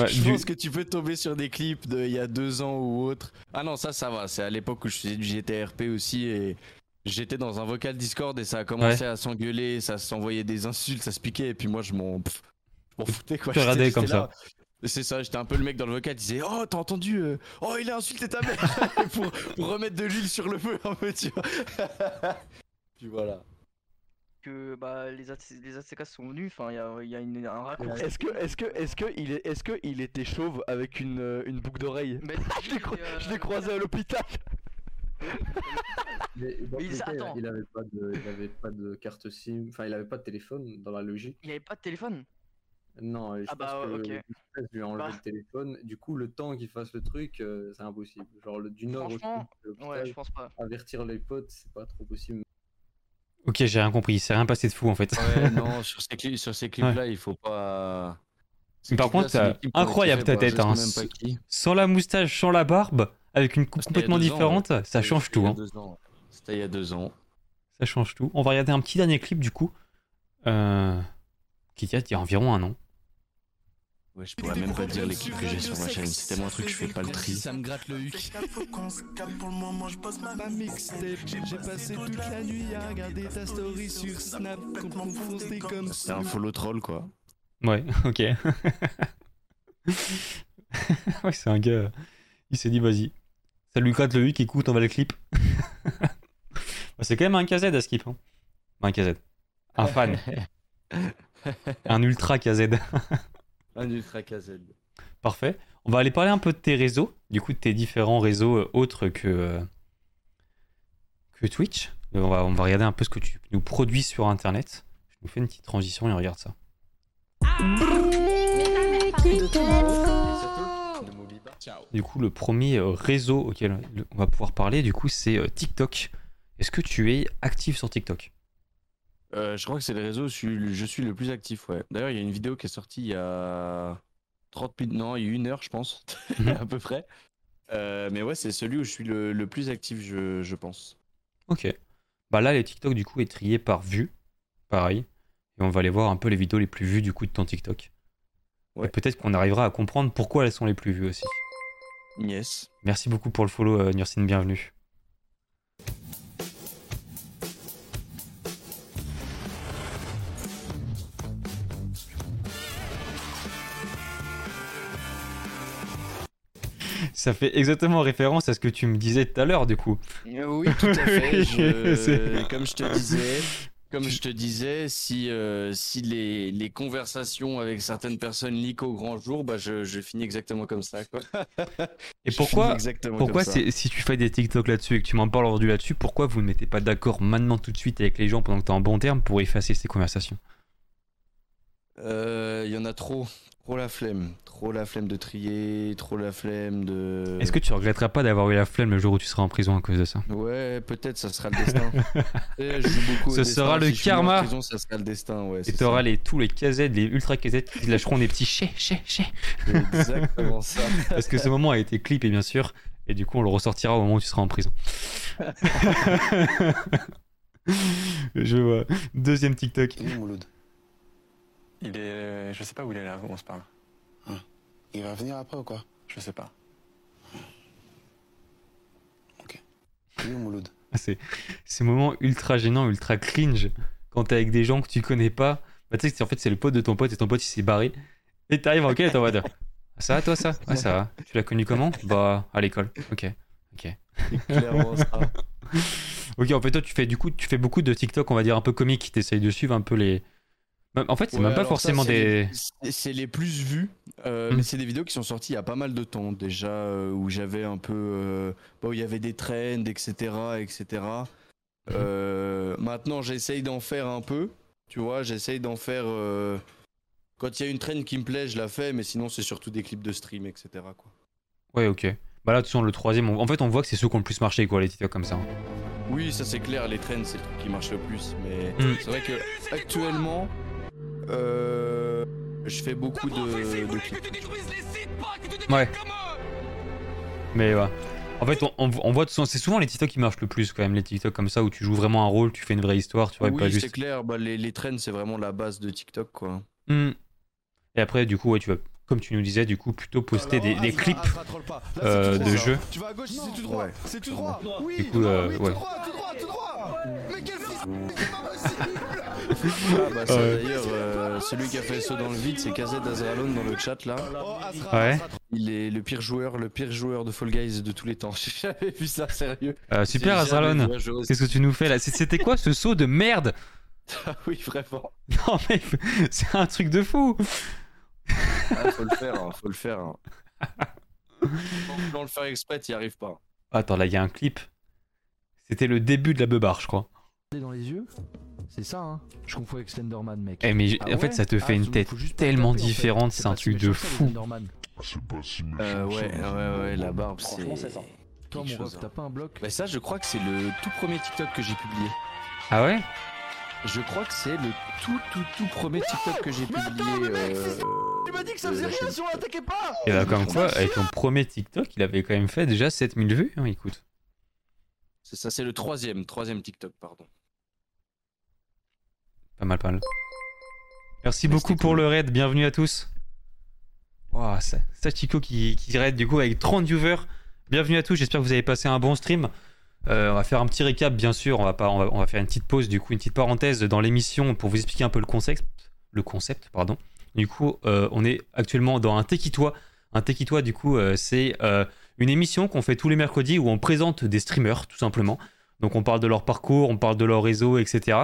Ouais, Je du- pense que tu peux tomber sur des clips de il y a deux ans ou autre. Ah non, ça, ça va. C'est à l'époque où je faisais du GTRP aussi et j'étais dans un vocal Discord et ça a commencé à s'engueuler, ça s'envoyait des insultes, ça se piquait et puis moi je m'en je foutais quoi. J'étais comme là. C'est ça, j'étais un peu le mec dans le vocal qui disait Oh, t'as entendu euh, Oh, il a insulté ta mère pour, pour remettre de l'huile sur le feu un peu, tu vois. puis voilà. que bah, les, les ACK sont venus, enfin il y a, il y a une- un raccourci. Est-ce que, est-ce que, est-ce que il est, est-ce que il était chauve avec une, euh, une boucle d'oreille Mais Je l'ai cro- euh, je l'ai croisé à l'hôpital. Mais Mais il avait pas de, il avait pas de carte SIM, enfin il avait pas de téléphone dans la logique. Il avait pas de téléphone Non, je Ah pense bah, que ok. lui a enlevé Bah. le téléphone. Du coup, le temps qu'il fasse le truc, euh, c'est impossible. Genre le, du nord au sud, Ouais, je pense pas. avertir les potes, c'est pas trop possible. Ok, j'ai rien compris. Il s'est rien passé de fou en fait. Ouais, non, sur ces, cli- sur ces clips-là, il faut pas. Mais par contre, c'est été incroyable ta tête, hein. Sans la moustache, sans la barbe, avec une coupe complètement ans, différente, ça change tout. Hein. C'était il y a deux ans. Ça change tout. On va regarder un petit dernier clip du coup. Euh... Qui date il y a environ un an. Ouais, je pourrais même pas dire les clips que j'ai sur ma chaîne. C'est tellement un truc que je fais pas le tri. Ça me gratte le huc. Ma mixtape, j'ai passé toute la nuit à regarder ta story sur Snap. Comme C'est un follow troll, quoi. Ouais, ok. ouais, c'est un gars. Il s'est dit, vas-y. Ça lui gratte le huc, écoute, on va le clip. C'est quand même un KZ à skip. Hein. Un KZ. Un fan. un ultra KZ. Un ultra KZ. Parfait. On va aller parler un peu de tes réseaux, du coup de tes différents réseaux euh, autres que, euh, que Twitch. On va, on va regarder un peu ce que tu nous produis sur Internet. Je nous fais une petite transition et on regarde ça. Du coup, le premier euh, réseau auquel on va pouvoir parler, du coup, c'est TikTok. Est-ce que tu es actif sur TikTok? Euh, je crois que c'est le réseau où je suis, le plus actif, ouais. D'ailleurs, il y a une vidéo qui est sortie il y a 30 minutes, non, il y a une heure, je pense, Mhm. à peu près. Euh, mais ouais, c'est celui où je suis le, le plus actif, je, je pense. Ok. Bah là, les TikTok, du coup, est trié par vue. Pareil. Et on va aller voir un peu les vidéos les plus vues, du coup, de ton TikTok. Ouais. Et peut-être qu'on arrivera à comprendre pourquoi elles sont les plus vues aussi. Yes. Merci beaucoup pour le follow, euh, Nursine, bienvenue. Ça fait exactement référence à ce que tu me disais tout à l'heure, du coup. Euh, Oui, tout à fait. Je- C'est- Comme je te disais, comme je te disais, si, euh, si les, les conversations avec certaines personnes leak au grand jour, bah je, je finis exactement comme ça. Quoi. Et pourquoi, pourquoi si tu fais des TikTok là-dessus et que tu m'en parles aujourd'hui là-dessus, pourquoi vous ne mettez pas d'accord maintenant tout de suite avec les gens pendant que tu es en bon terme pour effacer ces conversations? Euh, Il y en a trop. Trop la flemme. Trop la flemme de trier, trop la flemme de. Est-ce que tu regretteras pas d'avoir eu la flemme le jour où tu seras en prison à cause de ça? Ouais, peut-être, ça sera le destin. Eh, je joue beaucoup au Ce destin. sera le Si je finis en karma. prison, ça sera le destin, ouais. Et c'est t'auras les, tous les KZ, les ultra KZ qui lâcheront des petits chais, chais, chais. C'est exactement ça. Parce que ce moment a été clippé, bien sûr. Et du coup, on le ressortira au moment où tu seras en prison. Je vois. Deuxième TikTok. Il est. Je sais pas où il est là, où on se parle. Il va venir après ou quoi? Je sais pas. Ok. Oui, Mouloud? Ah, C'est ces moments ultra gênants, ultra cringe quand t'es avec des gens que tu connais pas. Bah, tu sais, c'est- en fait, c'est le pote de ton pote et ton pote il s'est barré. Et t'arrives en quête et t'es en mode Ah, Ça va toi ça? Ouais, ça va. Tu l'as connu comment? Bah, à l'école. Ok. Ok. Clairement ça. Ok, en fait, toi, tu fais du coup, tu fais beaucoup de TikTok, on va dire un peu comique. T'essayes de suivre un peu les. Même- En fait, c'est Ouais, même pas ça, forcément des. c'est- les plus vus, euh, mais c'est des vidéos qui sont sorties il y a pas mal de temps déjà, euh, où j'avais un peu. euh, bon, où il y avait des trends, etc. etc. Mhm. Euh, maintenant, j'essaye d'en faire un peu, tu vois, j'essaye d'en faire. Quand il y a une trend qui me plaît, je la fais, mais sinon, c'est surtout des clips de stream, etc. Quoi. Ouais, ok. Bah là, de toute façon, le troisième, on- en fait, on voit que c'est ceux qui ont le plus marché, quoi, les TikTok comme ça. Oui, ça c'est clair, les trends, c'est le truc qui marche le plus, mais Hmm. c'est vrai que actuellement, euh, je fais beaucoup de, de clips. Ouais. Mais ouais. En fait, on, on- voit, c'est souvent les TikTok qui marchent le plus, quand même, les TikTok comme ça, où tu joues vraiment un rôle, tu fais une vraie histoire, tu vois, oui, pas c'est juste. clair, bah, les, les trends, c'est vraiment la base de TikTok, quoi. Hmm. Et après, du coup, ouais, tu vas, comme tu nous disais, du coup, plutôt poster des, des clips euh, de jeux. Tu vas à gauche, c'est tout droit. Ouais. C'est tout droit. Oui, Du coup, tout droit, euh, oui, ouais. tout droit, tout droit, tout droit. Mais quel fils c'est pas possible. Ah, bah, ça, Ouais. d'ailleurs, euh, celui qui a fait le saut dans le vide, c'est KZ Azralon dans le chat, là. Ouais. Il est le pire joueur, le pire joueur de Fall Guys de tous les temps. J'ai jamais vu ça, sérieux. Euh, super, J'ai jamais Azralon. vu un jeu aussi- Qu'est-ce que tu nous fais là? C'est- C'était quoi ce saut de merde? Ah oui, vraiment. Non, mais c'est un truc de fou Ah, faut le faire, hein, faut le faire. hein. Sans le faire exprès, t'y arrives pas. Attends, là, il y a un clip. C'était le début de la beubar, je crois. Dans les yeux C'est ça, hein Je confonds avec Slenderman, mec. Eh, mais Ah en fait, ouais ça te fait Ah, une faut- tête tellement en fait. différente, c'est un truc de fou. Euh, ouais, ouais, ouais, la barbe, c'est. Franchement, c'est ça. Toi, mon t'as pas un bloc Bah, ça, je crois que c'est le tout premier TikTok que j'ai publié. Ah ouais? Je crois que c'est le tout, tout, tout premier TikTok que j'ai Mais publié. mec, euh, Tu m'as dit que ça de faisait rien si on l'attaquait pas. Et bah, comme quoi, avec ton premier TikTok, il avait quand même fait déjà 7000 vues, hein, écoute. C'est ça, c'est le troisième, troisième TikTok, pardon. Pas mal, pas mal. Merci beaucoup pour cool. le raid, bienvenue à tous. Wow, ça, Sachiko qui, qui raid du coup avec 30 viewers. Bienvenue à tous, j'espère que vous avez passé un bon stream. Euh, on va faire un petit récap, bien sûr. On va, pas, on, va, on va faire une petite pause, du coup, une petite parenthèse dans l'émission pour vous expliquer un peu le concept. Le concept, pardon. Du coup, euh, on est actuellement dans un Tekitois. Un Tekitois, du coup, euh, c'est une émission qu'on fait tous les mercredis où on présente des streamers, tout simplement. Donc, on parle de leur parcours, on parle de leur réseau, etc.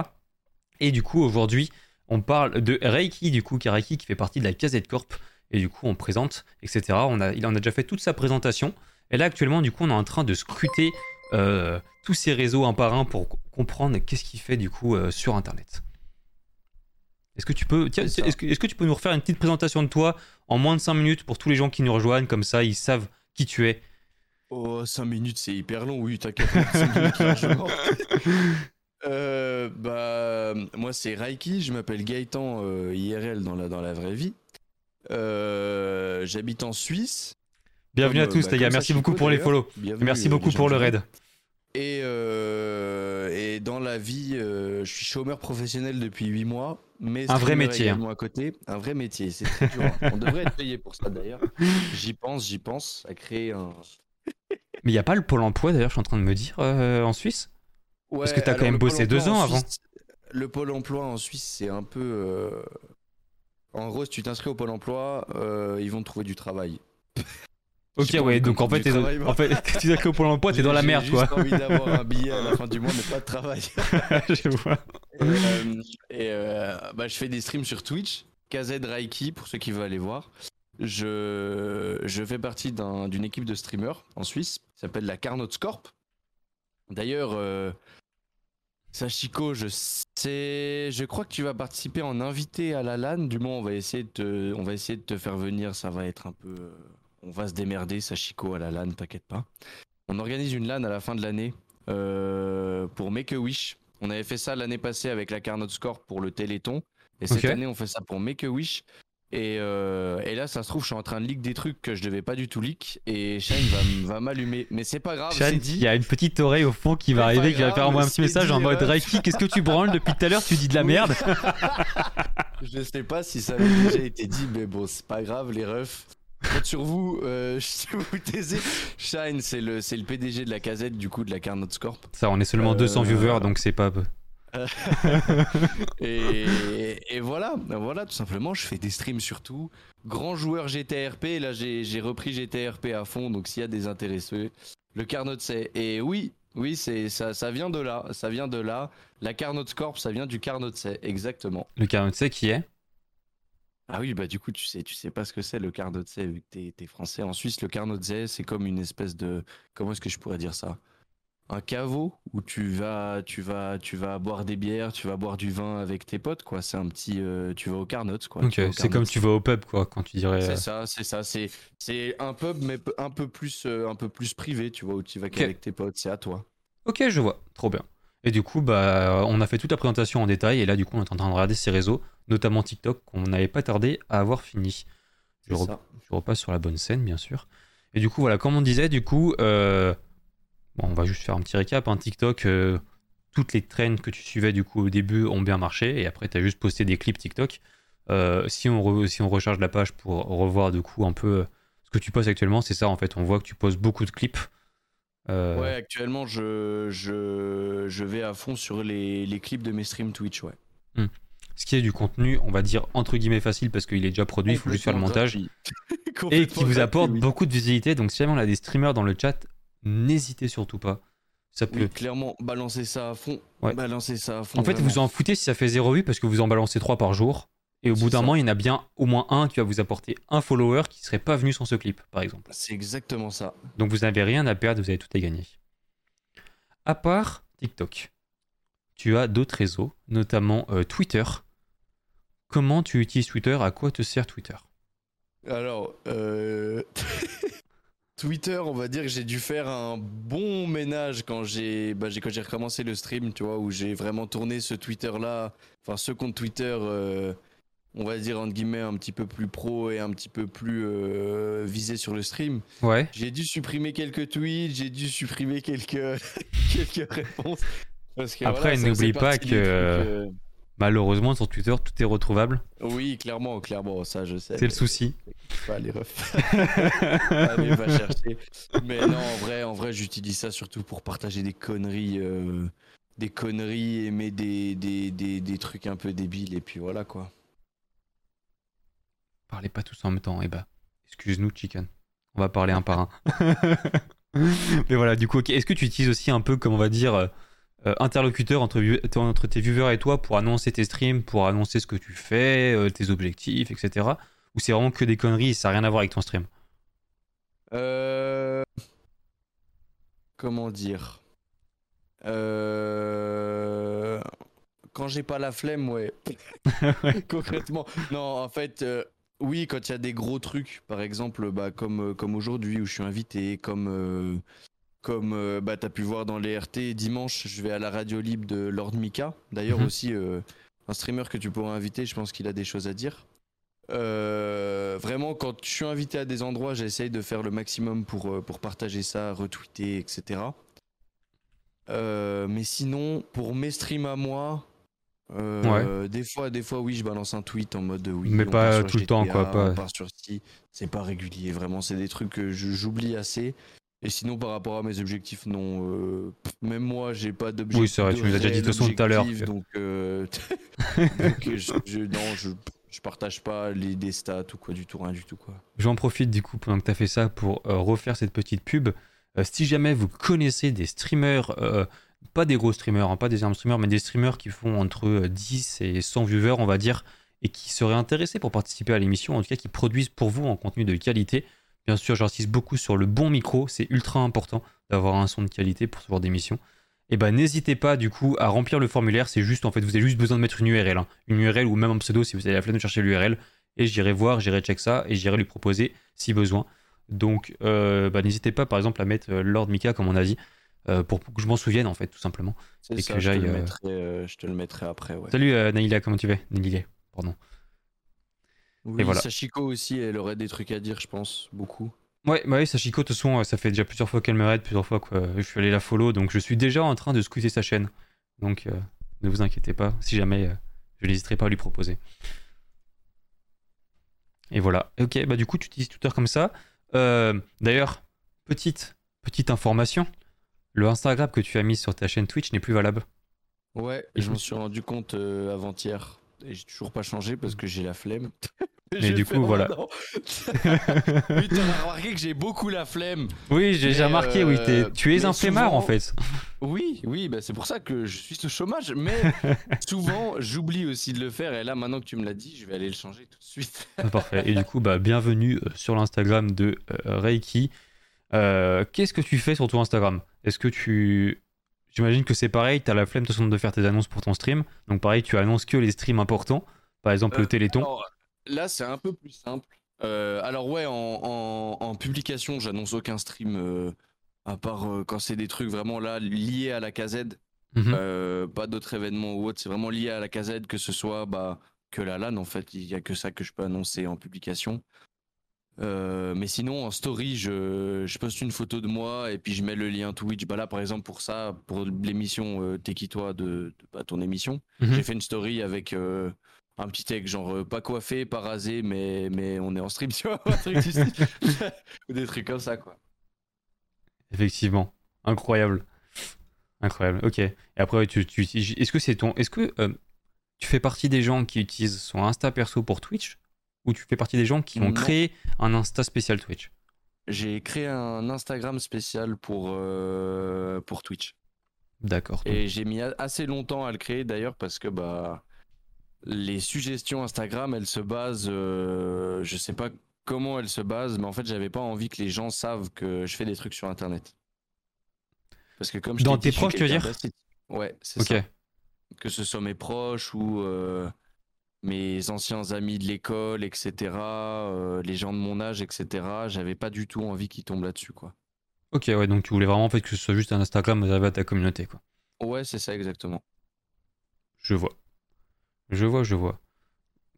Et du coup, aujourd'hui, on parle de Reiki, du coup, qui est Reiki qui fait partie de la Casette Corp. Et du coup, on présente, etc. On a, il en a déjà fait toute sa présentation. Et là, actuellement, du coup, on est en train de scruter euh, tous ces réseaux un par un pour co- comprendre qu'est-ce qu'il fait, du coup, euh, sur Internet. Est-ce que, tu peux, que, est-ce que tu peux nous refaire une petite présentation de toi en moins de 5 minutes pour tous les gens qui nous rejoignent? Comme ça, ils savent qui tu es. Oh, 5 minutes, c'est hyper long, oui, t'inquiète. Euh, bah, moi, c'est Raiki, je m'appelle Gaëtan euh, IRL dans la, dans la vraie vie. Euh, J'habite en Suisse. Bienvenue Comme, à tous, bah, les gars. Merci beaucoup pour les follow. Bienvenue, Merci euh, beaucoup pour le raid. Et, euh, et dans la vie, je suis chômeur professionnel depuis 8 mois. Mais Un vrai métier, hein. à côté. Un vrai métier, c'est très dur. hein. On devrait être payé pour ça d'ailleurs. J'y pense, j'y pense à créer un. Mais il n'y a pas le Pôle emploi, d'ailleurs, je suis en train de me dire, euh, en Suisse? Parce que t'as quand alors même bossé deux ans avant. Suisse- Le pôle emploi en Suisse, c'est un peu. euh, En gros, si tu t'inscris au pôle emploi, euh, ils vont te trouver du travail. Ok, J'ai ouais, donc en fait, travail, en fait, quand tu t'es au Pôle emploi, t'es dans la J'ai- merde, j'ai quoi. juste envie d'avoir un billet à la fin du mois, mais pas de travail. je vois. Et, euh, et, euh, bah, je fais des streams sur Twitch, KZ Raiki, pour ceux qui veulent aller voir. Je, je fais partie d'un- d'une équipe de streamers en Suisse, qui s'appelle la Carnot Corp. D'ailleurs, euh, Sachiko, je sais, je crois que tu vas participer en invité à la LAN. Du moins, on va essayer de te, on va essayer de te faire venir. Ça va être un peu, euh, on va se démerder, Sachiko à la LAN, t'inquiète pas. On organise une LAN à la fin de l'année euh, pour Make a Wish. On avait fait ça l'année passée avec la Carnot Score pour le Téléthon. Et cette année, on fait ça pour Make a Wish. Et, euh, et là, ça se trouve, je suis en train de leak des trucs que je devais pas du tout leak. Et Shine va, m'allumer. Mais c'est pas grave, Chan, c'est il y a une petite oreille au fond qui va arriver, qui va faire envoyer un petit message en mode ouais. Reiki, qu'est-ce que tu branles depuis tout à l'heure? Tu dis de la Oui. merde Je sais pas si ça avait déjà été dit, mais bon, c'est pas grave, les refs. compte sur vous. Euh, je vous taisez. Shine, c'est le, le PDG de la casette, du coup, de la Carnot Corp. Ça, on est seulement 200 Euh, viewers, donc c'est pas. Et, et voilà, voilà, tout simplement, je fais des streams surtout. Grand joueur GTRP, là j'ai repris GTRP à fond, donc s'il y a des intéressés, le Carnot c'est. Et oui, oui, c'est ça, ça vient de là, ça vient de là. La Carnot Corp, ça vient du Carnot c'est, exactement. Le 47 qui est? Ah oui, bah du coup, tu sais, tu sais pas ce que c'est le Carnot vu que t'es français. En Suisse, le Carnot c'est comme une espèce de. Comment est-ce que je pourrais dire ça? Un caveau où tu vas, tu vas, tu vas boire des bières, tu vas boire du vin avec tes potes, quoi. C'est un petit, euh, tu vas au Carnot, quoi. Ok, c'est comme tu vas au pub, quoi, quand tu dirais. C'est euh, ça, c'est ça, c'est, c'est un pub, mais un peu plus, euh, un peu plus privé, tu vois, où tu vas qu'avec tes potes, c'est à toi. Ok, je vois, trop bien. Et du coup, bah, on a fait toute la présentation en détail, et là, du coup, on est en train de regarder ces réseaux, notamment TikTok, qu'on n'avait pas tardé à avoir fini. Je, repasse sur la bonne scène, bien sûr. Et du coup, voilà, comme on disait, du coup, euh, bon, on va juste faire un petit récap. Hein, TikTok, euh, toutes les trends que tu suivais, du coup, au début, ont bien marché, et après, tu as juste posté des clips TikTok. Euh, si, on re- si on recharge la page pour revoir, du coup, un peu euh, ce que tu postes actuellement, c'est ça, en fait, on voit que tu postes beaucoup de clips. Euh, Ouais, actuellement, je, je, je vais à fond sur les, les clips de mes streams Twitch, ouais. ce qui est du contenu, on va dire entre guillemets facile parce qu'il est déjà produit, il faut juste faire le montage et qui vous apporte beaucoup de visibilité. Donc si jamais on a des streamers dans le chat, n'hésitez surtout pas. Ça peut. Oui, clairement, balancer ça à fond. Ouais. Balancer ça à fond. en fait, vraiment. vous en foutez si ça fait 0 vues parce que vous en balancez 3 par jour. Et au bout d'un moment, il y en a bien au moins un qui va vous apporter un follower qui serait pas venu sans ce clip, par exemple. C'est exactement ça. Donc vous n'avez rien à perdre, vous avez tout à gagner. À part TikTok, tu as d'autres réseaux, notamment euh, Twitter. Comment tu utilises Twitter? À quoi te sert Twitter? Alors, euh, Twitter, on va dire que j'ai dû faire un bon ménage quand j'ai bah, quand j'ai recommencé le stream, tu vois, où j'ai vraiment tourné ce Twitter-là, enfin ce compte Twitter, euh, on va dire entre guillemets un petit peu plus pro et un petit peu plus euh, visé sur le stream. Ouais. J'ai dû supprimer quelques tweets, j'ai dû supprimer quelques quelques réponses. Parce que, Après, voilà, n'oublie pas que- Malheureusement, sur Twitter, tout est retrouvable. Oui, clairement, clairement, ça je sais. C'est le souci. Pas les refs. Allez, va chercher. Mais non, en vrai, en vrai, j'utilise ça surtout pour partager des conneries, euh, des conneries, aimer des, des, des, des trucs un peu débiles, et puis voilà quoi. Parlez pas tous en même temps. Eh bah, excuse-nous, Chicken. On va parler un par un. Mais voilà, du coup, est-ce que tu utilises aussi un peu, comme on va dire, euh, interlocuteur entre, tes viewers et toi pour annoncer tes streams, pour annoncer ce que tu fais, euh, tes objectifs, etc. Ou c'est vraiment que des conneries et ça n'a rien à voir avec ton stream? Euh... Comment dire? Euh... Quand j'ai pas la flemme, ouais. Concrètement. Non, en fait, euh, oui, quand il y a des gros trucs, par exemple, bah, comme, euh, comme aujourd'hui où je suis invité, comme, euh, comme euh, bah, tu as pu voir dans les RT, dimanche, je vais à la radio libre de Lord Mika. D'ailleurs, Mhm. aussi, euh, un streamer que tu pourras inviter, je pense qu'il a des choses à dire. Euh, vraiment, quand je suis invité à des endroits, j'essaye de faire le maximum pour, euh, pour partager ça, retweeter, etc. Mais sinon, pour mes streams à moi, des fois, des fois, oui, je balance un tweet en mode oui. Mais on pas tout le temps, quoi, pas- On part sur ci. C'est pas régulier, vraiment. C'est des trucs que j'oublie assez. Et sinon, par rapport à mes objectifs, non. euh, même moi, j'ai pas d'objectif. Oui, c'est vrai, tu nous as déjà dit de tout à l'heure Donc, euh, donc, euh, je, je- non, je, je partage pas les, des stats ou quoi du tout, rien du tout, quoi. J'en profite du coup pendant que tu as fait ça pour euh, refaire cette petite pub. Si jamais vous connaissez des streamers, pas des gros streamers, hein, pas des énormes streamers, mais des streamers qui font entre euh, 10 et 100 viewers, on va dire, et qui seraient intéressés pour participer à l'émission, en tout cas qui produisent pour vous un contenu de qualité. Bien sûr, j'insiste beaucoup sur le bon micro, c'est ultra important d'avoir un son de qualité pour ce genre d'émission. Et ben n'hésitez pas du coup à remplir le formulaire, c'est juste en fait vous avez juste besoin de mettre une URL, hein. une URL ou même un pseudo si vous avez la flemme de chercher l'URL et j'irai voir, j'irai check ça et j'irai lui proposer si besoin. Donc euh, bah, n'hésitez pas par exemple à mettre euh, Lord Mika comme on a dit euh, pour que je m'en souvienne en fait tout simplement. C'est Et ça, que je te, le euh, mettrai, je te le mettrai après, ouais. Salut Naïla, comment tu vas? Naïla, pardon. Oui, voilà. Sachiko aussi, elle aurait des trucs à dire, je pense, beaucoup. Ouais, bah ouais, Sachiko, de toute façon, euh, ça fait déjà plusieurs fois qu'elle me raid, plusieurs fois que euh, je suis allé la follow, donc je suis déjà en train de squeezer sa chaîne. Donc euh, ne vous inquiétez pas, si jamais euh, je n'hésiterai pas à lui proposer. Et voilà. Ok, bah du coup, tu utilises Twitter comme ça. Euh, D'ailleurs, petite, petite information. Le Instagram que tu as mis sur ta chaîne Twitch n'est plus valable. Ouais, je m'en me suis rendu compte avant-hier. Et j'ai toujours pas changé parce que j'ai la flemme. Mais J'ai du coup, voilà. oui, t'as remarqué que j'ai beaucoup la flemme. Oui, j'ai déjà remarqué, oui, euh, tu es un flemmard en fait. Oui, oui, bah c'est pour ça que je suis au chômage. Mais souvent, j'oublie aussi de le faire. Et là, maintenant que tu me l'as dit, je vais aller le changer tout de suite. Ah, Parfait. Et du coup, bah, bienvenue euh, sur l'Instagram de euh, Reiki. Euh, Qu'est-ce que tu fais sur ton Instagram? Est-ce que tu. J'imagine que c'est pareil, tu as la flemme de, de faire tes annonces pour ton stream. Donc, pareil, tu annonces que les streams importants. Par exemple, Euh, le Téléthon. alors, là, c'est un peu plus simple. Euh, alors ouais, en, en- en publication, j'annonce aucun stream euh, à part euh, quand c'est des trucs vraiment là liés à la KZ. Mhm. Euh, pas d'autres événements ou autres. C'est vraiment lié à la KZ, que ce soit bah, que la LAN en fait. Il y a que ça que je peux annoncer en publication. Euh, mais sinon, en story, je, je poste une photo de moi et puis je mets le lien Twitch. Bah là, par exemple, pour ça, pour l'émission euh, T'es qui toi de, de- bah, ton émission, Mhm. j'ai fait une story avec euh, un petit texte genre euh, pas coiffé, pas rasé, mais, mais on est en stream, tu vois. Ou des trucs comme ça, quoi. Effectivement. Incroyable. Incroyable. Ok. Et après, tu, tu Est-ce que c'est ton. Est-ce que tu fais partie des gens qui utilisent son Insta perso pour Twitch? Ou tu fais partie des gens qui ont Non. créé un Insta spécial Twitch J'ai créé un Instagram spécial pour, euh, pour Twitch. D'accord. Et j'ai mis assez longtemps à le créer d'ailleurs parce que bah les suggestions Instagram elles se basent euh, je sais pas comment elles se basent mais en fait j'avais pas envie que les gens savent que je fais des trucs sur internet. Parce que comme je Dans tes dit, proches, tu veux dire? Ouais, c'est Ok. ça. Que ce soit mes proches ou euh, mes anciens amis de l'école, etc. euh, les gens de mon âge, etc. J'avais pas du tout envie qu'ils tombent là-dessus quoi. Ok, ouais, donc tu voulais vraiment en fait que ce soit juste un Instagram réservé à ta communauté, quoi. Ouais, c'est ça exactement. Je vois. Je vois, je vois.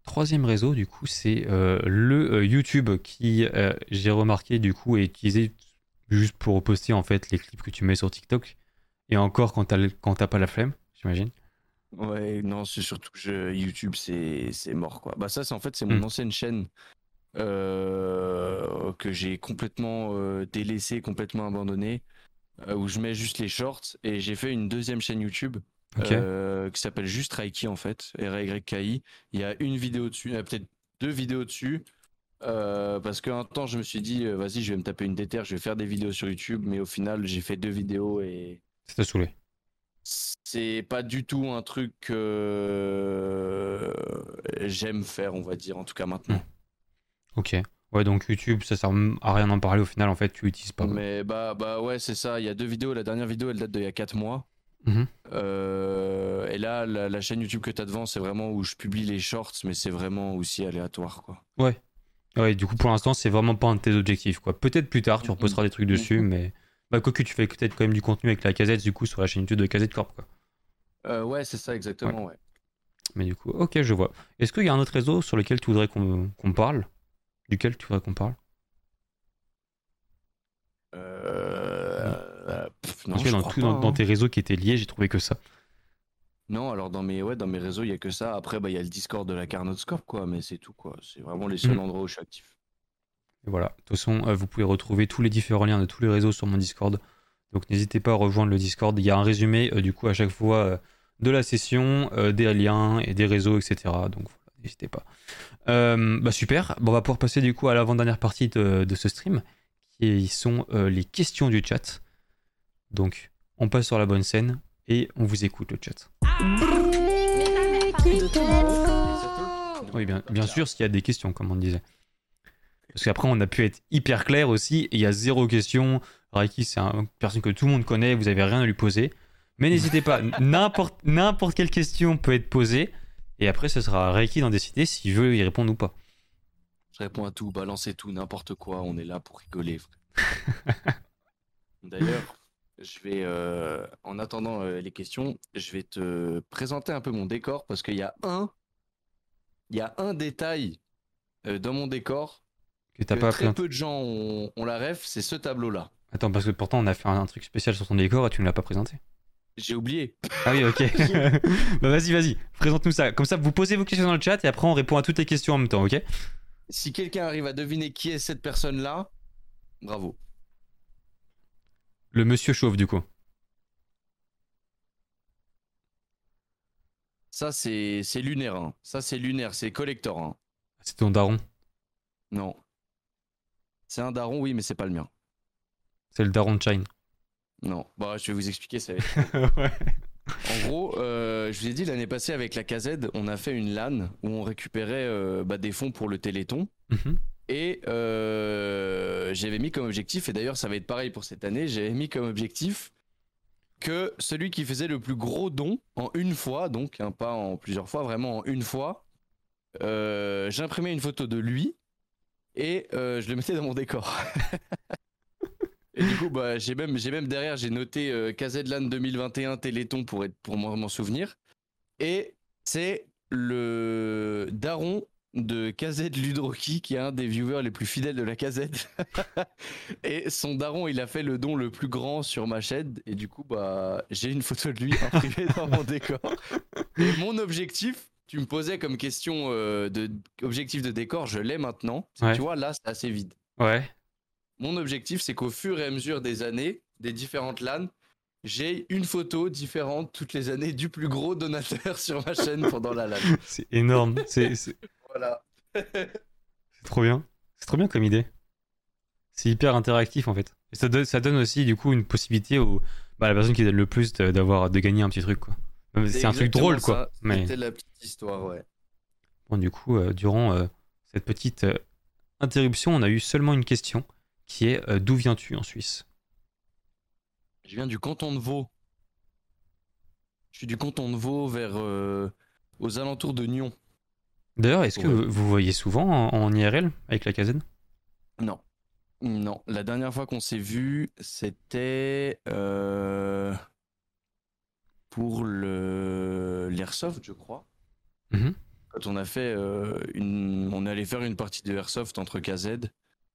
Troisième réseau, du coup, c'est euh, le euh, YouTube qui, j'ai remarqué, du coup, est utilisé juste pour poster en fait les clips que tu mets sur TikTok. Et encore quand t'as le- quand t'as pas la flemme, j'imagine. Ouais, non, c'est surtout que je- YouTube, c'est c'est mort, quoi. Bah ça, c'est en fait, c'est mon Hmm. ancienne chaîne euh, que j'ai complètement euh, délaissée, complètement abandonnée, euh, où je mets juste les shorts. Et j'ai fait une deuxième chaîne YouTube qui s'appelle juste Reiki, en fait, R-Y-K-I. Il y a une vidéo dessus, il y a peut-être deux vidéos dessus. euh, parce qu'un temps, je me suis dit, euh, vas-y, je vais me taper une déterre, je vais faire des vidéos sur YouTube. Mais au final, j'ai fait deux vidéos et Ça t'a saoulé. C'est pas du tout un truc que euh, j'aime faire, on va dire, en tout cas maintenant. Ok. Ouais, donc YouTube, ça sert à rien d'en parler au final, en fait, tu l'utilises pas. Mais bah, bah ouais, c'est ça. Il y a deux vidéos. La dernière vidéo, elle date d'il y a 4 mois. Mhm. Euh, et là, la, la chaîne YouTube que tu as devant, c'est vraiment où je publie les shorts, mais c'est vraiment aussi aléatoire, quoi. Ouais, du coup, pour l'instant, c'est vraiment pas un de tes objectifs, quoi. Peut-être plus tard, tu reposteras des trucs dessus, mais. Bah, quoi que tu fais peut-être quand même du contenu avec la casette, du coup, sur la chaîne YouTube de Casette Corp, quoi. Euh, ouais, c'est ça, exactement, ouais. Mais du coup, ok, je vois. Est-ce qu'il y a un autre réseau sur lequel tu voudrais qu'on parle? Duquel tu voudrais qu'on parle? Euh, euh, pff, non, Parce que je dans, crois tout- pas, dans, dans hein. tes réseaux qui étaient liés, j'ai trouvé que ça. Non, alors dans mes, ouais, dans mes réseaux, il y a que ça. Après, bah, il y a le Discord de la Carnotscope, quoi, mais c'est tout, quoi. C'est vraiment les seuls Mhm. endroits où je suis actif. Et voilà. De toute façon, euh, vous pouvez retrouver tous les différents liens de tous les réseaux sur mon Discord. Donc n'hésitez pas à rejoindre le Discord. Il y a un résumé, euh, du coup, à chaque fois euh, de la session, euh, des liens et des réseaux, etc. Donc voilà, n'hésitez pas. Euh, bah super. On va pouvoir passer du coup à l'avant-dernière partie de, ce stream, qui sont euh, les questions du chat. Donc, on passe sur la bonne scène et on vous écoute le chat. Oui, bien sûr, s'il y a des questions, comme on disait. Parce qu'après, on a pu être hyper clair aussi, et il y a zéro question. Raiki, c'est une personne que tout le monde connaît, vous avez rien à lui poser. Mais n'hésitez pas, n'importe n'importe quelle question peut être posée, et après, ce sera à Raiki d'en décider s'il veut y répondre ou pas. Je réponds à tout, balancez tout, n'importe quoi, on est là pour rigoler. frère. D'ailleurs, je vais, euh, en attendant euh, les questions, je vais te présenter un peu mon décor parce qu'il y a un, il y a un détail euh, dans mon décor Que t'as que pas très présenté. peu de gens ont, ont la ref, c'est ce tableau-là. Attends, parce que pourtant, on a fait un, un truc spécial sur ton décor et tu ne l'as pas présenté. J'ai oublié. Ah oui, ok. bah vas-y, vas-y, présente-nous ça. Comme ça, vous posez vos questions dans le chat et après, on répond à toutes les questions en même temps, ok? Si quelqu'un arrive à deviner qui est cette personne-là, bravo. Le monsieur chauve, du coup. Ça, c'est c'est lunaire. hein. Ça, c'est lunaire. C'est collector. hein. C'est ton daron? Non. C'est un daron, oui, mais c'est pas le mien. C'est le daron de Shine. Non. Bah, je vais vous expliquer. Ça ouais. En gros, euh, je vous ai dit, l'année passée, avec la KZ, on a fait une LAN où on récupérait euh, bah, des fonds pour le Téléthon. Mhm. Et euh, j'avais mis comme objectif, et d'ailleurs ça va être pareil pour cette année, j'avais mis comme objectif que celui qui faisait le plus gros don en une fois, donc hein, pas en plusieurs fois, vraiment en une fois, j'imprimais une photo de lui et euh, je le mettais dans mon décor. et du coup, bah, j'ai même, même derrière, j'ai noté euh, KZLAN 2021 Téléthon pour, pour m'en m'en souvenir. Et c'est le daron de KZ Ludroki, qui est un des viewers les plus fidèles de la KZ. et son daron, il a fait le don le plus grand sur ma chaîne. Et du coup, bah, j'ai une photo de lui imprimée dans mon décor. Et mon objectif, tu me posais comme question euh, de objectif de décor, je l'ai maintenant. Ouais. Tu vois, là, c'est assez vide. Ouais. Mon objectif, c'est qu'au fur et à mesure des années, des différentes LAN, j'ai une photo différente toutes les années du plus gros donateur sur ma chaîne pendant la LAN. C'est énorme. C'est Voilà. c'est trop bien. C'est trop bien comme idée. C'est hyper interactif en fait. Et ça, donne, ça donne aussi du coup une possibilité au, bah, à la personne qui donne le plus d'avoir de gagner un petit truc quoi. C'est un truc drôle ça. quoi. Mais C'était la petite histoire, ouais. bon, du coup, euh, durant euh, cette petite euh, interruption, on a eu seulement une question qui est d'où viens-tu en Suisse? Je viens du canton de Vaud. Je suis du canton de Vaud vers aux alentours de Nyon. D'ailleurs, est-ce que Ouais. vous vous voyez souvent en, en IRL avec la KZ Non. Non. La dernière fois qu'on s'est vu, c'était pour le l'airsoft, je crois. Mhm. Quand on a fait euh, une, on allait faire une partie de airsoft entre KZ.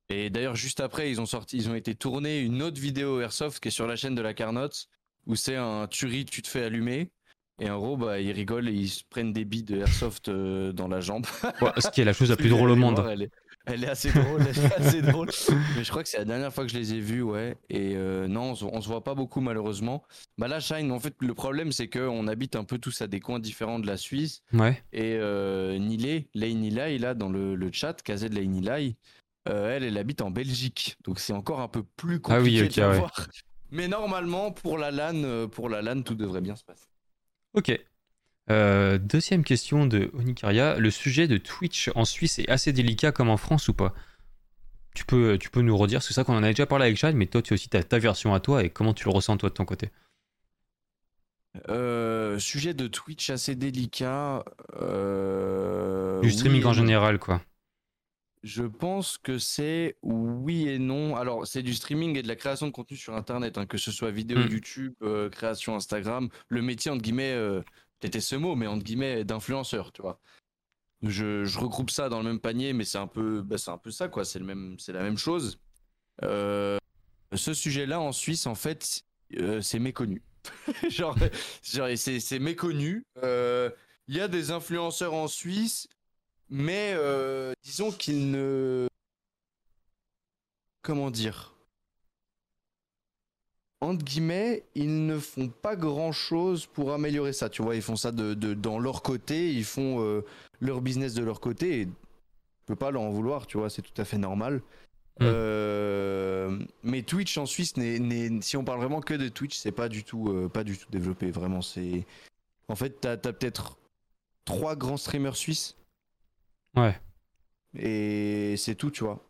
Et d'ailleurs, juste après, ils ont sorti, ils ont été tournés une autre vidéo airsoft qui est sur la chaîne de la Carnotte, où c'est un tuerie, tu te fais allumer. Et en gros, bah, ils rigolent et ils se prennent des billes de airsoft euh, dans la jambe. Ouais, Ce qui est la chose la plus drôle au monde. voir, Elle est, elle est assez drôle, elle est assez drôle. Mais je crois que c'est la dernière fois que je les ai vus, ouais. Et euh, non, on on se voit pas beaucoup malheureusement. Bah là, Shine, en fait, le problème c'est qu'on habite un peu tous à des coins différents de la Suisse. Ouais. Et euh, Nilay, Lay Nilay, là, dans le, le chat, KZ Lay Nilay, euh, elle, elle habite en Belgique. Donc c'est encore un peu plus Ah oui, compliqué ok, de la ouais. voir. Mais normalement, pour la LAN, euh, pour la LAN, tout devrait bien se passer. Ok. Euh, deuxième question de Onikaria. Le sujet de Twitch en Suisse est assez délicat comme en France ou pas? Tu peux, tu peux nous redire, c'est ça qu'on en a déjà parlé avec Shine, mais toi tu as aussi ta, ta version à toi et comment tu le ressens toi de ton côté? Euh, sujet de Twitch assez délicat. euh, Du streaming oui en général quoi. Je pense que c'est oui et non. Alors, c'est du streaming et de la création de contenu sur Internet, hein, que ce soit vidéo Mm. YouTube, euh, création Instagram. Le métier, entre guillemets, c'était ce mot, mais entre guillemets, d'influenceur, tu vois. Je, regroupe ça dans le même panier, mais c'est un peu, bah, c'est un peu ça, quoi. C'est le même, c'est la même chose. Euh, ce sujet-là, en Suisse, en fait, euh, c'est méconnu. genre, c'est, méconnu. Euh, Il y a des influenceurs en Suisse, mais disons qu'ils ne. Comment dire Entre guillemets, ils ne font pas grand chose pour améliorer ça. Tu vois, ils font ça de, de- dans leur côté, ils font euh, leur business de leur côté. Et je peux pas leur en vouloir, tu vois, c'est tout à fait normal. Mm. Euh, mais Twitch en Suisse, si on parle vraiment que de Twitch, c'est pas du tout, euh, pas du tout développé. Vraiment, c'est. En fait, t'as as, peut-être trois grands streamers suisses Ouais. et c'est tout, tu vois.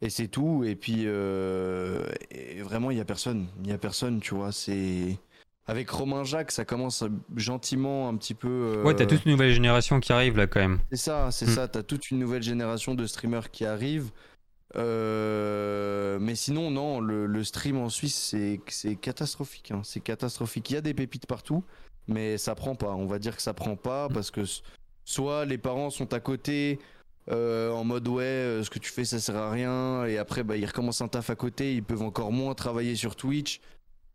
Et c'est tout. Et puis, euh, et vraiment, il y a personne. Il y a personne, tu vois. C'est avec Romain Jacques, ça commence gentiment un petit peu. euh, Ouais, t'as toute une nouvelle génération qui arrive là quand même. C'est ça, c'est Hmm. ça. T'as toute une nouvelle génération de streamers qui arrivent. Euh, mais sinon, non, le, le stream en Suisse, c'est catastrophique. hein. C'est catastrophique. Il y a des pépites partout, mais ça prend pas. On va dire que ça prend pas parce que soit les parents sont à côté euh, en mode ouais, euh, ce que tu fais ça sert à rien, et après bah, ils recommencent un taf à côté, ils peuvent encore moins travailler sur Twitch,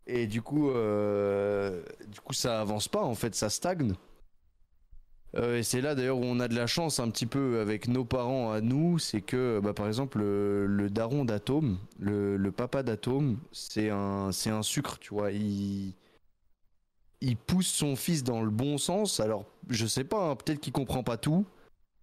et du coup, euh, du coup ça avance pas en fait, ça stagne. Et c'est là d'ailleurs où on a de la chance un petit peu avec nos parents à nous, c'est que bah, par exemple le, daron d'Atome, le, le papa d'Atome, c'est un, c'est un sucre, tu vois. Il, il pousse son fils dans le bon sens. Alors je sais pas, hein, peut-être qu'il comprend pas tout,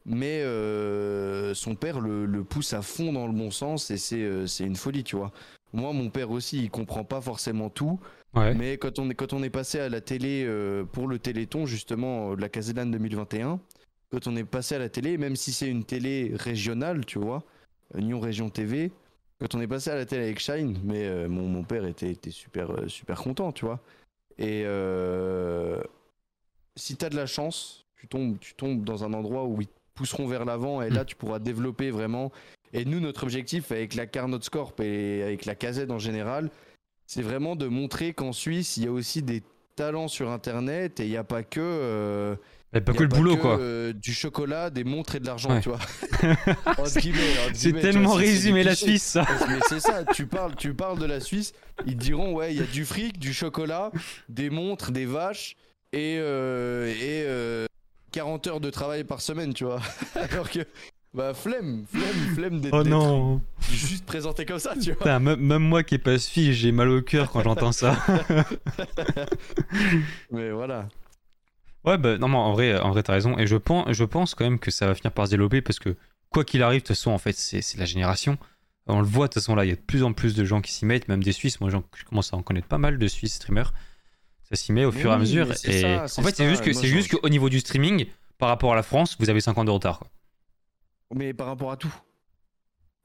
mais euh, son père le, le pousse à fond dans le bon sens et c'est, euh, c'est une folie, tu vois. Moi, mon père aussi, il comprend pas forcément tout. Ouais. Mais quand on est, quand on est passé à la télé euh, pour le Téléthon, justement, de la Caselane 2021, quand on est passé à la télé, même si c'est une télé régionale, tu vois, Nyon Région TV, quand on est passé à la télé avec Shine, mais mon, mon père était, était super, super content, tu vois. Et si tu as de la chance, tu tombes, tu tombes dans un endroit où ils te pousseront vers l'avant et là, tu pourras développer vraiment. Et nous, notre objectif avec la Carnot Corp et avec la Casette en général, c'est vraiment de montrer qu'en Suisse, il y a aussi des talents sur Internet et il n'y a pas que. euh, Mais pas que le boulot, que, quoi. euh, du chocolat, des montres et de l'argent, Ouais. tu vois. C'est tellement résumé la. Suisse, ça. Mais c'est ça, tu parles, tu parles de la Suisse, ils te diront ouais, il y a du fric, du chocolat, des montres, des vaches et, euh, et euh, 40 heures de travail par semaine, tu vois. Alors que bah flemme, flemme, flemme d'être Oh non. juste présenté comme ça, tu vois. Putain, même, moi qui ai pas suivi, j'ai mal au cœur quand j'entends ça. Mais voilà. Ouais, bah non, mais en vrai, en vrai t'as raison. Et je pense, je pense quand même que ça va finir par se développer parce que quoi qu'il arrive, de toute façon, en fait, c'est la génération. On le voit, de toute façon, là, il y a de plus en plus de gens qui s'y mettent, même des Suisses. Moi, je commence à en connaître pas mal de Suisses streamers. Ça s'y met au fur et à oui, mesure. Et ça, en fait, c'est juste que c'est juste qu'au niveau du streaming, par rapport à la France, vous avez 5 ans de retard. Quoi. Mais par rapport à tout.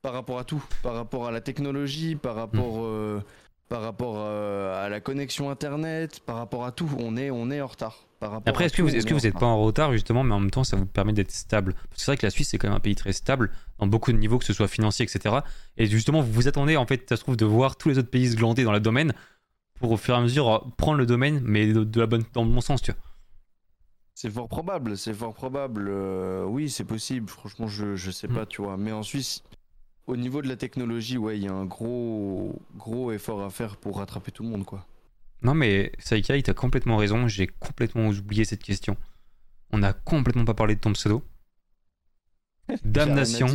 Par rapport à tout. Par rapport à la technologie, par rapport, euh, par rapport euh, à la connexion internet, par rapport à tout. On est, on est en retard. Par Après, est-ce que vous, est-ce que vous n'êtes pas en retard justement, mais en même temps, ça vous permet d'être stable? Parce que c'est vrai que la Suisse, c'est quand même un pays très stable dans beaucoup de niveaux, que ce soit financier, etc. Et justement, vous vous attendez, en fait, ça se trouve, de voir tous les autres pays se glander dans le domaine pour au fur et à mesure prendre le domaine, mais de, de la bonne, dans le bon sens, tu vois. C'est fort probable, c'est fort probable. euh, oui, c'est possible. Franchement, je, je sais Mm. pas, tu vois. Mais en Suisse, au niveau de la technologie, ouais, il y a un gros, gros effort à faire pour rattraper tout le monde, quoi. Non, mais Saika, il t'a complètement raison. J'ai complètement oublié cette question. On n'a complètement pas parlé de ton pseudo. Damnation.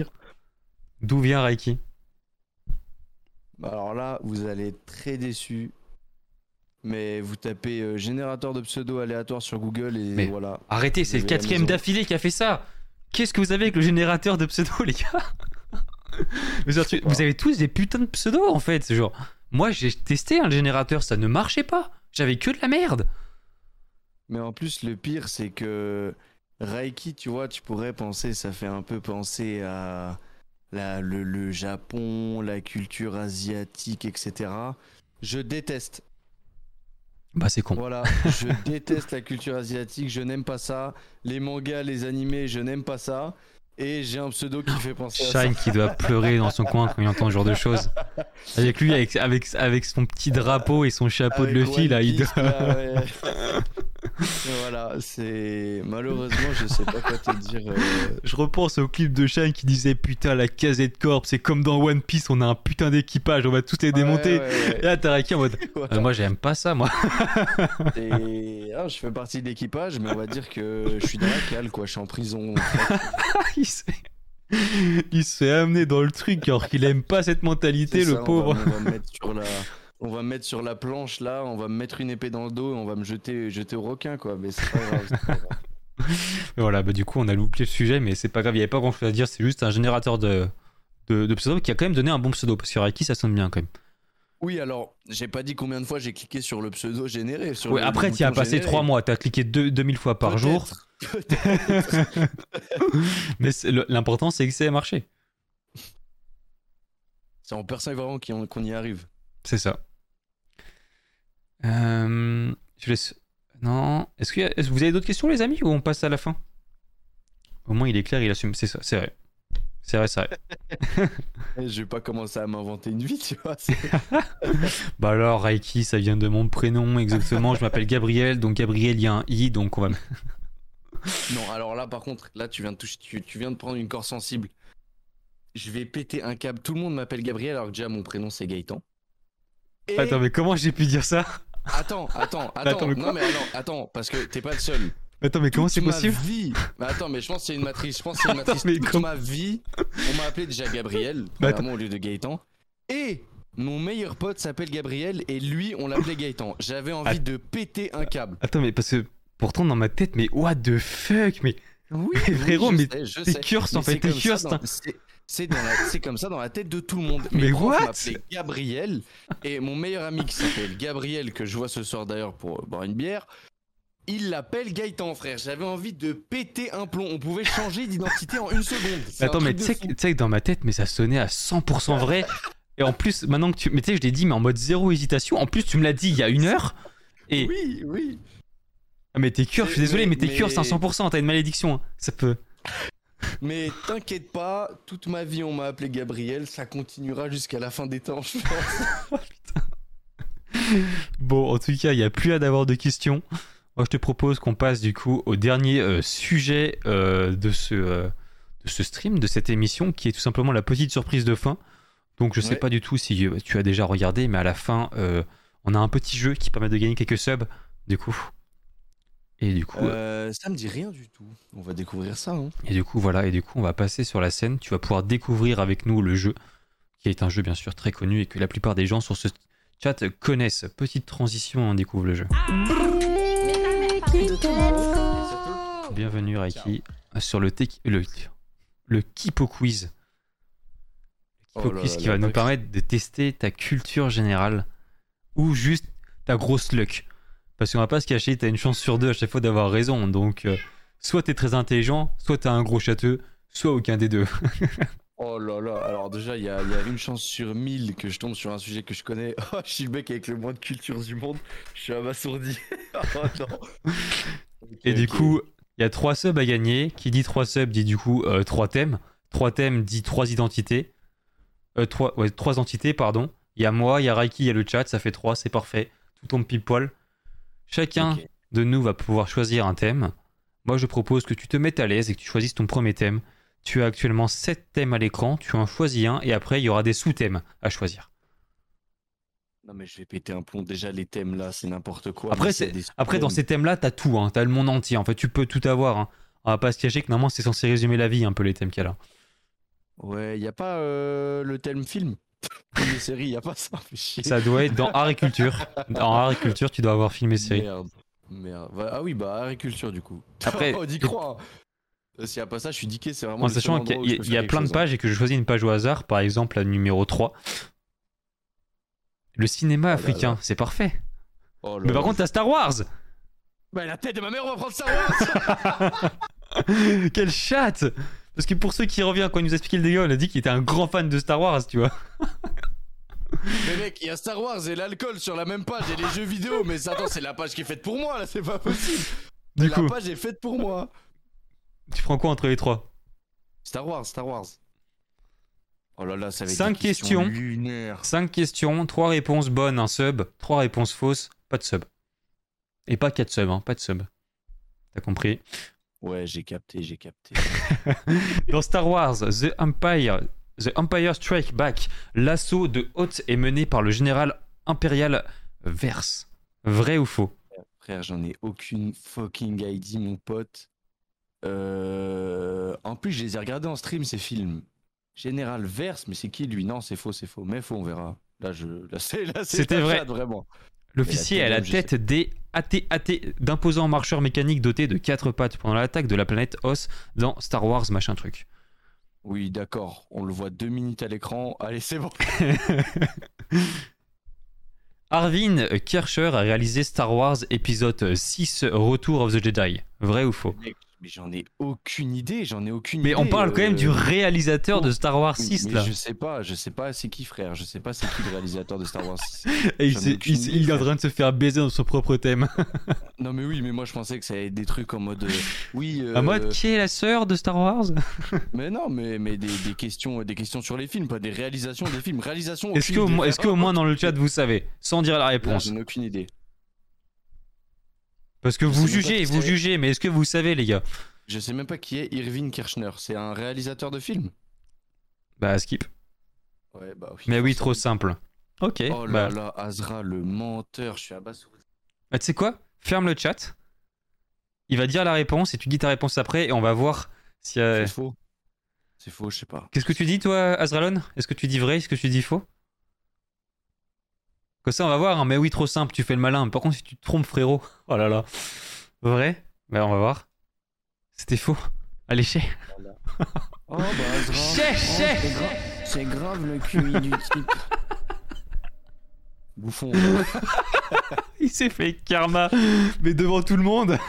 D'où vient Reiki? Bah, Alors là, vous allez être très déçus. Mais vous tapez euh, générateur de pseudo aléatoire sur Google et Mais- voilà. Arrêtez, c'est le quatrième d'affilée qui a fait ça. Qu'est-ce que vous avez avec le générateur de pseudo, les gars? Vous, avez, pas. vous avez tous des putains de pseudos en fait. C'est genre, moi j'ai testé un générateur, ça ne marchait pas. J'avais que de la merde. Mais en plus, le pire, c'est que Reiki, tu vois, tu pourrais penser, ça fait un peu penser à la, le, le Japon, la culture asiatique, etc. Je déteste. Bah c'est con. Voilà, je déteste la culture asiatique, je n'aime pas ça. Les mangas, les animés, je n'aime pas ça. Et j'ai un pseudo qui fait penser à ça. Shine qui doit pleurer dans son coin quand il entend ce genre de choses. Avec lui, avec, avec, avec son petit drapeau et son chapeau de Luffy, là, il doit... là, ouais. Et voilà, c'est. Malheureusement, je sais pas quoi te dire. euh, Je repense au clip de Shine qui disait Putain, la casette corp, c'est comme dans One Piece, on a un putain d'équipage, on va tous les démonter. ouais, ouais. Et là, t'as Reiki en mode Voilà. Euh, Moi, j'aime pas ça, moi. Et ah, je fais partie de l'équipage, mais on va dire que je suis dans la cale, quoi. Je suis en prison. il se fait amener dans le truc alors qu'il aime pas cette mentalité, le ça, on pauvre. va- On va, me mettre sur la, on va me mettre sur la planche là, on va me mettre une épée dans le dos, et on va me jeter, jeter au requin, quoi. Mais c'est pas grave. Voilà, bah du coup, on a loupé le sujet, mais c'est pas grave, il y avait pas grand chose à dire, c'est juste un générateur de, de, de pseudo qui a quand même donné un bon pseudo, parce que Reiki, ça sonne bien quand même. Oui, alors, j'ai pas dit combien de fois j'ai cliqué sur le pseudo généré. Sur Ouais, le- après, tu as passé. 3 mois, t'as cliqué deux- 2000 fois par jour. Mais l'important, c'est que ça ait marché. C'est en persévérant qu'on qu'on y arrive. C'est ça. Euh, je laisse. Non. Est-ce que, vous avez d'autres questions, les amis, ou on passe à la fin? Au moins, il est clair, il assume. C'est ça, c'est vrai. C'est vrai, c'est vrai. Je vais pas commencer à m'inventer une vie, tu vois. Bah alors, Reiki, ça vient de mon prénom, exactement. je m'appelle Gabriel, donc Gabriel, il y a un i, donc on va. Non, alors là, par contre, là, tu viens de toucher, tu, tu viens de prendre une corde sensible. Je vais péter un câble. Tout le monde m'appelle Gabriel, alors que déjà mon prénom c'est Gaëtan. Et- Attends, mais comment j'ai pu dire ça attends, attends, attends. Attends, mais non mais alors, attends, parce que t'es pas le seul. Attends, mais comment c'est ma possible vie. Bah attends, mais je pense que c'est une matrice. Je pense que c'est une Attends, matrice. Toute comment- ma vie, on m'a appelé déjà Gabriel, Bah, premièrement, au lieu de Gaëtan. Et mon meilleur pote s'appelle Gabriel et lui, on l'appelait Gaëtan. J'avais envie de péter un câble. Attends, mais parce que pourtant dans ma tête, mais what the fuck, mais Oui, Mais frérot, mais t'es sais. cursed, en Mais fait, c'est t'es dans- hein. c'est- comme ça dans la tête de tout le monde. Mais Mes profs what? Gabriel et mon meilleur ami qui s'appelle Gabriel que je vois ce soir d'ailleurs pour boire une bière. Il l'appelle Gaëtan, frère. J'avais envie de péter un plomb. On pouvait changer d'identité en une seconde. Un Attends, mais tu sais que dans ma tête, mais ça sonnait à 100% vrai. Et en plus, maintenant que tu. Mais tu sais, je l'ai dit, mais en mode zéro hésitation. En plus, tu me l'as dit il y a une heure. Et. Oui, oui. Ah, mais t'es cure, je suis désolé, mais t'es cure, c'est à 100%, t'as une malédiction. hein. Ça peut. Mais t'inquiète pas, toute ma vie on m'a appelé Gabriel. Ça continuera jusqu'à la fin des temps, je pense. Bon, en tout cas, il n'y a plus à d'avoir de questions. Moi, je te propose qu'on passe du coup au dernier euh, sujet euh, de, ce, euh, de ce stream, de cette émission, qui est tout simplement la petite surprise de fin. Donc, je sais Ouais. pas du tout si tu as déjà regardé, mais à la fin, on a un petit jeu qui permet de gagner quelques subs, du coup. Et du coup, Euh, ça me dit rien du tout. On va découvrir ça. Hein. et du coup, voilà, et du coup, on va passer sur la scène. Tu vas pouvoir découvrir avec nous le jeu, qui est un jeu bien sûr très connu et que la plupart des gens sur ce chat connaissent. Petite transition, on découvre le jeu. Bienvenue Raiki sur le, le, le Kipo Quiz. Le Kipo Oh Quiz là, qui va nous permettre de tester ta culture générale ou juste ta grosse luck. Parce qu'on va pas se cacher, t'as une chance sur deux à chaque fois d'avoir raison. Donc, euh, soit t'es très intelligent, soit t'as un gros château, soit aucun des deux. Oh là là, alors déjà, il y a, il y a une chance sur mille que je tombe sur un sujet que je connais. Oh, je suis le mec avec le moins de culture du monde. Je suis abasourdi. oh non. Et du coup, il y a trois subs à gagner. Qui dit trois subs dit du coup euh, trois thèmes. Trois thèmes dit trois identités. Euh, trois, ouais, trois entités, pardon. Il y a moi, il y a Raiki, il y a le chat, ça fait trois, c'est parfait. Tout tombe pile poil. Chacun de nous va pouvoir choisir un thème. Moi, je propose que tu te mettes à l'aise et que tu choisisses ton premier thème. Tu as actuellement sept thèmes à l'écran, tu en choisis un et après, il y aura des sous-thèmes à choisir. Non, mais je vais péter un plomb. Déjà, les thèmes là, c'est n'importe quoi. Après, c'est- dans thèmes- ces thèmes-là, t'as tout, hein. t'as le monde entier. En fait, tu peux tout avoir. hein. On va pas se cacher que normalement, c'est censé résumer la vie, un peu les thèmes qu'il y a là. Ouais, il y a pas euh, le thème film? Film et série, il a pas ça. Ça doit être dans agriculture. Dans agriculture, tu dois avoir filmé série. Merde. Merde. Va- Ah oui, bah, agriculture du coup. Après- on y croit. hein. S'il y a pas ça, je suis diqué, c'est vraiment. En sachant qu'il y, a- y plein de hein. pages et que je choisis une page au hasard, par exemple la numéro 3. Le cinéma là africain, c'est parfait. Oh là Mais par contre, t'as Star Wars Bah, la tête de ma mère, on va prendre Star Wars Quel chat Parce que pour ceux qui reviennent, quand il nous a expliqué le dégât, on a dit qu'il était un grand fan de Star Wars, tu vois. Mais mec, il y a Star Wars et l'alcool sur la même page et les jeux vidéo, mais attends, c'est la page qui est faite pour moi là, c'est pas possible. Du la coup, page est faite pour moi. tu prends quoi entre les trois? Star Wars, Star Wars. Oh là là, ça va être Cinq des questions, questions. lunaires. 5 questions, 3 réponses bonnes, un sub, 3 réponses fausses, pas de sub. Et pas 4 subs, hein, pas de sub. T'as compris? Ouais, j'ai capté, j'ai capté. Dans Star Wars, The Empire, The Empire Strike Back, l'assaut de Hoth est mené par le général impérial Verse. Vrai ou faux? Frère, j'en ai aucune fucking idea, mon pote. Euh... En plus, je les ai regardés en stream, ces films. Général Verse, mais c'est qui lui? Non, c'est faux, c'est faux. Mais faux, on verra. Là, je... là, c'est, là, c'est C'était vrai. vraiment. L'officier la a la tête des AT-AT d'imposants marcheurs mécaniques dotés de 4 pattes pendant l'attaque de la planète Os dans Star Wars machin truc. Oui, d'accord. On le voit deux minutes à l'écran. Allez, c'est bon. Arvin Kircher a réalisé Star Wars épisode 6 Retour of the Jedi. Vrai ou faux? Mais j'en ai aucune idée. J'en ai aucune Mais idée. on parle quand même euh, du réalisateur de Star Wars oui, 6 mais là. Je sais pas, je sais pas c'est qui frère, je sais pas c'est qui le réalisateur de Star Wars 6. Et il, idée, est en train de se faire baiser dans son propre thème. Non mais oui, mais moi je pensais que ça allait être des trucs en mode euh, oui euh, En mode qui est la sœur de Star Wars? Mais non, mais mais des, des questions des questions sur les films, pas des réalisations des films, réalisation Est-ce moins, est-ce qu'au moins dans le chat vous savez? Sans dire la réponse. j'en ai aucune idée. Parce que je vous jugez, vous jugez, mais est-ce que vous savez les gars? Je sais même pas qui est Irving Kirchner, c'est un réalisateur de films? Bah skip. Ouais, bah oui. Mais oui, trop simple. Ok. Oh bah, là là, Azra le menteur, je suis abasourdi. bah, tu sais quoi? Ferme le chat. Il va dire la réponse et tu dis ta réponse après et on va voir si. euh, C'est faux. C'est faux, je sais pas. Qu'est-ce que tu dis toi, Azralon Est-ce que tu dis vrai? Est-ce que tu dis faux? Comme ça, on va voir. hein. Mais oui, trop simple, tu fais le malin. Par contre, si tu te trompes, frérot. Oh là là. Vrai? Ben, on va voir. C'était faux. Allez, chez. Oh bah Azra. Chais, chais. c'est gra- C'est grave le QI du type. Bouffon. Il s'est fait karma, mais devant tout le monde.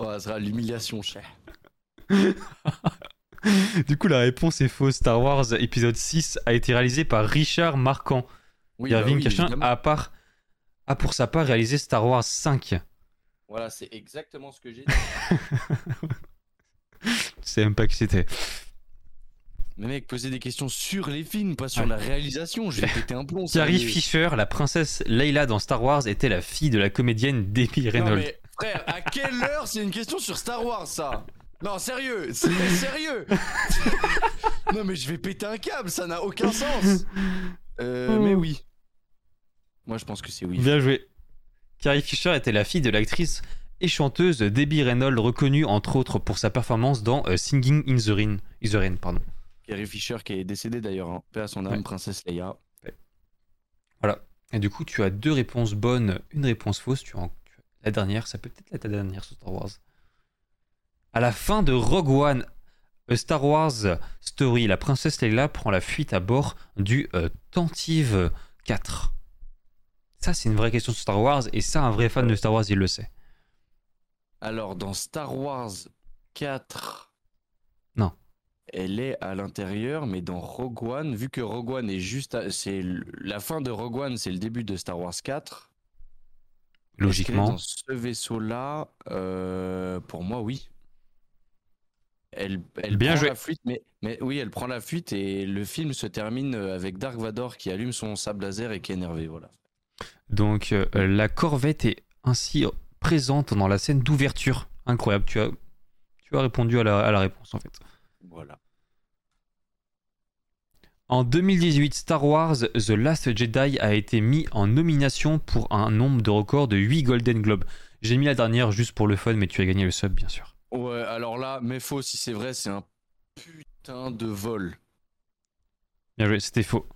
Oh Azra, l'humiliation, cher. Du coup, la réponse est fausse. Star Wars épisode 6 a été réalisé par Richard Marquand. Oui, bah Irving oui, évidemment. a, part, a pour sa part réalisé Star Wars 5. Voilà, c'est exactement ce que j'ai dit. Je sais même pas qui c'était. Mais mec, poser des questions sur les films, pas sur la réalisation. Je vais péter un plomb. Carrie. Fisher, la princesse Leila dans Star Wars, était la fille de la comédienne Debbie Non Reynolds. mais frère, à quelle heure c'est une question sur Star Wars ça? Non sérieux, c'est sérieux. non mais je vais péter un câble, ça n'a aucun sens. Euh, mais oui. Moi je pense que c'est oui. Bien joué. Carrie Fisher était la fille de l'actrice et chanteuse Debbie Reynolds, reconnue entre autres pour sa performance dans euh, Singing in the Rain. in the Rain, pardon. Carrie Fisher qui est décédée d'ailleurs, hein. paix à son âme, Ouais. princesse Leia. Voilà. Et du coup, tu as deux réponses bonnes, une réponse fausse. Tu as, la dernière, ça peut peut-être être ta dernière sur Star Wars. À la fin de Rogue One, A Star Wars Story, la princesse Leila prend la fuite à bord du euh, Tantive 4. Ça, c'est une vraie question sur Star Wars, et ça, un vrai fan de Star Wars, il le sait. Alors dans Star Wars 4. Non. Elle est à l'intérieur, mais dans Rogue One, vu que Rogue One est juste. à- C'est la fin de Rogue One, c'est le début de Star Wars 4. Est-ce qu'elle est Logiquement. Dans ce vaisseau-là, euh, pour moi, oui. Elle, elle Bien prend joué. la fuite, mais, mais oui, elle prend la fuite et le film se termine avec Dark Vador qui allume son sable laser et qui est énervé. Voilà. Donc, euh, la corvette est ainsi présente dans la scène d'ouverture. Incroyable, tu as, tu as répondu à la, à la réponse en fait. voilà. En 2018, Star Wars The Last Jedi a été mis en nomination pour un nombre de record de 8 Golden Globes. J'ai mis la dernière juste pour le fun, mais tu as gagné le sub, bien sûr. Ouais, alors là, mais faux si c'est vrai, c'est un putain de vol. Bien joué, c'était faux.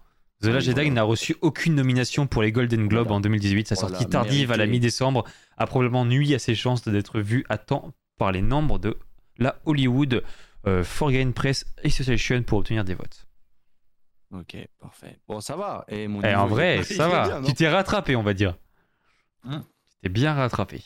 The Last Jedi n'a reçu aucune nomination pour les Golden Globes Voilà. en 2018. Sa Voilà, sortie tardive à la mi-décembre a probablement nui à ses chances d'être vue à temps par les membres de la Hollywood euh, Foreign Press Association pour obtenir des votes. Ok, parfait. Bon, ça va. Et mon Et niveau, en vrai, ça va. bien, tu t'es rattrapé, on va dire. Hein tu t'es bien rattrapé.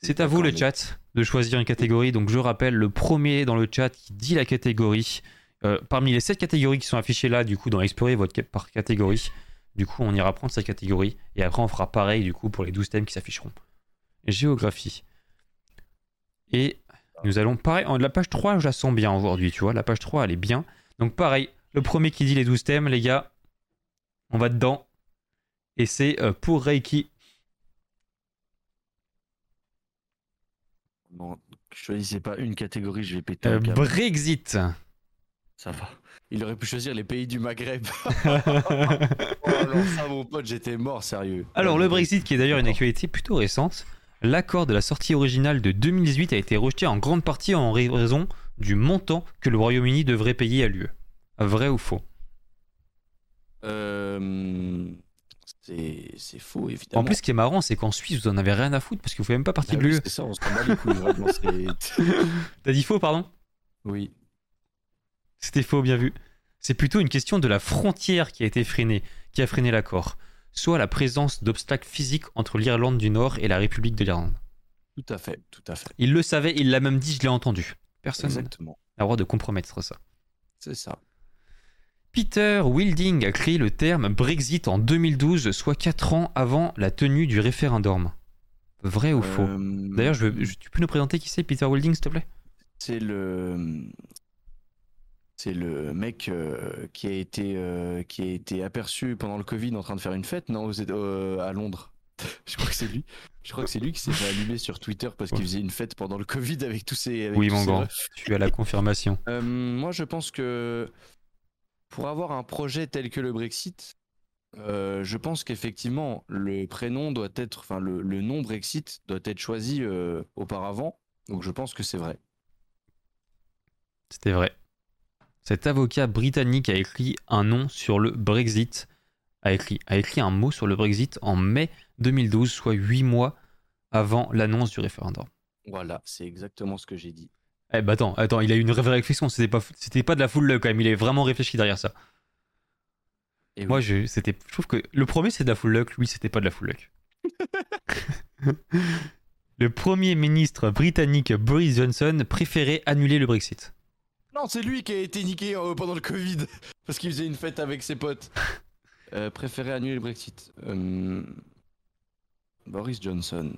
C'est à vous le chat de choisir une catégorie. Donc je rappelle, le premier dans le chat qui dit la catégorie. Euh, parmi les 7 catégories qui sont affichées là, du coup, dans Explorer votre par catégorie, du coup, on ira prendre cette catégorie. Et après, on fera pareil, du coup, pour les 12 thèmes qui s'afficheront. Géographie. Et nous allons, pareil, la page 3, je la sens bien aujourd'hui, tu vois. La page 3, elle est bien. Donc pareil, le premier qui dit les 12 thèmes, les gars, on va dedans. Et c'est euh, pour Reiki. Bon, choisissez pas une catégorie, je vais péter Euh. Brexit. Ça va. Il aurait pu choisir les pays du Maghreb. oh, alors ça, mon pote, j'étais mort, sérieux. Alors, le Brexit, qui est d'ailleurs une actualité plutôt récente, l'accord de la sortie originale de 2018 a été rejeté en grande partie en raison du montant que le Royaume-Uni devrait payer à l'UE. Vrai ou faux? Euh, c'est faux, évidemment. En plus, ce qui est marrant, c'est qu'en Suisse, vous en avez rien à foutre parce que vous faites même pas partie Ah de oui, l'UE. c'est ça, on se bat les couilles, T'as dit faux, pardon? Oui. C'était faux, bien vu. C'est plutôt une question de la frontière qui a été freinée, qui a freiné l'accord, soit la présence d'obstacles physiques entre l'Irlande du Nord et la République de l'Irlande. Tout à fait, tout à fait. Il le savait, il l'a même dit, je l'ai entendu. Personne n'a le droit de compromettre ça. C'est ça. Peter Wilding a créé le terme Brexit en 2012, soit 4 ans avant la tenue du référendum. Vrai ou faux? Euh, D'ailleurs, je veux- je- tu peux nous présenter qui c'est Peter Wilding, s'il te plaît? C'est le. C'est le mec euh, qui a été euh, qui a été aperçu pendant le Covid en train de faire une fête, non, aux euh, à Londres. Je crois que c'est lui. Je crois que c'est lui qui s'est fait allumer sur Twitter parce qu'il faisait une fête pendant le Covid avec tous ses. avec Oui, tous mon ses grand. refs. Tu as la confirmation. Euh, moi, je pense que pour avoir un projet tel que le Brexit, je pense qu'effectivement, le prénom doit être, enfin, le, le nom Brexit doit être choisi auparavant. Donc, je pense que c'est vrai. C'était vrai. Cet avocat britannique a écrit un nom sur le Brexit, a écrit, a écrit un mot sur le Brexit en mai 2012, soit huit mois avant l'annonce du référendum. Voilà, c'est exactement ce que j'ai dit. Eh bah attends, attends, il a eu une vraie réflexion, c'était pas, c'était pas de la full luck quand même, il est vraiment réfléchi derrière ça. Et Moi, oui. je, c'était, je trouve que le premier c'est de la full luck, lui c'était pas de la full luck. le premier ministre britannique Boris Johnson préférait annuler le Brexit. Non, c'est lui qui a été niqué euh, pendant le Covid parce qu'il faisait une fête avec ses potes. Euh, préféré annuler le Brexit. Euh, Boris Johnson.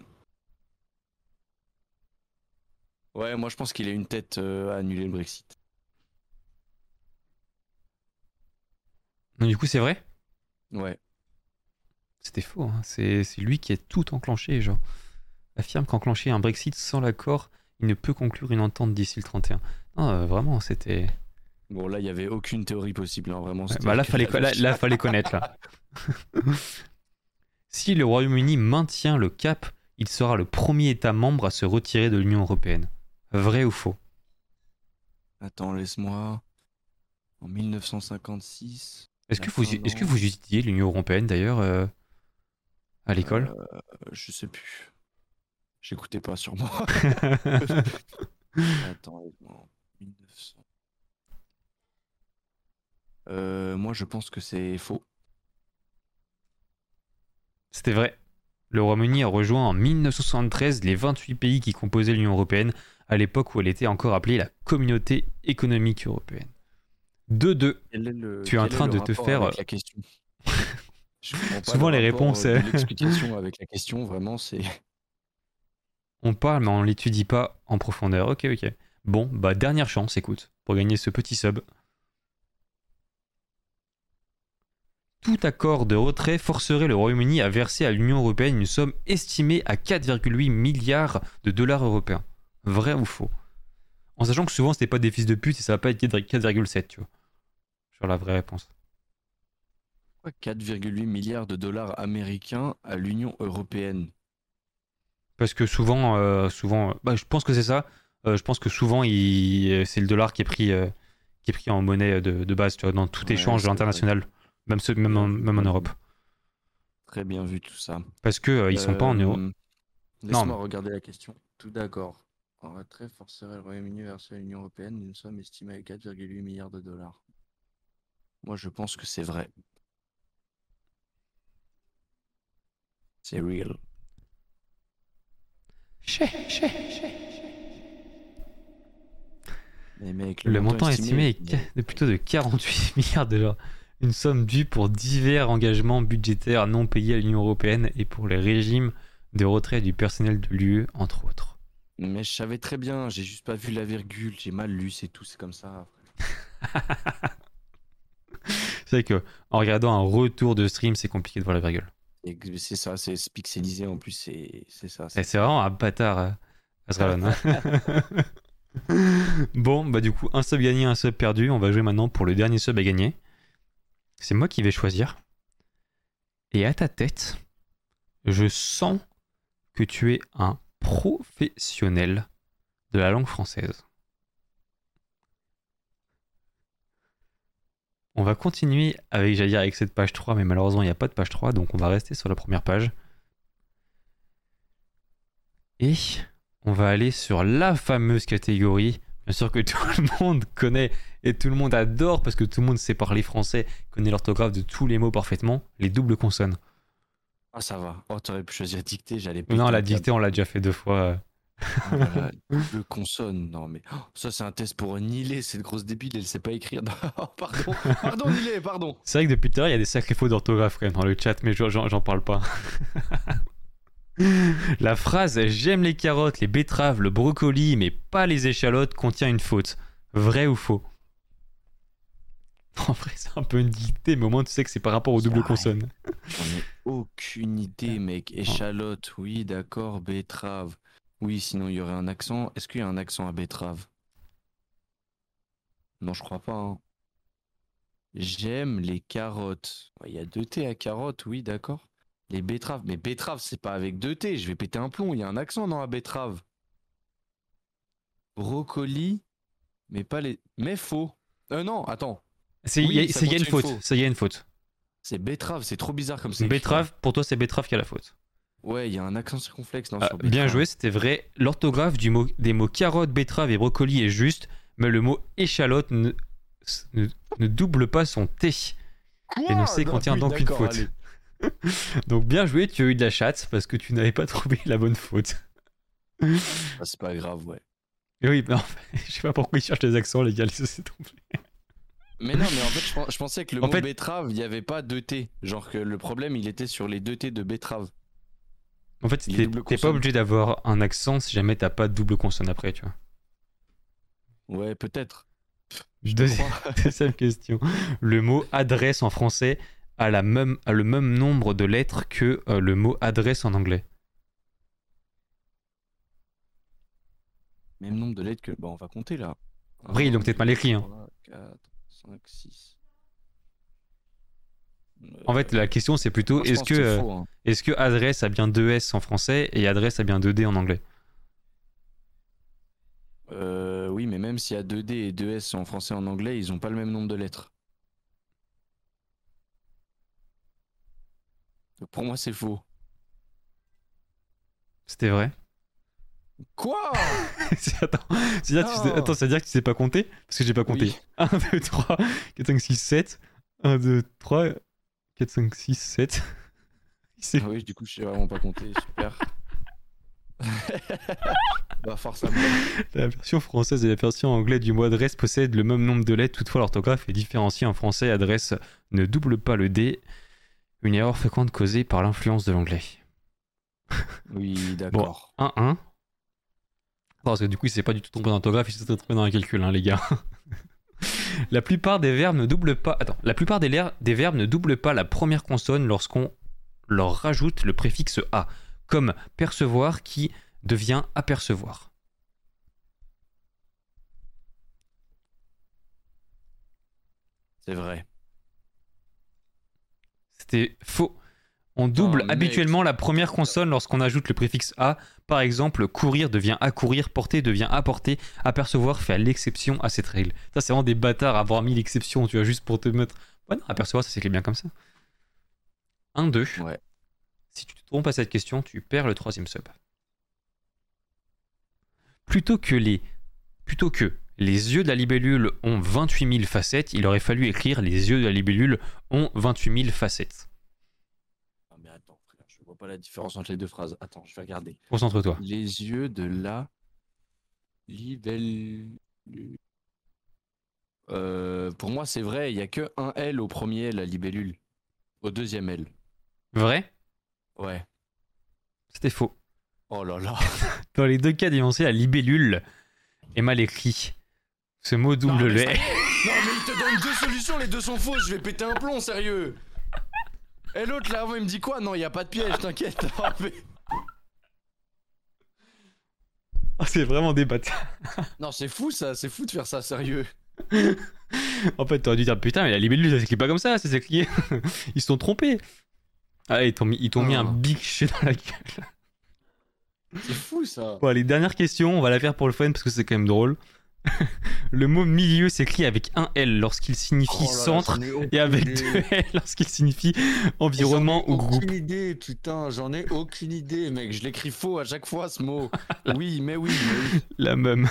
Ouais, moi je pense qu'il a une tête euh, à annuler le Brexit. Donc du coup c'est vrai? Ouais. C'était faux, hein. c'est, c'est lui qui a tout enclenché, genre. Affirme qu'enclencher un Brexit sans l'accord, il ne peut conclure une entente d'ici le 31. Non, euh, vraiment, c'était... Bon, là, il y avait aucune théorie possible, hein, vraiment. Bah là, fallait, là, là, fallait connaître, là. si le Royaume-Uni maintient le cap, il sera le premier État membre à se retirer de l'Union Européenne. Vrai ou faux? Attends, laisse-moi. En 1956. Est-ce que, vous, est-ce que vous étudiez l'Union Européenne, d'ailleurs, euh, à l'école? Euh, je sais plus. J'écoutais pas sur moi. Attends, laisse-moi. En 1900. Euh, moi, je pense que c'est faux. C'était vrai. Le Royaume-Uni a rejoint en 1973 les 28 pays qui composaient l'Union Européenne, à l'époque où elle était encore appelée la Communauté économique européenne. 2-2. Quel est le- Tu es en train de te faire, avec euh, la question? Je comprends pas Souvent, le les réponses, euh, de L'explication avec la question, vraiment, c'est. On parle, mais on l'étudie pas en profondeur. Ok, ok. Bon, bah dernière chance, écoute, pour gagner ce petit sub. Tout accord de retrait forcerait le Royaume-Uni à verser à l'Union européenne une somme estimée à 4,8 milliards de dollars européens. Vrai ou faux? En sachant que souvent c'était pas des fils de pute et ça va pas être 4,7, tu vois. Sur la vraie réponse. Quoi, 4,8 milliards de dollars américains à l'Union européenne? Parce que souvent, euh, souvent, bah, je pense que c'est ça. Euh, je pense que souvent, il- c'est le dollar qui est pris, euh, qui est pris en monnaie de, de base, tu vois, dans tout Ouais, échange international, même, même, en, même en Europe. Très bien vu tout ça. Parce que euh, ils sont pas en euros. Euh, Laisse-moi regarder la question. Tout d'accord. En retrait forcerait le Royaume-Uni verser à l'Union européenne une somme estimée à 4,8 milliards de dollars. Moi, je pense que c'est vrai. C'est real. Mais mec, Le montant estimé est plutôt de 48 milliards de dollars. Une somme due pour divers engagements budgétaires non payés à l'Union européenne et pour les régimes de retrait du personnel de l'UE, entre autres. Mais je savais très bien, j'ai juste pas vu la virgule, j'ai mal lu, c'est tout, c'est comme ça. C'est vrai que en regardant un retour de stream, c'est compliqué de voir la virgule. C'est ça, c'est pixelisé en plus, c'est ça. Eh, C'est vraiment un bâtard, euh, Azralan. Bon, bah du coup, un sub gagné, un sub perdu. On va jouer maintenant pour le dernier sub à gagner. C'est moi qui vais choisir. Et à ta tête, je sens que tu es un professionnel de la langue française. On va continuer avec, j'allais dire, avec cette page 3, mais malheureusement, il n'y a pas de page 3, donc on va rester sur la première page. Et on va aller sur la fameuse catégorie, bien sûr que tout le monde connaît et tout le monde adore parce que tout le monde sait parler français, connaît l'orthographe de tous les mots parfaitement, les doubles consonnes. Ah, ça va. Oh, t'aurais pu choisir dictée, j'allais Non, péter la dictée, on l'a déjà fait deux fois. Oh là là, double consonne. Non, mais oh, ça, c'est un test pour Nilé, cette grosse débile, elle sait pas écrire. Oh, pardon, pardon, Nilé, pardon. C'est vrai que depuis tout à l'heure, il y a des sacrés fautes d'orthographe quand même dans le chat, mais j'en parle pas. La phrase J'aime les carottes, les betteraves, le brocoli, mais pas les échalotes contient une faute. Vrai ou faux? En vrai, c'est un peu une dictée, mais au moins tu sais que c'est par rapport aux doubles consonnes. J'en ai aucune idée, mec. Échalote, oui, d'accord. Betterave. Oui, sinon il y aurait un accent. Est-ce qu'il y a un accent à betterave? Non, je crois pas. hein. J'aime les carottes. Il y a deux T à carottes, oui, d'accord. Les betteraves. Mais betterave, c'est pas avec deux T. Je vais péter un plomb. Il y a un accent dans la betterave. Brocoli. Mais pas les. Mais faux. Euh, non, attends. C'est Oui, y a- ça c'est- y a une faute. Ça y a une faute. C'est betterave. C'est trop bizarre comme c'est. écrit. Betterave, pour toi, c'est betterave qui a la faute. Ouais, il y a un accent circonflexe. Non, Ah, sur bien joué, c'était vrai. L'orthographe du mot, des mots carotte, betterave et brocoli est juste, mais le mot échalote ne, ne, ne double pas son T. Et Non, contient donc une faute. allez. Donc bien joué, tu as eu de la chatte parce que tu n'avais pas trouvé la bonne faute. Ah, c'est pas grave, ouais. Et oui, mais en fait, je sais pas pourquoi ils cherchent des accents, les gars, laissez tomber. Mais non, mais en fait, je, pen- je pensais que le En mot fait- betterave, il n'y avait pas deux T. Genre que le problème, il était sur les deux T de betterave. En fait, Les t'es pas obligé d'avoir un accent si jamais t'as pas de double consonne après, tu vois. Ouais, peut-être. Deuxième, deuxième question. Le mot adresse en français a, la même, a le même nombre de lettres que euh, le mot adresse en anglais. Même nombre de lettres que. Bon, on va compter là. Après, ils l'ont peut-être mal écrit, hein. 4, 5, 6. En fait, la question c'est plutôt est-ce que, euh, hein. est-ce que adresse a bien deux S en français et adresse a bien deux D en anglais? Euh, oui, mais même s'il y a 2D et 2S en français et en anglais, ils ont pas le même nombre de lettres. Pour moi, c'est faux. C'était vrai? Quoi? Attends, c'est-à-dire que tu sais- que tu sais pas compter? Parce que j'ai pas compté. Oui. 1, 2, 3, 4, 5, 6, 7. 1, 2, 3, 4, 5, 6, 7. C'est Ah oui, du coup, je sais vraiment pas compter. Super. bah, moi. La version française et la version anglaise du mot adresse possèdent le même nombre de lettres, toutefois l'orthographe est différenciée. En français, adresse ne double pas le D, une erreur fréquente causée par l'influence de l'anglais. Oui, d'accord. 1-1. Parce que du coup, il s'est pas du tout trompé dans l'orthographe, il s'est trompé dans le calcul, hein, les gars. la plupart des verbes ne doublent pas. Attends, la plupart des, des verbes ne doublent pas la première consonne lorsqu'on leur rajoute le préfixe a, comme percevoir qui devient apercevoir. C'est vrai. C'était faux. On double habituellement la première consonne lorsqu'on ajoute le préfixe a. Par exemple, courir devient accourir, porter devient apporter, apercevoir fait l'exception à cette règle. Ça, c'est vraiment des bâtards à avoir mis l'exception, tu vois, juste pour te mettre. Ouais, non, apercevoir, ça s'écrit bien comme ça. 1-2. Ouais. Si tu te trompes à cette question, tu perds le troisième sub. Plutôt que les. Plutôt que les yeux de la libellule ont 28 000 facettes, il aurait fallu écrire les yeux de la libellule ont 28 000 facettes. Ah, mais attends, frère, je vois pas la différence entre les deux phrases. Attends, je vais regarder. Concentre-toi. Les yeux de la libellule. Euh, pour moi, c'est vrai, il y a que un L au premier L, la libellule. Au deuxième L. Vrai? Ouais. C'était faux. Oh là là. Dans les deux cas d'énoncer, la libellule est mal écrit. Ce mot double Non, le. Non, mais il te donne deux solutions, les deux sont fausses. Je vais péter un plomb, sérieux. Et l'autre là, avant, il me dit quoi? Non, il y a pas de piège, t'inquiète. Oh, mais- Oh, c'est vraiment des bâtards. Non, c'est fou ça, c'est fou de faire ça, sérieux. En fait, t'aurais dû dire putain, mais la libellule, ça s'écrit pas comme ça, ça s'écrit. ils se sont trompés. Ah, ils t'ont mis, ils t'ont mis un Oh. biche dans la gueule. C'est fou ça. Bon, les dernières questions, on va la faire pour le fun parce que c'est quand même drôle. le mot milieu s'écrit avec un L lorsqu'il signifie Oh là centre j'en ai et avec idée. deux L lorsqu'il signifie environnement J'en ai ou groupe. Aucune idée, putain, j'en ai aucune idée, mec. Je l'écris faux à chaque fois ce mot. oui, mais oui, mais oui. La même.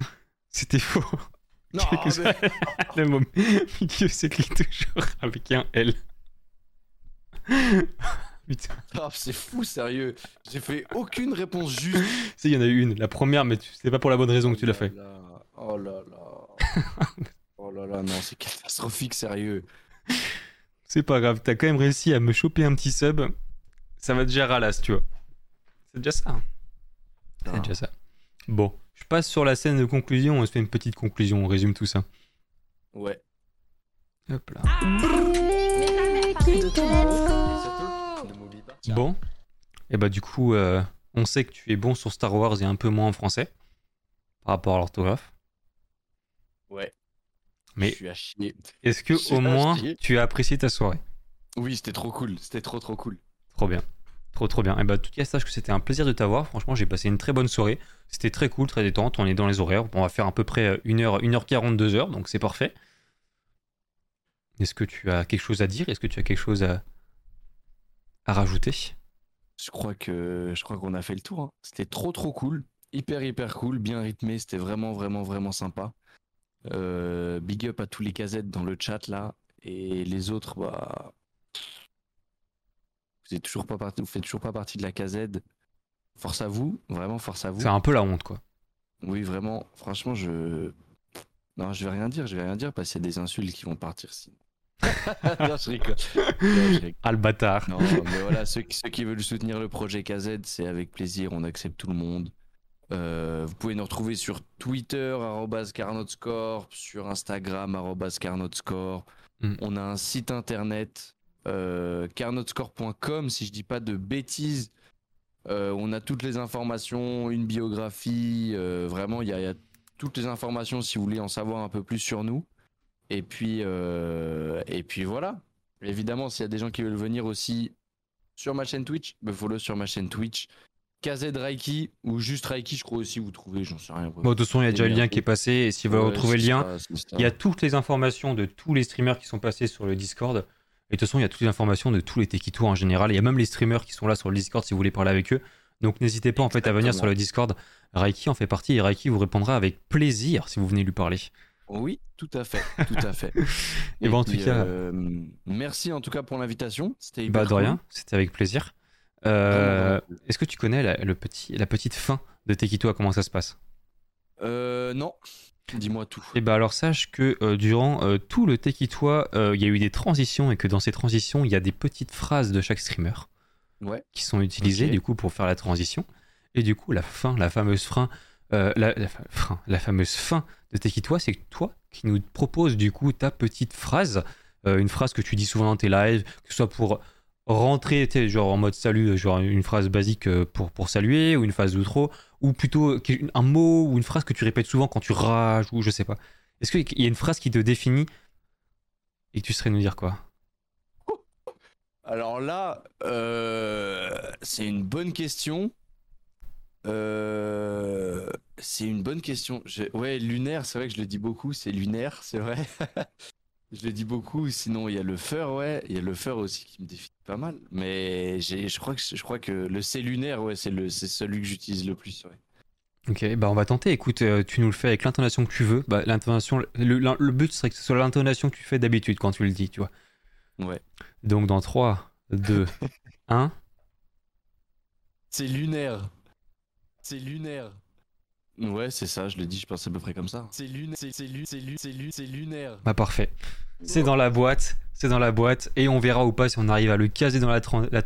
C'était faux. Non, Quelques- mais- Le mot milieu s'écrit toujours avec un L. Putain. Ah, c'est fou, sérieux. J'ai fait aucune réponse juste. Tu sais, il y en a eu une, la première, mais c'est pas pour la bonne raison que tu l'as fait. Oh là là. Oh là là, non, c'est catastrophique, sérieux. C'est pas grave, t'as quand même réussi à me choper un petit sub. Ça va déjà ralasse, tu vois. C'est déjà ça. hein. C'est Ah. déjà ça. Bon, je passe sur la scène de conclusion, on se fait une petite conclusion, on résume tout ça. Ouais. Hop là. Bon, et bah du coup, euh, on sait que tu es bon sur Star Wars et un peu moins en français, par rapport à l'orthographe. Ouais. Mais- Je suis à chier. Est-ce que au moins tu as apprécié ta soirée? Oui, c'était trop cool. C'était trop trop cool. Trop bien. Trop trop bien. Et bah, en tout cas, sache que c'était un plaisir de t'avoir. Franchement, j'ai passé une très bonne soirée. C'était très cool, très détente. On est dans les horaires. On va faire à peu près 1h, 1h40, 2h, donc c'est parfait. Est-ce que tu as quelque chose à dire? Est-ce que tu as quelque chose à, à rajouter? Je crois que je crois qu'on a fait le tour. hein. C'était trop trop cool, hyper hyper cool, bien rythmé. C'était vraiment vraiment vraiment sympa. Euh, big up à tous les casettes dans le chat là et les autres bah vous êtes toujours pas parti, vous faites toujours pas partie de la casette. Force à vous, vraiment force à vous. C'est un peu la honte, quoi. Oui vraiment, franchement je non je vais rien dire, je vais rien dire parce qu'il y a des insultes qui vont partir sinon. non, je rigole. Non, je rigole. Ah, le bâtard. Non, mais voilà, ceux, qui- ceux qui veulent soutenir le projet KZ, c'est avec plaisir, on accepte tout le monde. Euh, vous pouvez nous retrouver sur Twitter, carnotscorp, sur Instagram, carnotscorp. Mm. On a un site internet, euh, carnotscorp.com, si je dis pas de bêtises. Euh, on a toutes les informations, une biographie, euh, vraiment, il y, y a toutes les informations si vous voulez en savoir un peu plus sur nous. Et puis, et puis voilà. Évidemment, s'il y a des gens qui veulent venir aussi sur ma chaîne Twitch, me follow sur ma chaîne Twitch. KZ Reiki ou juste Reiki, je crois aussi vous trouvez, j'en sais rien. Bon, de toute façon, il y a déjà le lien qui est passé. Et si vous voulez retrouver le lien, il y a toutes les informations de tous les streamers qui sont passés sur le Discord. Et de toute façon, il y a toutes les informations de tous les Tekito en général. Il y a même les streamers qui sont là sur le Discord si vous voulez parler avec eux. Donc n'hésitez pas en fait à venir sur le Discord. Raiki en fait partie et Raiki vous répondra avec plaisir si vous venez lui parler. Oui, tout à fait, tout à fait. Et bon, en tout cas- euh, merci en tout cas pour l'invitation. C'était Bah de cool. rien, c'était avec plaisir. Euh. Est-ce que tu connais la, le petit, la petite fin de Tekito, comment ça se passe? Euh, non, dis-moi tout. Et bah alors sache que euh, durant euh, tout le Tekitois, euh, il y a eu des transitions et que dans ces transitions, il y a des petites phrases de chaque streamer Ouais. qui sont utilisées du coup pour faire la transition. Et du coup, la fin, la fameuse fin, la, la fa- fin, la fameuse fin de Tekitois, c'est toi qui nous propose du coup ta petite phrase, une phrase que tu dis souvent dans tes lives, que ce soit pour rentrer, tu sais, genre en mode salut, genre une phrase basique euh, pour, pour saluer, ou une phrase d'outro, ou plutôt que- un mot ou une phrase que tu répètes souvent quand tu rages, ou je sais pas. Est-ce qu'il y a une phrase qui te définit et que tu serais nous dire quoi? Alors là, euh, c'est une bonne question. Euh, c'est une bonne question. Ouais, lunaire, c'est vrai que je le dis beaucoup, c'est lunaire, c'est vrai. je le dis beaucoup. Sinon, il y a le feur, ouais, il y a le feur aussi qui me définit pas mal. Mais j'ai, je crois que je crois que le c'est lunaire, ouais, c'est le, c'est celui que j'utilise le plus, ouais. Ok, bah on va tenter. Écoute, euh, tu nous le fais avec l'intonation que tu veux. Bah, l'intonation, le, le- le but serait que ce soit l'intonation que tu fais d'habitude quand tu le dis, tu vois. Ouais. Donc dans 3, 2, 1. C'est lunaire. C'est lunaire. Ouais, c'est ça, je le dis, je pense à peu près comme ça. C'est lunaire, c'est c'est lu- c'est lu- c'est lu- c'est lunaire. Bah parfait. C'est dans la boîte, c'est dans la boîte, et on verra ou pas si on arrive à le caser dans la, tran- la,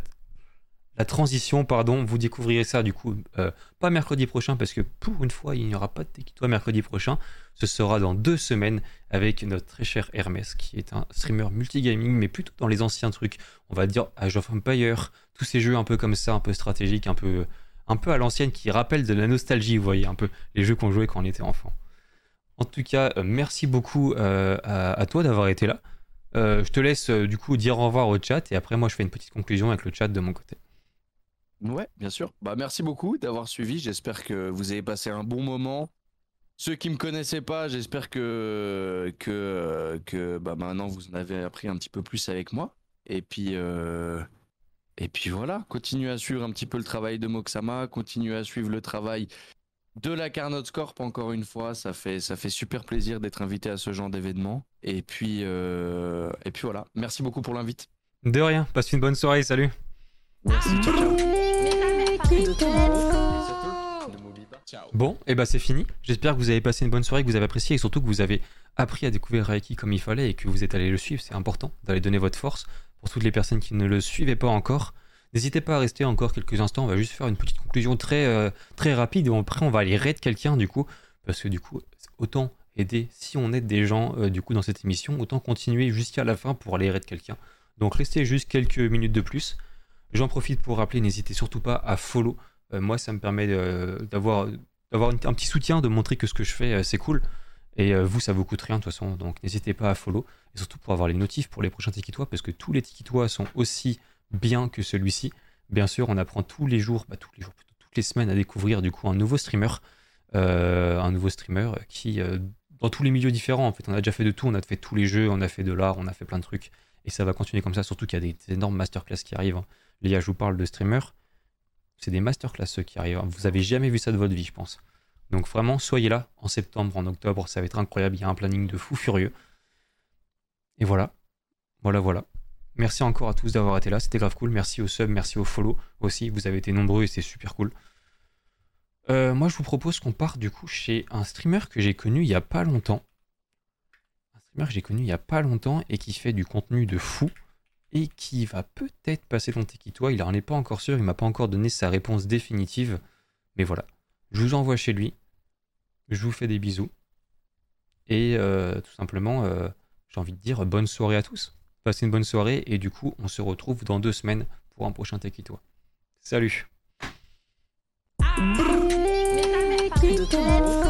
la transition, pardon. Vous découvrirez ça du coup, euh, pas mercredi prochain, parce que pour une fois, il n'y aura pas de Tekito mercredi prochain. Ce sera dans deux semaines avec notre très cher Hermès, qui est un streamer multigaming, mais plutôt dans les anciens trucs. On va dire Age of Empire, tous ces jeux un peu comme ça, un peu stratégiques, un peu, un peu à l'ancienne, qui rappellent de la nostalgie, vous voyez, un peu les jeux qu'on jouait quand on était enfant. En tout cas, euh, merci beaucoup euh, à, toi d'avoir été là. Euh, je te laisse du coup dire au revoir au chat et après moi je fais une petite conclusion avec le chat de mon côté. Ouais, bien sûr. Bah, merci beaucoup d'avoir suivi. J'espère que vous avez passé un bon moment. Ceux qui me connaissaient pas, j'espère que que que bah maintenant vous en avez appris un petit peu plus avec moi. Et puis et puis voilà, continuez à suivre un petit peu le travail de Moxama, continuez à suivre le travail de la Carnot Corp encore une fois. Ça fait ça fait super plaisir d'être invité à ce genre d'événement. Et puis euh, et puis voilà. Merci beaucoup pour l'invite. De rien, passe une bonne soirée, salut Merci. Ciao, ciao. Bon, et bah c'est fini. J'espère que vous avez passé une bonne soirée, que vous avez apprécié et surtout que vous avez appris à découvrir Reiki comme il fallait et que vous êtes allé le suivre. C'est important d'aller donner votre force pour toutes les personnes qui ne le suivaient pas encore. N'hésitez pas à rester encore quelques instants. On va juste faire une petite conclusion très, euh, très rapide et après on va aller raid quelqu'un du coup. Parce que du coup, autant aider, si on aide des gens euh, du coup dans cette émission, autant continuer jusqu'à la fin pour aller raid quelqu'un. Donc restez juste quelques minutes de plus. J'en profite pour rappeler, n'hésitez surtout pas à follow. Euh, moi, ça me permet d'avoir un petit soutien, de montrer que ce que je fais, c'est cool. Et euh, vous, ça vous coûte rien de toute façon, donc n'hésitez pas à follow. Et surtout pour avoir les notifs pour les prochains Tikitois, parce que tous les Tikitois sont aussi bien que celui-ci. Bien sûr, on apprend tous les jours, bah, tous les jours, plutôt toutes les semaines à découvrir du coup un nouveau streamer. euh, un nouveau streamer qui, euh, dans tous les milieux différents, en fait, on a déjà fait de tout, on a fait tous les jeux, on a fait de l'art, on a fait plein de trucs. Et ça va continuer comme ça, surtout qu'il y a des énormes masterclass qui arrivent. hein. Gars, je vous parle de streamers. C'est des masterclass ceux qui arrivent. hein. Vous avez jamais vu ça de votre vie, je pense. Donc vraiment, soyez là en septembre, en octobre, ça va être incroyable. Il y a un planning de fou furieux. Et voilà. Voilà, voilà. Merci encore à tous d'avoir été là, c'était grave cool. Merci aux subs, merci aux follow aussi. Vous avez été nombreux et c'est super cool. Euh, moi, je vous propose qu'on parte du coup chez un streamer que j'ai connu il y a pas longtemps. Un streamer que j'ai connu il y a pas longtemps et qui fait du contenu de fou et qui va peut-être passer ton Tekitois. Il en est pas encore sûr, il m'a pas encore donné sa réponse définitive. Mais voilà. Je vous envoie chez lui. Je vous fais des bisous. Et euh, tout simplement, euh, j'ai envie de dire bonne soirée à tous. Passez une bonne soirée et du coup, on se retrouve dans deux semaines pour un prochain Tekitois. Salut Tekito.